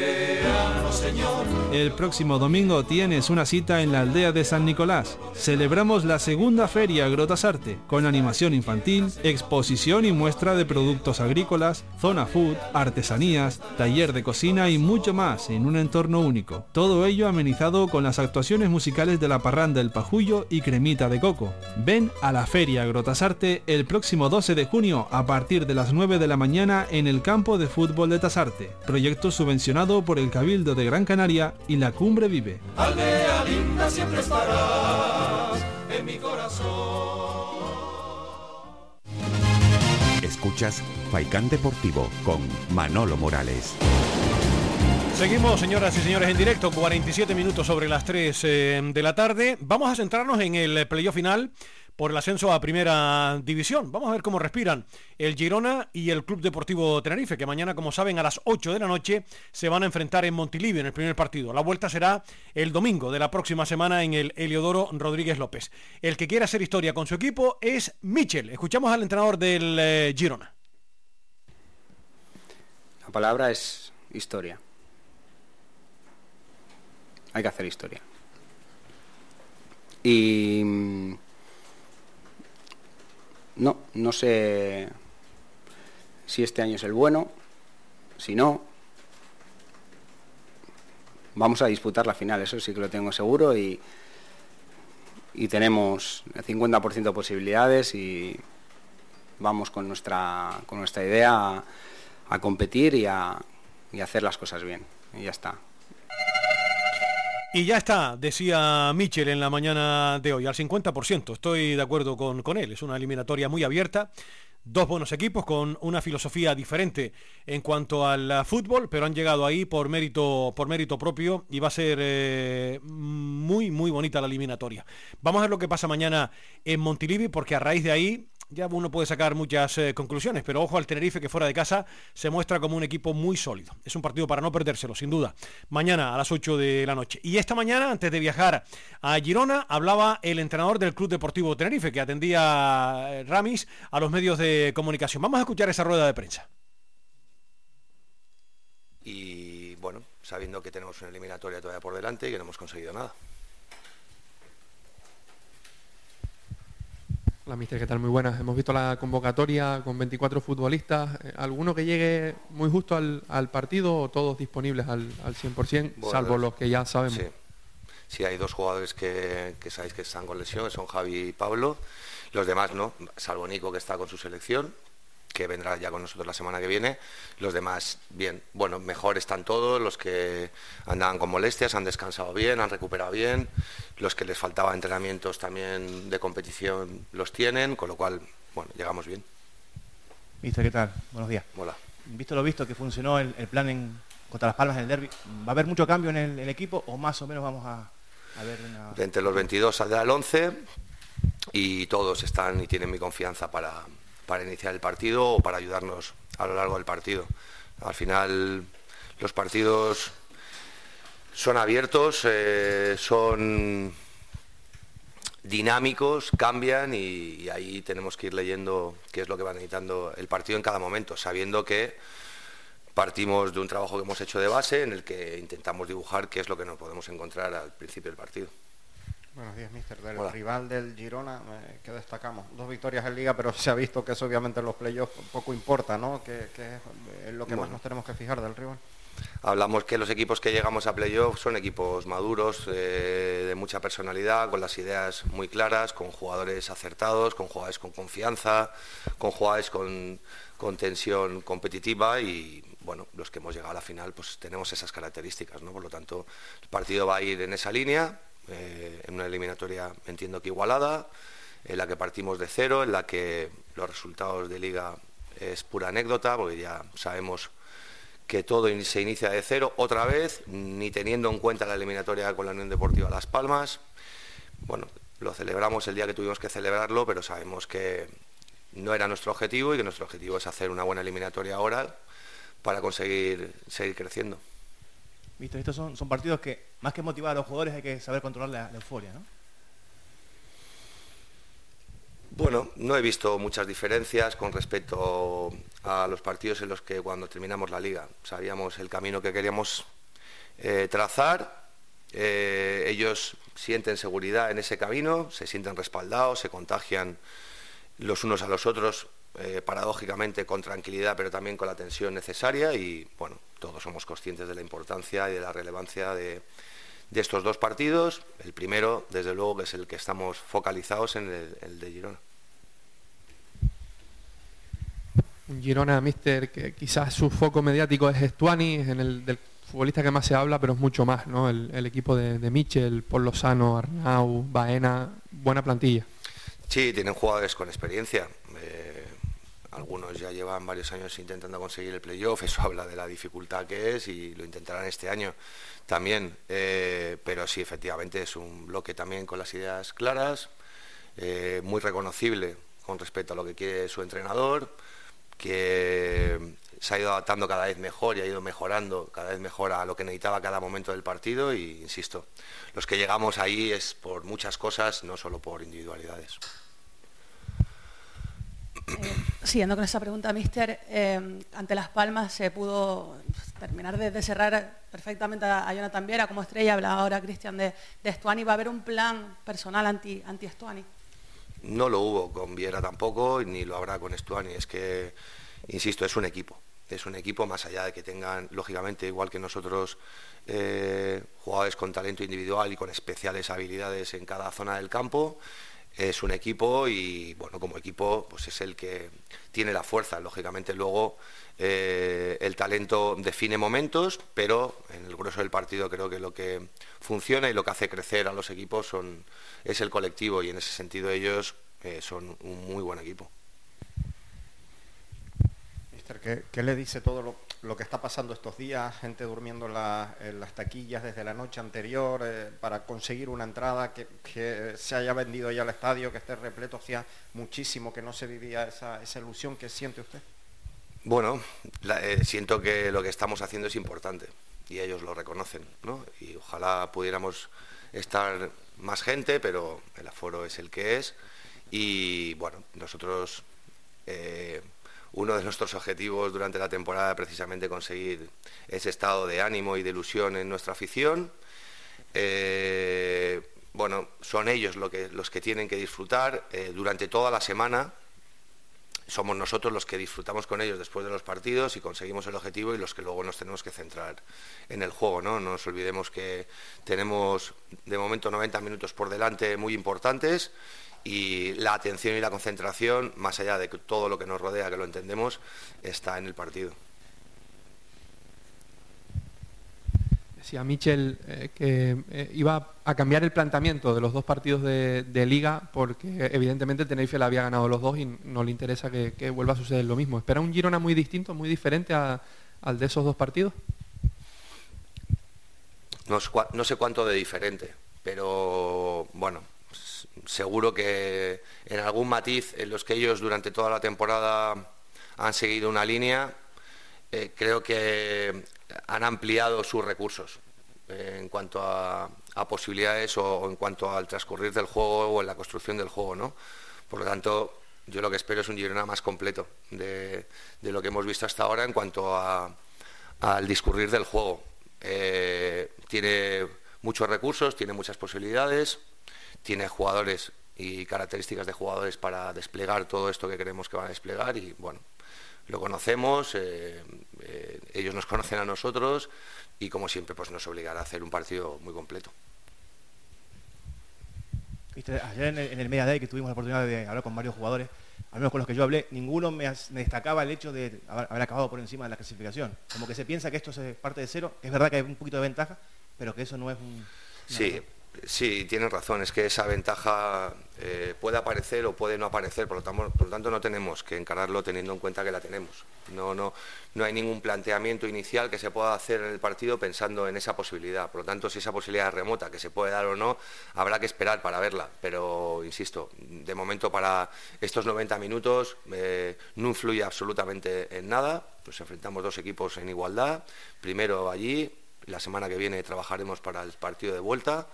S5: El próximo domingo tienes una cita en la aldea de San Nicolás. Celebramos la segunda feria Grotasarte, con animación infantil, exposición y muestra de productos agrícolas, zona food, artesanías, taller de cocina y mucho más en un entorno único. Todo ello amenizado con las actuaciones musicales de la parranda El Pajullo y Cremita de Coco. Ven a la feria Grotasarte el próximo 12 de junio a partir de las 9 de la mañana en el campo de fútbol de Tasarte, proyecto subvencionado por el Cabildo de Gran Canaria y la Cumbre Vive.
S4: Aldea linda siempre estarás en mi corazón.
S1: Escuchas Faikán Deportivo con Manolo Morales.
S2: Seguimos, señoras y señores, en directo, 47 minutos sobre las 3 eh, de la tarde. Vamos a centrarnos en el playoff final por el ascenso a Primera División. Vamos a ver cómo respiran el Girona y el Club Deportivo Tenerife, que mañana, como saben, a las 8 de la noche se van a enfrentar en Montilivi en el primer partido. La vuelta será el domingo de la próxima semana en el Heliodoro Rodríguez López. El que quiera hacer historia con su equipo es Michel. Escuchamos al entrenador del eh, Girona.
S19: La palabra es historia. Hay que hacer historia. Y mm, no, no sé si este año es el bueno, si no, vamos a disputar la final, eso sí que lo tengo seguro y, y tenemos el 50% de posibilidades y vamos con nuestra, con nuestra idea a, competir y a, y a hacer las cosas bien. Y ya está.
S2: Y ya está, decía Michel en la mañana de hoy, al 50%. Estoy de acuerdo con, con él. Es una eliminatoria muy abierta. Dos buenos equipos con una filosofía diferente en cuanto al uh, fútbol, pero han llegado ahí por mérito, por mérito propio y va a ser eh, muy, muy bonita la eliminatoria. Vamos a ver lo que pasa mañana en Montilivi, porque a raíz de ahí Ya uno puede sacar muchas eh, conclusiones, pero ojo al Tenerife que fuera de casa se muestra como un equipo muy sólido. Es un partido para no perdérselo, sin duda. Mañana a las 8 de la noche. Y esta mañana, antes de viajar a Girona, hablaba el entrenador del Club Deportivo Tenerife, que atendía eh, Ramis a los medios de comunicación. Vamos a escuchar esa rueda de prensa.
S20: y bueno, sabiendo que tenemos una eliminatoria todavía por delante y que no hemos conseguido nada.
S21: Hola, mister, ¿qué tal? Muy buenas. Hemos visto la convocatoria con 24 futbolistas. Eh, ¿Alguno que llegue muy justo al, al partido o todos disponibles al, al 100%,
S20: Bueno,
S21: salvo los que ya sabemos?
S20: Sí. Sí, hay dos jugadores que, que sabéis que están con lesión, que son Javi y Pablo. Los demás no, salvo Nico que está con su selección, que vendrá ya con nosotros la semana que viene. Los demás, bien. Bueno, mejor están todos, los que andaban con molestias, han descansado bien, han recuperado bien. Los que les faltaba entrenamientos también de competición los tienen, con lo cual, bueno, llegamos bien.
S22: Mister, ¿qué tal? Buenos días.
S20: Hola.
S22: Visto lo visto que funcionó el, el plan en, contra Las Palmas en el derby, ¿va a haber mucho cambio en el, el equipo o más o menos vamos a, a ver una...
S20: De entre los 22 saldrá el 11 y todos están y tienen mi confianza para, para iniciar el partido o para ayudarnos a lo largo del partido. Al final los partidos son abiertos, eh, son dinámicos, cambian y, y ahí tenemos que ir leyendo qué es lo que va necesitando el partido en cada momento, sabiendo que partimos de un trabajo que hemos hecho de base en el que intentamos dibujar qué es lo que nos podemos encontrar al principio del partido.
S23: Buenos días, mister. Del
S20: Hola.
S23: rival del Girona, eh, ¿qué destacamos? Dos victorias en Liga, pero se ha visto que eso obviamente en los playoffs poco importa, ¿no? Que, que es eh, lo que más nos tenemos que fijar del rival.
S20: Hablamos que los equipos que llegamos a playoff son equipos maduros, eh, de mucha personalidad, con las ideas muy claras, con jugadores acertados, con jugadores con confianza, con jugadores con, con tensión competitiva y bueno, los que hemos llegado a la final pues tenemos esas características, ¿no? Por lo tanto, el partido va a ir en esa línea, eh, en una eliminatoria entiendo que igualada, en la que partimos de cero, en la que los resultados de liga es pura anécdota, porque ya sabemos que todo se inicia de cero otra vez, ni teniendo en cuenta la eliminatoria con la Unión Deportiva Las Palmas. Bueno, lo celebramos el día que tuvimos que celebrarlo, pero sabemos que no era nuestro objetivo y que nuestro objetivo es hacer una buena eliminatoria ahora para conseguir seguir creciendo.
S22: Mister, estos son, son partidos que más que motivar a los jugadores hay que saber controlar la, la euforia, ¿no?
S20: Bueno, no he visto muchas diferencias con respecto a los partidos en los que cuando terminamos la liga sabíamos el camino que queríamos eh, trazar. Eh, ellos sienten seguridad en ese camino, se sienten respaldados, se contagian los unos a los otros, eh, paradójicamente con tranquilidad, pero también con la tensión necesaria. Y bueno, todos somos conscientes de la importancia y de la relevancia de, de estos dos partidos. El primero, desde luego, que es el que estamos focalizados en el, el de Girona.
S21: Girona, mister, que quizás su foco mediático es Estuani, en el del futbolista que más se habla, pero es mucho más, ¿no? El, el equipo de, de Michel, Paul Lozano, Arnau, Baena, buena plantilla.
S20: Sí, tienen jugadores con experiencia. Eh, algunos ya llevan varios años intentando conseguir el playoff, eso *laughs* habla de la dificultad que es y lo intentarán este año también. Eh, pero sí, efectivamente es un bloque también con las ideas claras, eh, muy reconocible con respecto a lo que quiere su entrenador, que se ha ido adaptando cada vez mejor y ha ido mejorando cada vez mejor a lo que necesitaba cada momento del partido y insisto, los que llegamos ahí es por muchas cosas, no solo por individualidades.
S24: Siguiendo con esa pregunta, Mister, eh, ante Las Palmas se pudo terminar de, cerrar perfectamente a, Jonathan Viera como estrella, habla ahora Cristian de, de Stuani, ¿va a haber un plan personal anti, anti Stuani?
S20: No lo hubo con Viera tampoco, ni lo habrá con Estuani. Es que, insisto, es un equipo. Es un equipo más allá de que tengan, lógicamente, igual que nosotros, eh, jugadores con talento individual y con especiales habilidades en cada zona del campo. Es un equipo y, bueno, como equipo, pues es el que tiene la fuerza. Lógicamente, luego eh, el talento define momentos, pero en el grueso del partido creo que lo que funciona y lo que hace crecer a los equipos son, es el colectivo y en ese sentido ellos eh, son un muy buen equipo.
S23: ¿qué, qué le dice todo lo, lo que está pasando estos días, gente durmiendo en, la- en las taquillas desde la noche anterior eh, para conseguir una entrada que, se haya vendido ya el estadio, que esté repleto, hacía muchísimo que no se vivía esa, esa ilusión que siente usted.
S20: Bueno, eh, siento que lo que estamos haciendo es importante y ellos lo reconocen, ¿no? Y ojalá pudiéramos estar más gente, pero el aforo es el que es. Y bueno, nosotros, eh, uno de nuestros objetivos durante la temporada precisamente conseguir ese estado de ánimo y de ilusión en nuestra afición. Eh, bueno, son ellos los que tienen que disfrutar eh, durante toda la semana somos nosotros los que disfrutamos con ellos después de los partidos y conseguimos el objetivo y los que luego nos tenemos que centrar en el juego. No, no nos olvidemos que tenemos de momento 90 minutos por delante muy importantes y la atención y la concentración, más allá de que todo lo que nos rodea, que lo entendemos, está en el partido.
S21: Decía Michel eh, que eh, iba a cambiar el planteamiento de los dos partidos de, de liga porque evidentemente Tenerife le había ganado los dos y no le interesa que, que vuelva a suceder lo mismo. ¿Espera un Girona muy distinto, muy diferente a- al de esos dos partidos?
S20: no, sé cua- no sé cuánto de diferente, pero bueno, seguro que en algún matiz en los que ellos durante toda la temporada han seguido una línea, eh, creo que han ampliado sus recursos eh, en cuanto a, posibilidades o, en cuanto al transcurrir del juego o en la construcción del juego, ¿no? Por lo tanto, yo lo que espero es un Girona más completo de, lo que hemos visto hasta ahora en cuanto al discurrir del juego. Eh, tiene muchos recursos, tiene muchas posibilidades, tiene jugadores y características de jugadores para desplegar todo esto que creemos que van a desplegar y bueno, lo conocemos, eh, eh, ellos nos *laughs* conocen a nosotros y como siempre pues nos obligará a hacer un partido muy completo.
S22: Ayer en el, en el Media Day que tuvimos la oportunidad de hablar con varios jugadores, al menos con los que yo hablé, ninguno me, destacaba el hecho de haber, haber acabado por encima de la clasificación. Como que se piensa que esto es parte de cero, es verdad que hay un poquito de ventaja, pero que eso no es un...
S20: Sí, sí, tienen razón. Es que esa ventaja eh, puede aparecer o puede no aparecer. Por lo, tanto, no tenemos que encararlo teniendo en cuenta que la tenemos. No, no, no hay ningún planteamiento inicial que se pueda hacer en el partido pensando en esa posibilidad. Por lo tanto, si esa posibilidad es remota, que se puede dar o no, habrá que esperar para verla. Pero, insisto, de momento para estos 90 minutos eh, no influye absolutamente en nada. Pues enfrentamos dos equipos en igualdad. Primero allí, la semana que viene trabajaremos para el partido de vuelta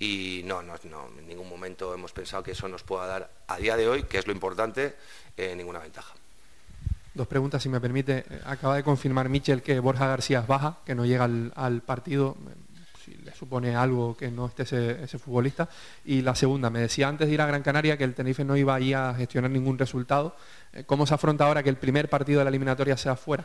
S20: y no, no, no, en ningún momento hemos pensado que eso nos pueda dar a día de hoy, que es lo importante, eh, ninguna ventaja.
S21: Dos preguntas, si me permite. Eh, Acaba de confirmar Michel que Borja García es baja, que no llega al, partido. eh, Si le supone algo que no esté ese, ese futbolista. Y la segunda, me decía antes de ir a Gran Canaria que el Tenerife no iba ahí a gestionar ningún resultado. ¿Cómo se afronta ahora que el primer partido de la eliminatoria sea fuera?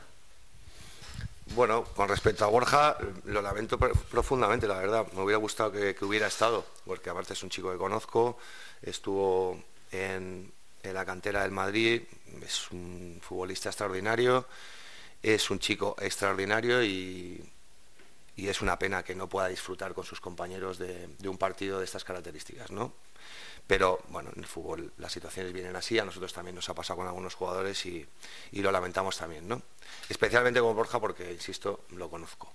S20: Bueno, con respecto a Borja, lo lamento pro- profundamente, la verdad. Me hubiera gustado que, que hubiera estado, porque aparte es un chico que conozco, estuvo en, en la cantera del Madrid, es un futbolista extraordinario, es un chico extraordinario y, y es una pena que no pueda disfrutar con sus compañeros de, un partido de estas características, ¿no? Pero bueno, en el fútbol las situaciones vienen así, a nosotros también nos ha pasado con algunos jugadores y, lo lamentamos también, ¿no? Especialmente con Borja porque, insisto, lo conozco.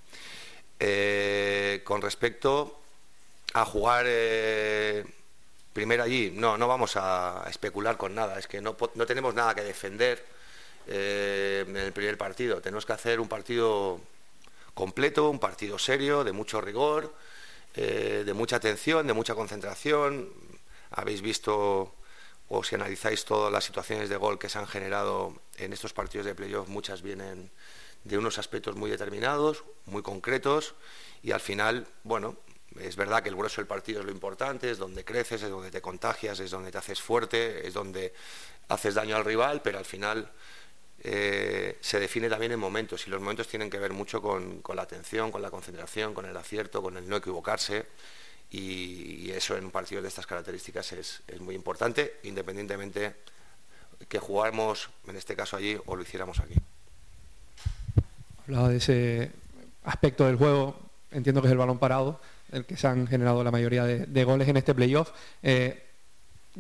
S20: Eh, con respecto a jugar eh, primero allí, no, no vamos a especular con nada, es que no, no tenemos nada que defender eh, en el primer partido, tenemos que hacer un partido completo, un partido serio, de mucho rigor, eh, de mucha atención, de mucha concentración. Habéis visto o si analizáis todas las situaciones de gol que se han generado en estos partidos de playoff, muchas vienen de unos aspectos muy determinados, muy concretos, y al final, bueno, es verdad que el grueso del partido es lo importante, es donde creces, es donde te contagias, es donde te haces fuerte, es donde haces daño al rival, pero al final eh, se define también en momentos, y los momentos tienen que ver mucho con, la atención, con la concentración, con el acierto, con el no equivocarse, y, eso en un partido de estas características es, muy importante, independientemente que jugáramos, en este caso allí, o lo hiciéramos aquí.
S21: Hablaba de ese aspecto del juego, entiendo que es el balón parado, el que se han generado la mayoría de, de goles en este playoff. Eh,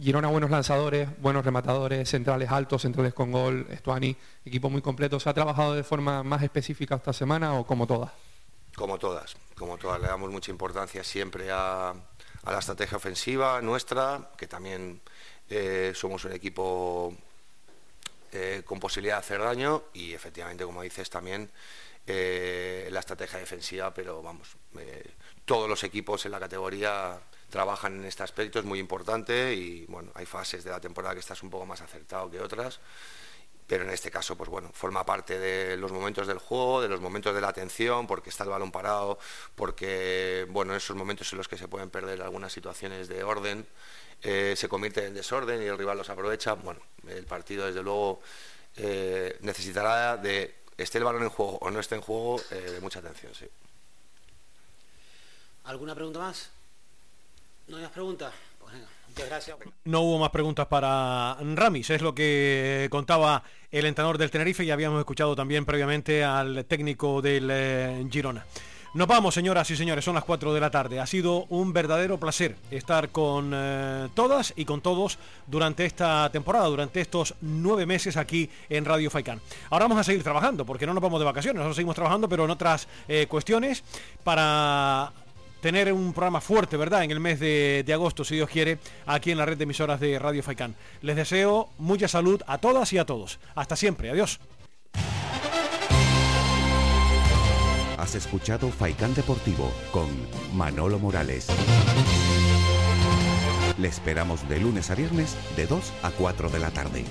S21: Girona buenos lanzadores, buenos rematadores, centrales altos, centrales con gol, Estuani, equipo muy completo. ¿Se ha trabajado de forma más específica esta semana o como todas?
S20: Como todas, como todas. Le damos mucha importancia siempre a, la estrategia ofensiva nuestra, que también eh, somos un equipo eh, con posibilidad de hacer daño y efectivamente, como dices, también eh, la estrategia defensiva, pero vamos, todos los equipos en la categoría trabajan en este aspecto, es muy importante y bueno, hay fases de la temporada que estás un poco más acertado que otras, pero en este caso, pues bueno, forma parte de los momentos del juego, de los momentos de la atención, porque está el balón parado, porque bueno, en esos momentos en los que se pueden perder algunas situaciones de orden, eh, se convierte en desorden y el rival los aprovecha. Bueno, el partido desde luego eh, necesitará de esté el balón en juego o no esté en juego, eh, de mucha atención, sí.
S25: ¿Alguna pregunta más? ¿No hay más preguntas? Pues venga, muchas gracias.
S2: No hubo más preguntas para Ramis, es lo que contaba el entrenador del Tenerife y habíamos escuchado también previamente al técnico del eh, Girona. Nos vamos, señoras y señores, son las 4 de la tarde. Ha sido un verdadero placer estar con eh, todas y con todos durante esta temporada, durante estos nueve meses aquí en Radio Faicán. Ahora vamos a seguir trabajando, porque no nos vamos de vacaciones, nosotros seguimos trabajando, pero en otras eh, cuestiones, para tener un programa fuerte, ¿verdad? En el mes de, de, agosto, si Dios quiere, aquí en la red de emisoras de Radio Faicán. Les deseo mucha salud a todas y a todos. Hasta siempre. Adiós.
S1: Has escuchado Faicán Deportivo con Manolo Morales. Le esperamos de lunes a viernes de 2 a 4 de la tarde.